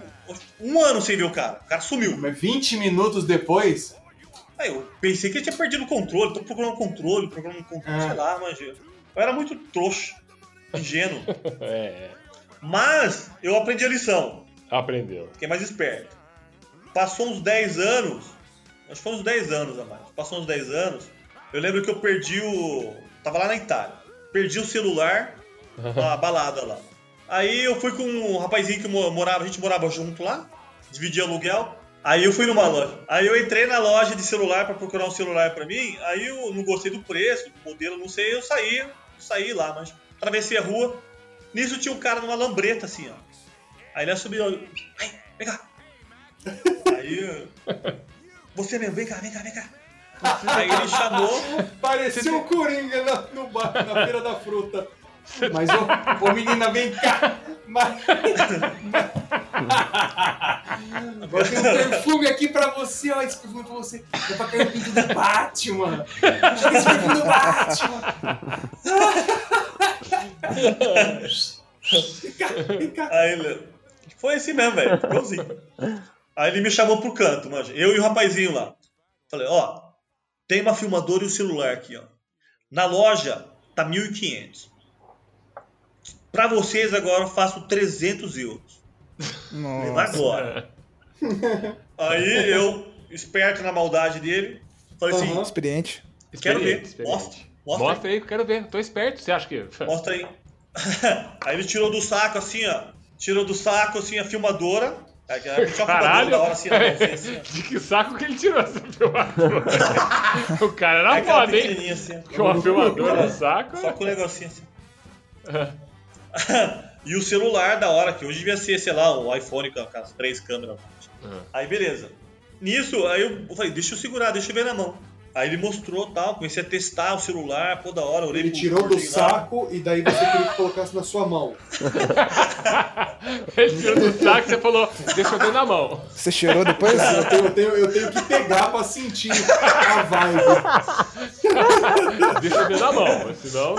um ano sem ver o cara. O cara sumiu.
Mas 20 minutos depois,
Aí eu pensei que ele tinha perdido o controle, tô procurando um controle, procurando um controle,
Ah.
sei lá, mas eu era muito trouxa, ingênuo. (laughs)
É,
Mas eu aprendi a lição,
aprendeu.
fiquei mais esperto. Passou uns 10 anos, acho que foi uns 10 anos a mais. Passou uns 10 anos, eu lembro que eu perdi o. Tava lá na Itália. Perdi o celular na (laughs) balada lá. Aí eu fui com um rapazinho que mo- morava, a gente morava junto lá, dividia aluguel. Aí eu fui numa loja. Aí eu entrei na loja de celular pra procurar um celular pra mim. Aí eu não gostei do preço, do modelo, não sei. Eu saí, saí lá, mas atravessei a rua. Nisso tinha um cara numa lambreta assim, ó. Aí ele subiu, ai, vem cá. (laughs) Aí eu, você mesmo, vem cá, vem cá, vem cá. (laughs) Aí ele chamou,
parecia o Coringa na, no bar, na feira da fruta. Mas, ô, ô menina, vem cá. Mas, Agora tem um perfume aqui pra você, ó. Esse perfume é pra você. É pra cair o pinto do Batman. Esse perfume do Batman. Vem cá, vem cá.
Aí ele. Foi assim mesmo, velho. Igualzinho. Aí ele me chamou pro canto, manja. Eu e o rapazinho lá. Falei, ó, tem uma filmadora e um celular aqui, ó. Na loja tá 1.500. Pra vocês agora eu faço 300 euros. Leva agora. Aí eu, esperto na maldade dele, falei assim,
Experiente.
quero ver,
Experiente,
mostra. Mostra.
Mostra aí, quero ver. Tô esperto, você acha que. (laughs)
Mostra aí. (laughs) aí ele tirou do saco assim, ó. Tirou do saco assim a filmadora. Aí, filmadora
Caralho!
hora assim, assim. (laughs)
De que saco que ele tirou essa filmadora? o cara era
Aí aquela
foda, hein?
assim.
Com uma filmadora no saco.
Só com o negocinho assim. e o celular da hora, que hoje devia ser, sei lá, um iPhone com as três câmeras. Aí beleza. Nisso, aí eu falei, deixa eu segurar, deixa eu ver na mão. Aí ele mostrou tal, comecei a testar o celular, pô, da hora, olhei
Ele tirou do
gordinho lá.
saco e daí você queria que colocasse na sua mão.
Ele tirou do saco e você falou, deixa eu ver na mão.
Você cheirou depois?
Eu tenho, eu, tenho, eu tenho que pegar pra sentir a vibe.
Deixa eu ver na mão, senão.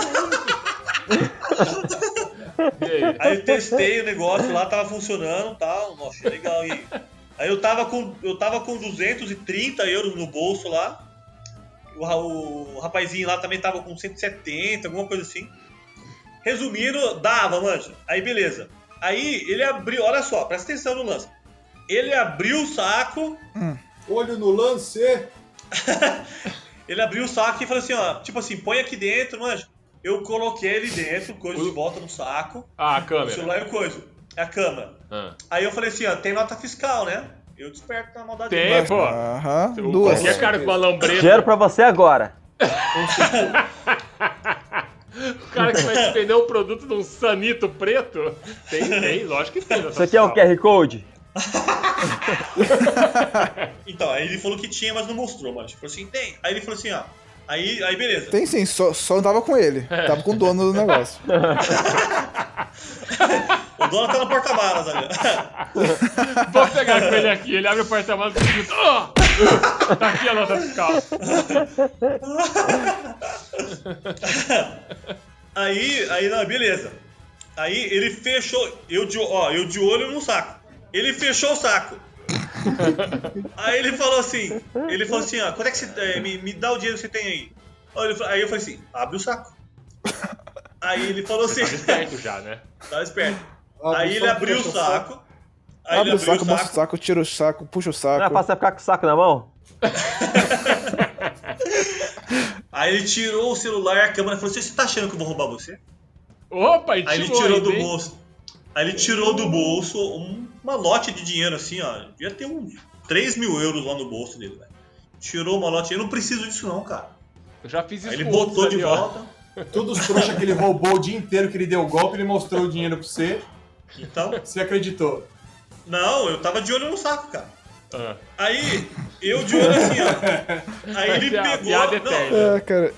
Aí?
Aí eu testei o negócio lá, tava funcionando e tal. Nossa, legal. E aí eu tava, com, eu tava com 230 euros no bolso lá. O, o rapazinho lá também tava com 170, alguma coisa assim. Resumindo, dava, mancha. Aí beleza. Aí ele abriu, olha só, presta atenção no lance. Ele abriu o saco,
Olho no lance. (laughs)
ele abriu o saco e falou assim, ó, tipo assim, põe aqui dentro, mancha. Eu coloquei ele dentro, coisa de volta no saco.
Ah, a
O
câmera.
celular e o coisa. É a câmera.
Ah.
Aí eu falei assim, ó, tem nota fiscal, né? Eu desperto na maldade.
Tem, pô.
Aham,
O-
duas.
Qualquer cara com uma lambreta.
Dinheiro pra você agora. (laughs)
O cara que vai te vender um produto de um sanito preto. Tem, tem, lógico que tem.
Você quer um QR Code? (laughs)
Então, aí ele falou que tinha, mas não mostrou, mano. Ele falou assim, tem. Aí ele falou assim, ó. Aí, aí beleza.
Tem sim, só, só não tava com ele. Tava com o dono do negócio.
O dono tá no porta-malas ali. (laughs)
Vou pegar com ele aqui. Ele abre o porta-malas e diz: "Ó, Tá aqui a nota fiscal. (laughs)
Aí, aí, não, beleza. Aí ele fechou, eu de, ó, eu de olho no saco. Ele fechou o saco. Aí ele falou assim, ele falou assim, ó, quanto é que você, é, me, me dá o dinheiro que você tem aí? Aí, ele falou- aí eu falei assim, abre o saco. Aí ele falou assim,
Tá esperto já, né? (laughs)
tá esperto.
Abre
Aí ele
saco,
abriu o saco. Aí
Abre
ele
o saco, mostra o saco, tira o saco, puxa o
Não é
saco.
fácil ficar com o saco na mão? (laughs)
Aí ele tirou o celular e a câmera e falou assim, você tá achando que eu vou roubar você?
Opa,
Aí ele tirou
ainda,
do
hein?
bolso. Aí ele tirou do bolso um- uma lote de dinheiro assim, ó. Devia ter uns 3 mil euros lá no bolso dele, velho. Tirou uma lote. Eu não preciso disso, não, cara.
Eu já fiz isso
Aí ele botou de
ali, ó.
volta. (laughs)
Todos os trouxas que ele roubou o dia inteiro que ele deu o golpe, ele mostrou o dinheiro pra você.
Então,
Você acreditou.
não, eu tava de olho no saco, cara.
Ah.
Aí, eu de olho assim, ó. (laughs) Aí ele
Piada-
pegou.
piada
Não,
eterna.
É, cara,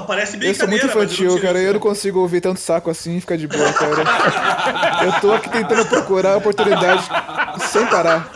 não, parece
eu
brincadeira.
sou muito
eu
infantil,
tirei
cara.
isso,
Eu não consigo ouvir tanto saco assim e ficar de boa, cara. Eu tô aqui tentando procurar a oportunidade sem parar.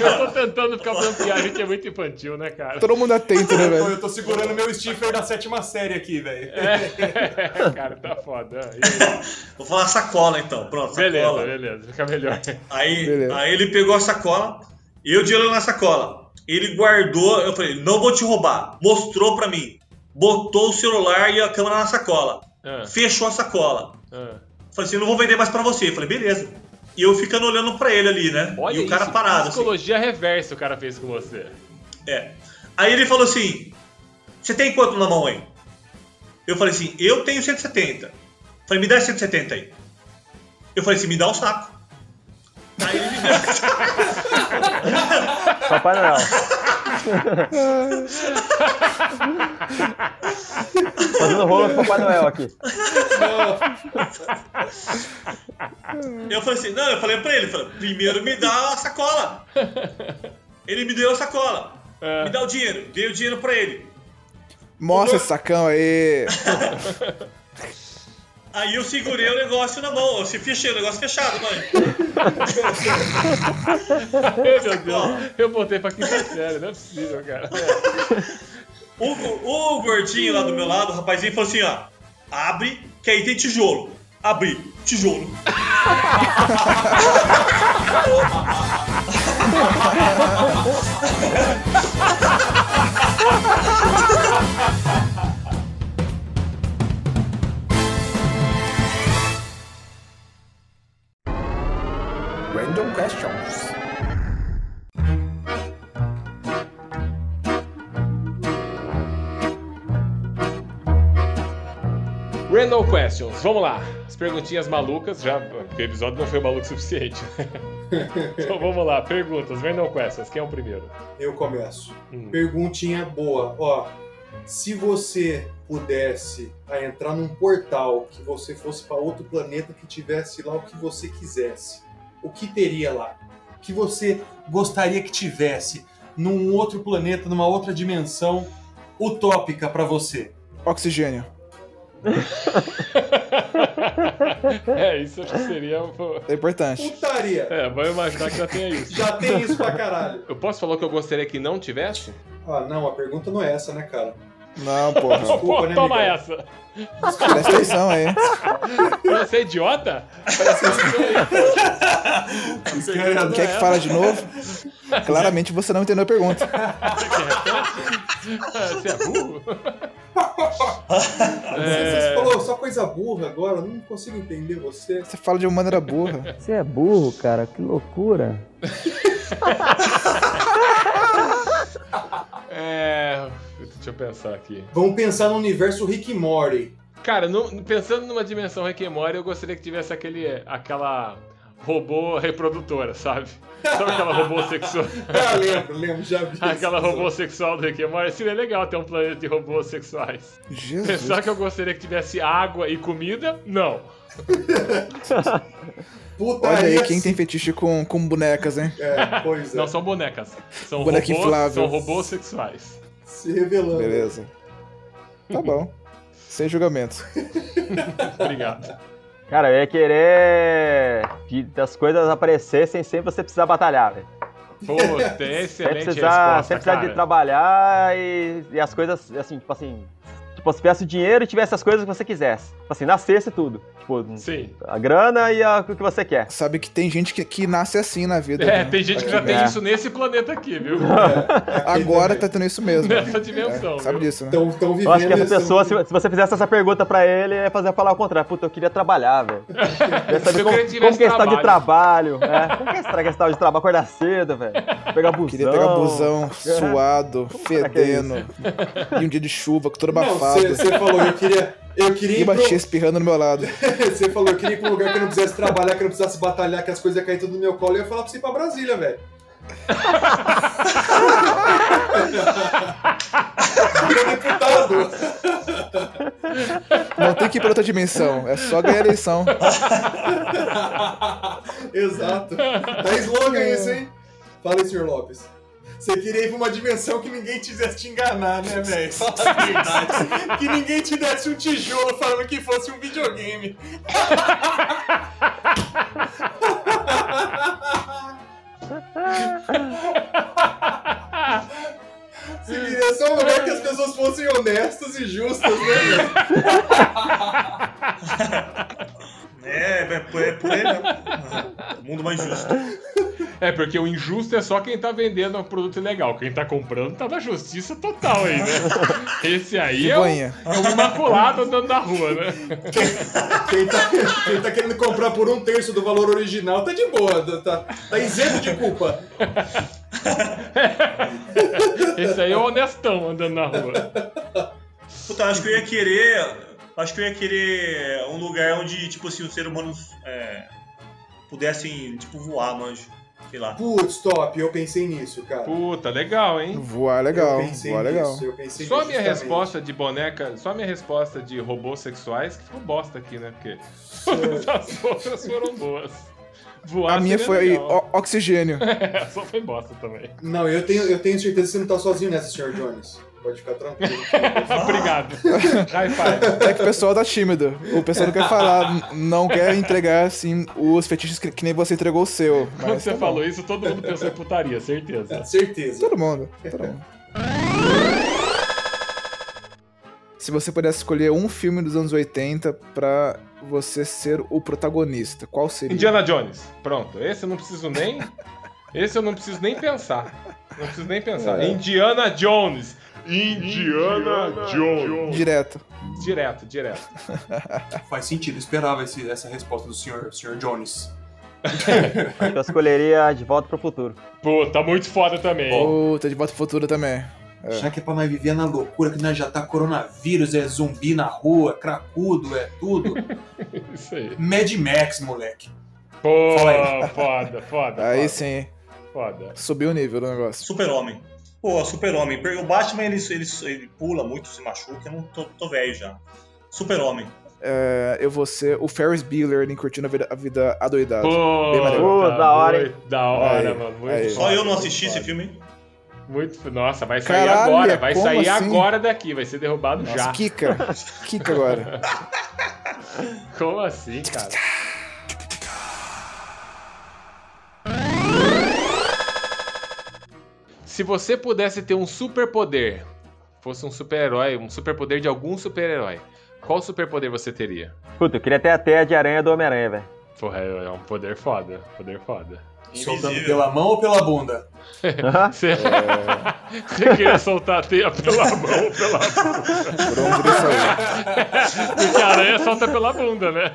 Eu tô tentando ficar falando piada, a gente é muito infantil, né, cara?
Todo mundo atento, né,
Eu
velho?
eu tô segurando meu Stifler da sétima série aqui, velho.
É, cara, tá foda. E?
Vou falar sacola então. Pronto,
Beleza,
sacola.
beleza, fica melhor.
Aí,
Beleza.
aí ele pegou a sacola, eu de olho na sacola. Ele guardou, eu falei, não vou te roubar. Mostrou pra mim. Botou o celular e a câmera na sacola.
Ah,
Fechou a sacola.
ah.
Falei assim, não vou vender mais pra você. Eu falei, beleza. E eu ficando olhando pra ele ali, né?
Olha
e o cara
isso,
parado, assim.
psicologia reversa o cara fez com você.
É. Aí ele falou assim: Você tem quanto na mão aí? Eu falei assim: Eu tenho 170. Falei, me dá 170 aí. Eu falei assim: Me dá o saco. Aí ele me deu.
Papai Noel. Fazendo rolo com Papai Noel aqui.
Eu falei assim: Não, eu falei pra ele: falei, Primeiro me dá a sacola. Ele me deu a sacola.
É.
Me dá o dinheiro. Dei o dinheiro pra ele.
Mostra esse sacão aí. (laughs)
Aí eu segurei o negócio na mão, eu se fechei, o negócio fechado, mãe.
Meu Deus, eu botei pra quinta série, não é possível, cara.
O, o, gordinho lá do meu lado, o rapazinho, falou assim, ó. Abre, que aí tem tijolo. Abri, tijolo. (laughs)
questions.
Random questions, vamos lá. As perguntinhas malucas, já. O episódio não foi maluco o suficiente. (laughs) então vamos lá, perguntas, random questions. Quem é o primeiro?
Eu começo.
Hum.
Perguntinha boa. Ó, se você pudesse ah, entrar num portal que você fosse para outro planeta que tivesse lá o que você quisesse, o que teria lá? O que você gostaria que tivesse num outro planeta, numa outra dimensão utópica para você?
Oxigênio. (laughs)
é, isso acho que seria.
É importante.
Putaria!
É, vamos imaginar que já tenha isso.
Já tem isso pra caralho.
Eu posso falar o que eu gostaria que não tivesse?
Ah, não, a pergunta não é essa, né, cara?
Não, porra.
Desculpa,
Pô,
né,
toma
Miguel?
essa!
Presta atenção aí.
Você é idiota?
Quer que fala de novo? Claramente você não entendeu a pergunta.
Você é burro?
Você
É,
falou só coisa burra agora, eu não consigo entender você.
Você fala de uma maneira burra.
Você é burro, cara, que loucura.
é, Deixa eu pensar aqui.
Vamos pensar no universo Rick e Morty.
Cara, no- pensando numa dimensão Rick Morty, eu gostaria que tivesse aquele, aquela robô reprodutora, sabe? Sabe aquela robô (laughs) sexual?
Ah, lembro, lembro, já vi.
aquela robô sexual do Rick and Morty. Seria legal ter um planeta de robôs sexuais.
Jesus.
Pensar que eu gostaria que tivesse água e comida? Não. (laughs)
Putaria.
Olha aí quem tem fetiche com, com bonecas, hein?
É, pois é.
Não são bonecas. São
Boneca
robôs,
inflável.
são robôs sexuais.
Se revelando.
Beleza. Tá bom. Sem julgamento. (laughs)
Obrigado.
Cara, eu ia querer que as coisas aparecessem sem você precisar batalhar, velho.
Pô, tem
Sem
excelente
precisar,
resposta,
sem precisar
cara.
de trabalhar e, e as coisas, assim, tipo assim. Tipo, se tivesse o dinheiro e tivesse as coisas que você quisesse. Tipo assim, nascesse tudo. Tipo,
Sim.
a grana e a- o que você quer.
Sabe que tem gente que, que nasce assim na vida.
É,
né?
tem gente que já tem
É.
isso nesse planeta aqui, viu? (laughs)
Agora tá tendo isso mesmo.
Nessa dimensão.
É, sabe
viu?
disso, né?
Estão tão
Eu
vivendo
acho que essa pessoa, se, se você fizesse essa pergunta pra ele, ia fazer falar o contrário. Puta, eu queria trabalhar, velho. (laughs) Queria
Se
saber
eu
como, como que é esse tal de
trabalho.
trabalho. É, como que é que é de trabalho? Acordar cedo, velho. Pegar busão.
Queria pegar busão (laughs) suado,
é
fedendo. e um dia de chuva, com todo
Não,
abafado.
você falou, eu queria. Eu queria
E
pro...
espirrando no meu lado. (laughs)
Você falou, eu queria ir pra um lugar que eu não precisasse trabalhar, que eu não precisasse batalhar, que as coisas iam cair tudo no meu colo. Eu ia falar pra você ir pra Brasília, velho. Deputado.
Não tem que ir pra outra dimensão. É só ganhar a eleição.
Exato. Tá slogan isso, hein? Fala aí, senhor Lopes. Você queria ir pra uma dimensão que ninguém quisesse te enganar, né, velho? Fala a verdade. que ninguém te desse um tijolo falando que fosse um videogame. Você queria só um lugar que as pessoas fossem honestas e justas, né, velho?
É, é por é por aí mesmo. Mundo mais justo.
É, porque o injusto é só quem tá vendendo um produto ilegal. Quem tá comprando tá na justiça total aí, né? Esse aí é o, é o imaculado andando na rua, né?
Quem tá, quem tá querendo comprar por um terço do valor original tá de boa, tá, tá isento de culpa.
Esse aí é o honestão andando na rua.
Puta, acho que eu ia querer. Acho que eu ia querer um lugar onde, tipo assim, os seres humanos é, pudessem, tipo, voar, manjo. Sei lá.
Putz, top, eu pensei nisso, cara.
Puta, legal, hein?
Voar é legal.
Eu pensei
Voar é legal.
nisso, eu pensei
Só a minha
justamente.
resposta de boneca, só a minha resposta de robôs sexuais que ficou bosta aqui, né? Porque todas (laughs) as outras foram boas. Voar
A minha foi
legal.
oxigênio.
É, (laughs) só foi bosta também.
Não, eu tenho, eu tenho certeza que você não tá sozinho nessa, Sr. Jones. Pode ficar tranquilo. (laughs)
Obrigado. High five.
É que o pessoal tá tímido. O pessoal não quer falar, não quer entregar, assim, os fetiches que, que nem você entregou o seu.
Quando você
tá bom.
falou isso, todo mundo pensou em putaria, certeza.
Certeza.
Todo mundo, todo mundo. Se você pudesse escolher um filme dos anos 80 pra você ser o protagonista, qual seria?
Indiana Jones. Pronto. Esse eu não preciso nem. Esse eu não preciso nem pensar. Não preciso nem pensar.
É.
Indiana Jones. Indiana Jones.
Direto.
Direto, direto. (laughs)
Faz sentido, esperava esse- essa resposta do senhor, senhor Jones.
Acho que eu escolheria De Volta pro Futuro.
Pô, tá muito foda também. hein?
Puta, de volta pro futuro também. É.
Já que é pra nós viver na loucura, que nós já tá coronavírus, é zumbi na rua, cracudo, é tudo. (laughs)
Isso aí.
Mad Max, moleque.
Pô,
aí.
foda, foda.
Aí
foda,
sim,
Foda.
subiu o nível do negócio.
Super-Homem. Pô, Super-Homem. O Batman, ele, ele, ele pula muito, se machuca. Eu não tô, tô velho já. Super-Homem.
É, eu vou ser o Ferris Bueller em Curtindo a Vida, a vida Adoidada.
Pô.
Pô, da hora, hein?
Da hora,
Aí,
mano. Muito
aí.
Só eu não
muito
assisti esse
foda.
filme.
Muito. Nossa, vai sair
Caralho,
agora. Vai
como
sair
assim?
agora daqui. Vai ser derrubado
Nossa,
já.
Kika. (laughs) Kika agora.
Como assim, cara? Se você pudesse ter um superpoder, fosse um super-herói, um superpoder de algum super-herói, qual superpoder você teria?
Puta, eu queria ter a teia de aranha do Homem-Aranha, velho.
Porra, é é um poder foda. Poder foda.
Soltando
Invisível.
pela mão ou pela bunda?
Você, (laughs) você queria soltar a teia pela mão ou pela bunda? Porque a aranha solta pela bunda, né?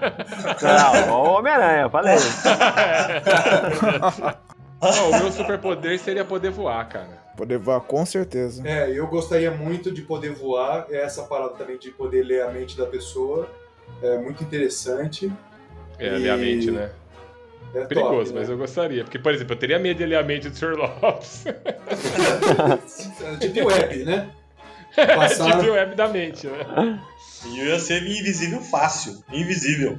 Não, o Homem-Aranha, falei. (laughs)
Ó, o meu superpoder seria poder voar, cara.
Poder voar, com certeza.
É, eu gostaria muito de poder voar. É Essa parada também de poder ler a mente da pessoa. É muito interessante.
É, ler a mente, né?
É
Perigoso,
top,
mas
né?
eu gostaria. Porque, por exemplo, eu teria medo de ler a mente do Sr. Lopes.
Deep (laughs) Web, né? (laughs)
Passar...
Passaram-
tipo o web da mente, né?
E eu ia ser invisível fácil. Invisível.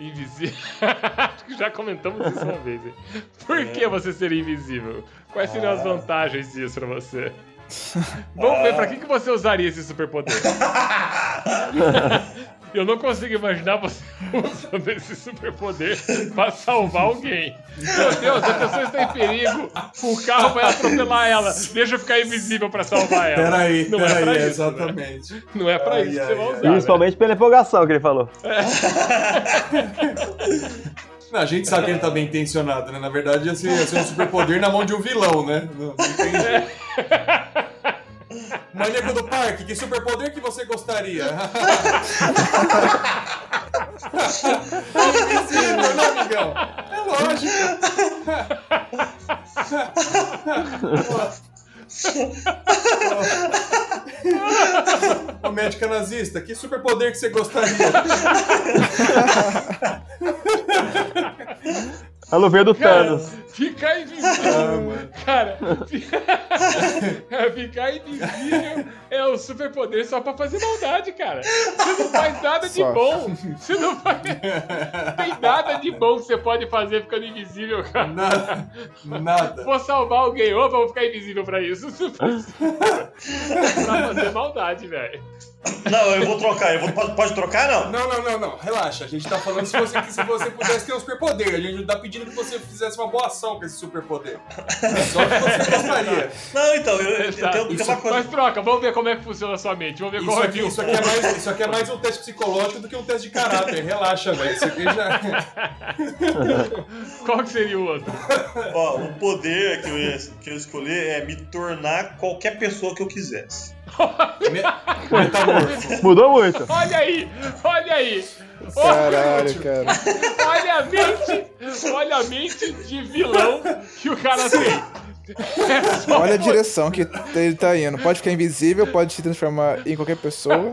Invisível. (laughs) Acho que já comentamos isso uma vez. Hein? Por que você seria invisível? Quais seriam as vantagens disso pra você? Vamos ver, pra que, que você usaria esse superpoder? (laughs) Eu não consigo imaginar você (laughs) usando esse superpoder pra salvar alguém. Meu Deus, a pessoa está em perigo, o carro vai atropelar ela. Deixa eu ficar invisível pra salvar ela.
Peraí,
não é
peraí,
pra isso, né?
exatamente.
Não é pra
Ai,
isso que
ai,
você vai
ai.
usar. né?
Principalmente pela empolgação que ele falou. (laughs)
Não, a gente sabe que ele tá bem intencionado, né? Na verdade, ia ser, ia ser um superpoder na mão de um vilão, né? Não, não tem jeito. (laughs) Maníaco do parque, que superpoder que você gostaria? (laughs) Invisível, né, amigão? É lógico. Ô, médica nazista, que superpoder que você gostaria?
A luvinha do Thanos.
Ficar invisível. cara, ficar invisível é o superpoder só pra fazer maldade, cara. Você não faz nada de
Só.
bom. Você não faz. Tem nada de bom que você pode fazer ficando invisível, cara.
Nada. Nada.
Vou salvar alguém, opa, vou ficar invisível pra isso. (laughs) pra fazer maldade, velho.
Não, eu vou trocar. Eu vou, pode, pode trocar, não?
Não, não, não, não. Relaxa. A gente tá falando se você, se você pudesse ter um superpoder. A gente não tá pedindo que você fizesse uma boa ação com esse superpoder. É só que você (laughs) gostaria.
Não, então, eu, eu
Exato.
tenho, tem uma coisa.
Mas troca, vamos ver como é que funciona a sua mente. Vamos ver
Isso
qual é
aqui,
o
isso, aqui é mais, isso aqui é mais um teste psicológico do que um teste de caráter. Relaxa, velho. Isso aqui já.
Qual que seria o outro?
Ó, o poder que eu, ia, que eu escolhi é me tornar qualquer pessoa que eu quisesse.
Me- Metamorfo.
Mudou muito.
Olha aí, olha aí.
Caralho, cara.
Olha a mente, olha a mente de vilão que o cara tem. É
Olha a direção que ele tá indo. Pode ficar invisível, pode se transformar em qualquer pessoa.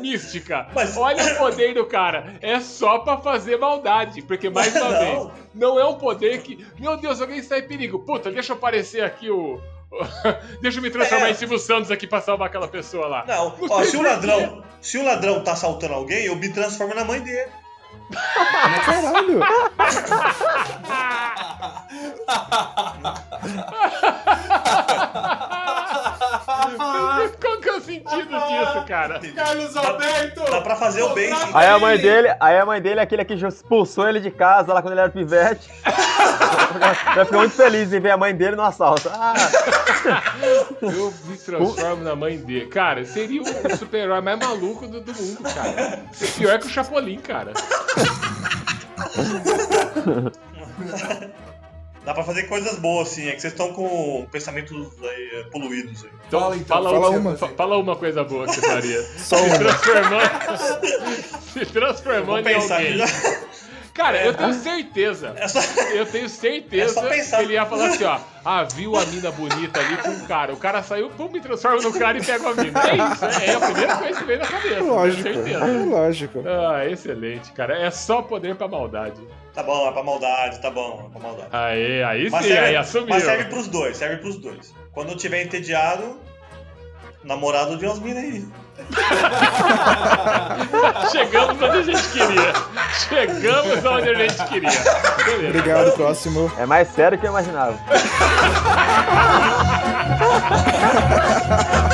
mística.
Mas-
Olha o poder do cara. É só pra fazer maldade. Porque, mais uma
Não.
vez, não é um poder que. Meu Deus, alguém está em perigo. Puta, deixa eu aparecer aqui o. (laughs) deixa eu me transformar
É.
em Silvio Santos aqui pra salvar aquela pessoa lá.
Não, ó, se o ladrão, se o ladrão tá assaltando alguém, eu me transformo na mãe dele.
Caralho.
Qual que é o sentido disso, cara.
Carlos Alberto!
Dá pra fazer o bem.
Aí a mãe dele, aí a mãe dele é aquele que expulsou ele de casa lá quando ele era pivete. Vai ficar muito feliz em ver a mãe dele no assalto. Ah,
Eu me transformo na mãe dele. Cara, seria o super-herói mais maluco do, do mundo, cara. Pior que o Chapolin, cara. (laughs)
Dá pra fazer coisas boas, sim. É que vocês estão com pensamentos aí, eh, poluídos. Aí.
Então,
Fala, então,
fala,
fala
uma, fa- fala uma coisa boa que você faria. (laughs)
Só
se
uma.
transformando. (laughs) se transformando em alguém.
aqui.
Cara, eu tenho certeza.
É só...
Eu tenho certeza (laughs)
É só pensar.
que ele ia falar assim, ó. Ah, viu a mina bonita ali com o cara. O cara saiu, pum, me transforma no cara e pega a mina. É isso, é, é a primeira coisa que veio na cabeça.
Lógico.
Certeza. (laughs)
Lógico.
Ah, excelente, cara. É só poder pra maldade.
Tá bom, é pra maldade, tá bom, é pra maldade.
Aê, aí
Mas
sim,
serve,
aí assumiu.
mas serve pros dois, serve pros dois. Quando eu tiver entediado, namorado de umas minas aí. (laughs)
Chegamos onde a gente queria. Chegamos onde a gente queria. Beleza.
Obrigado, próximo.
é mais sério que eu imaginava. (laughs)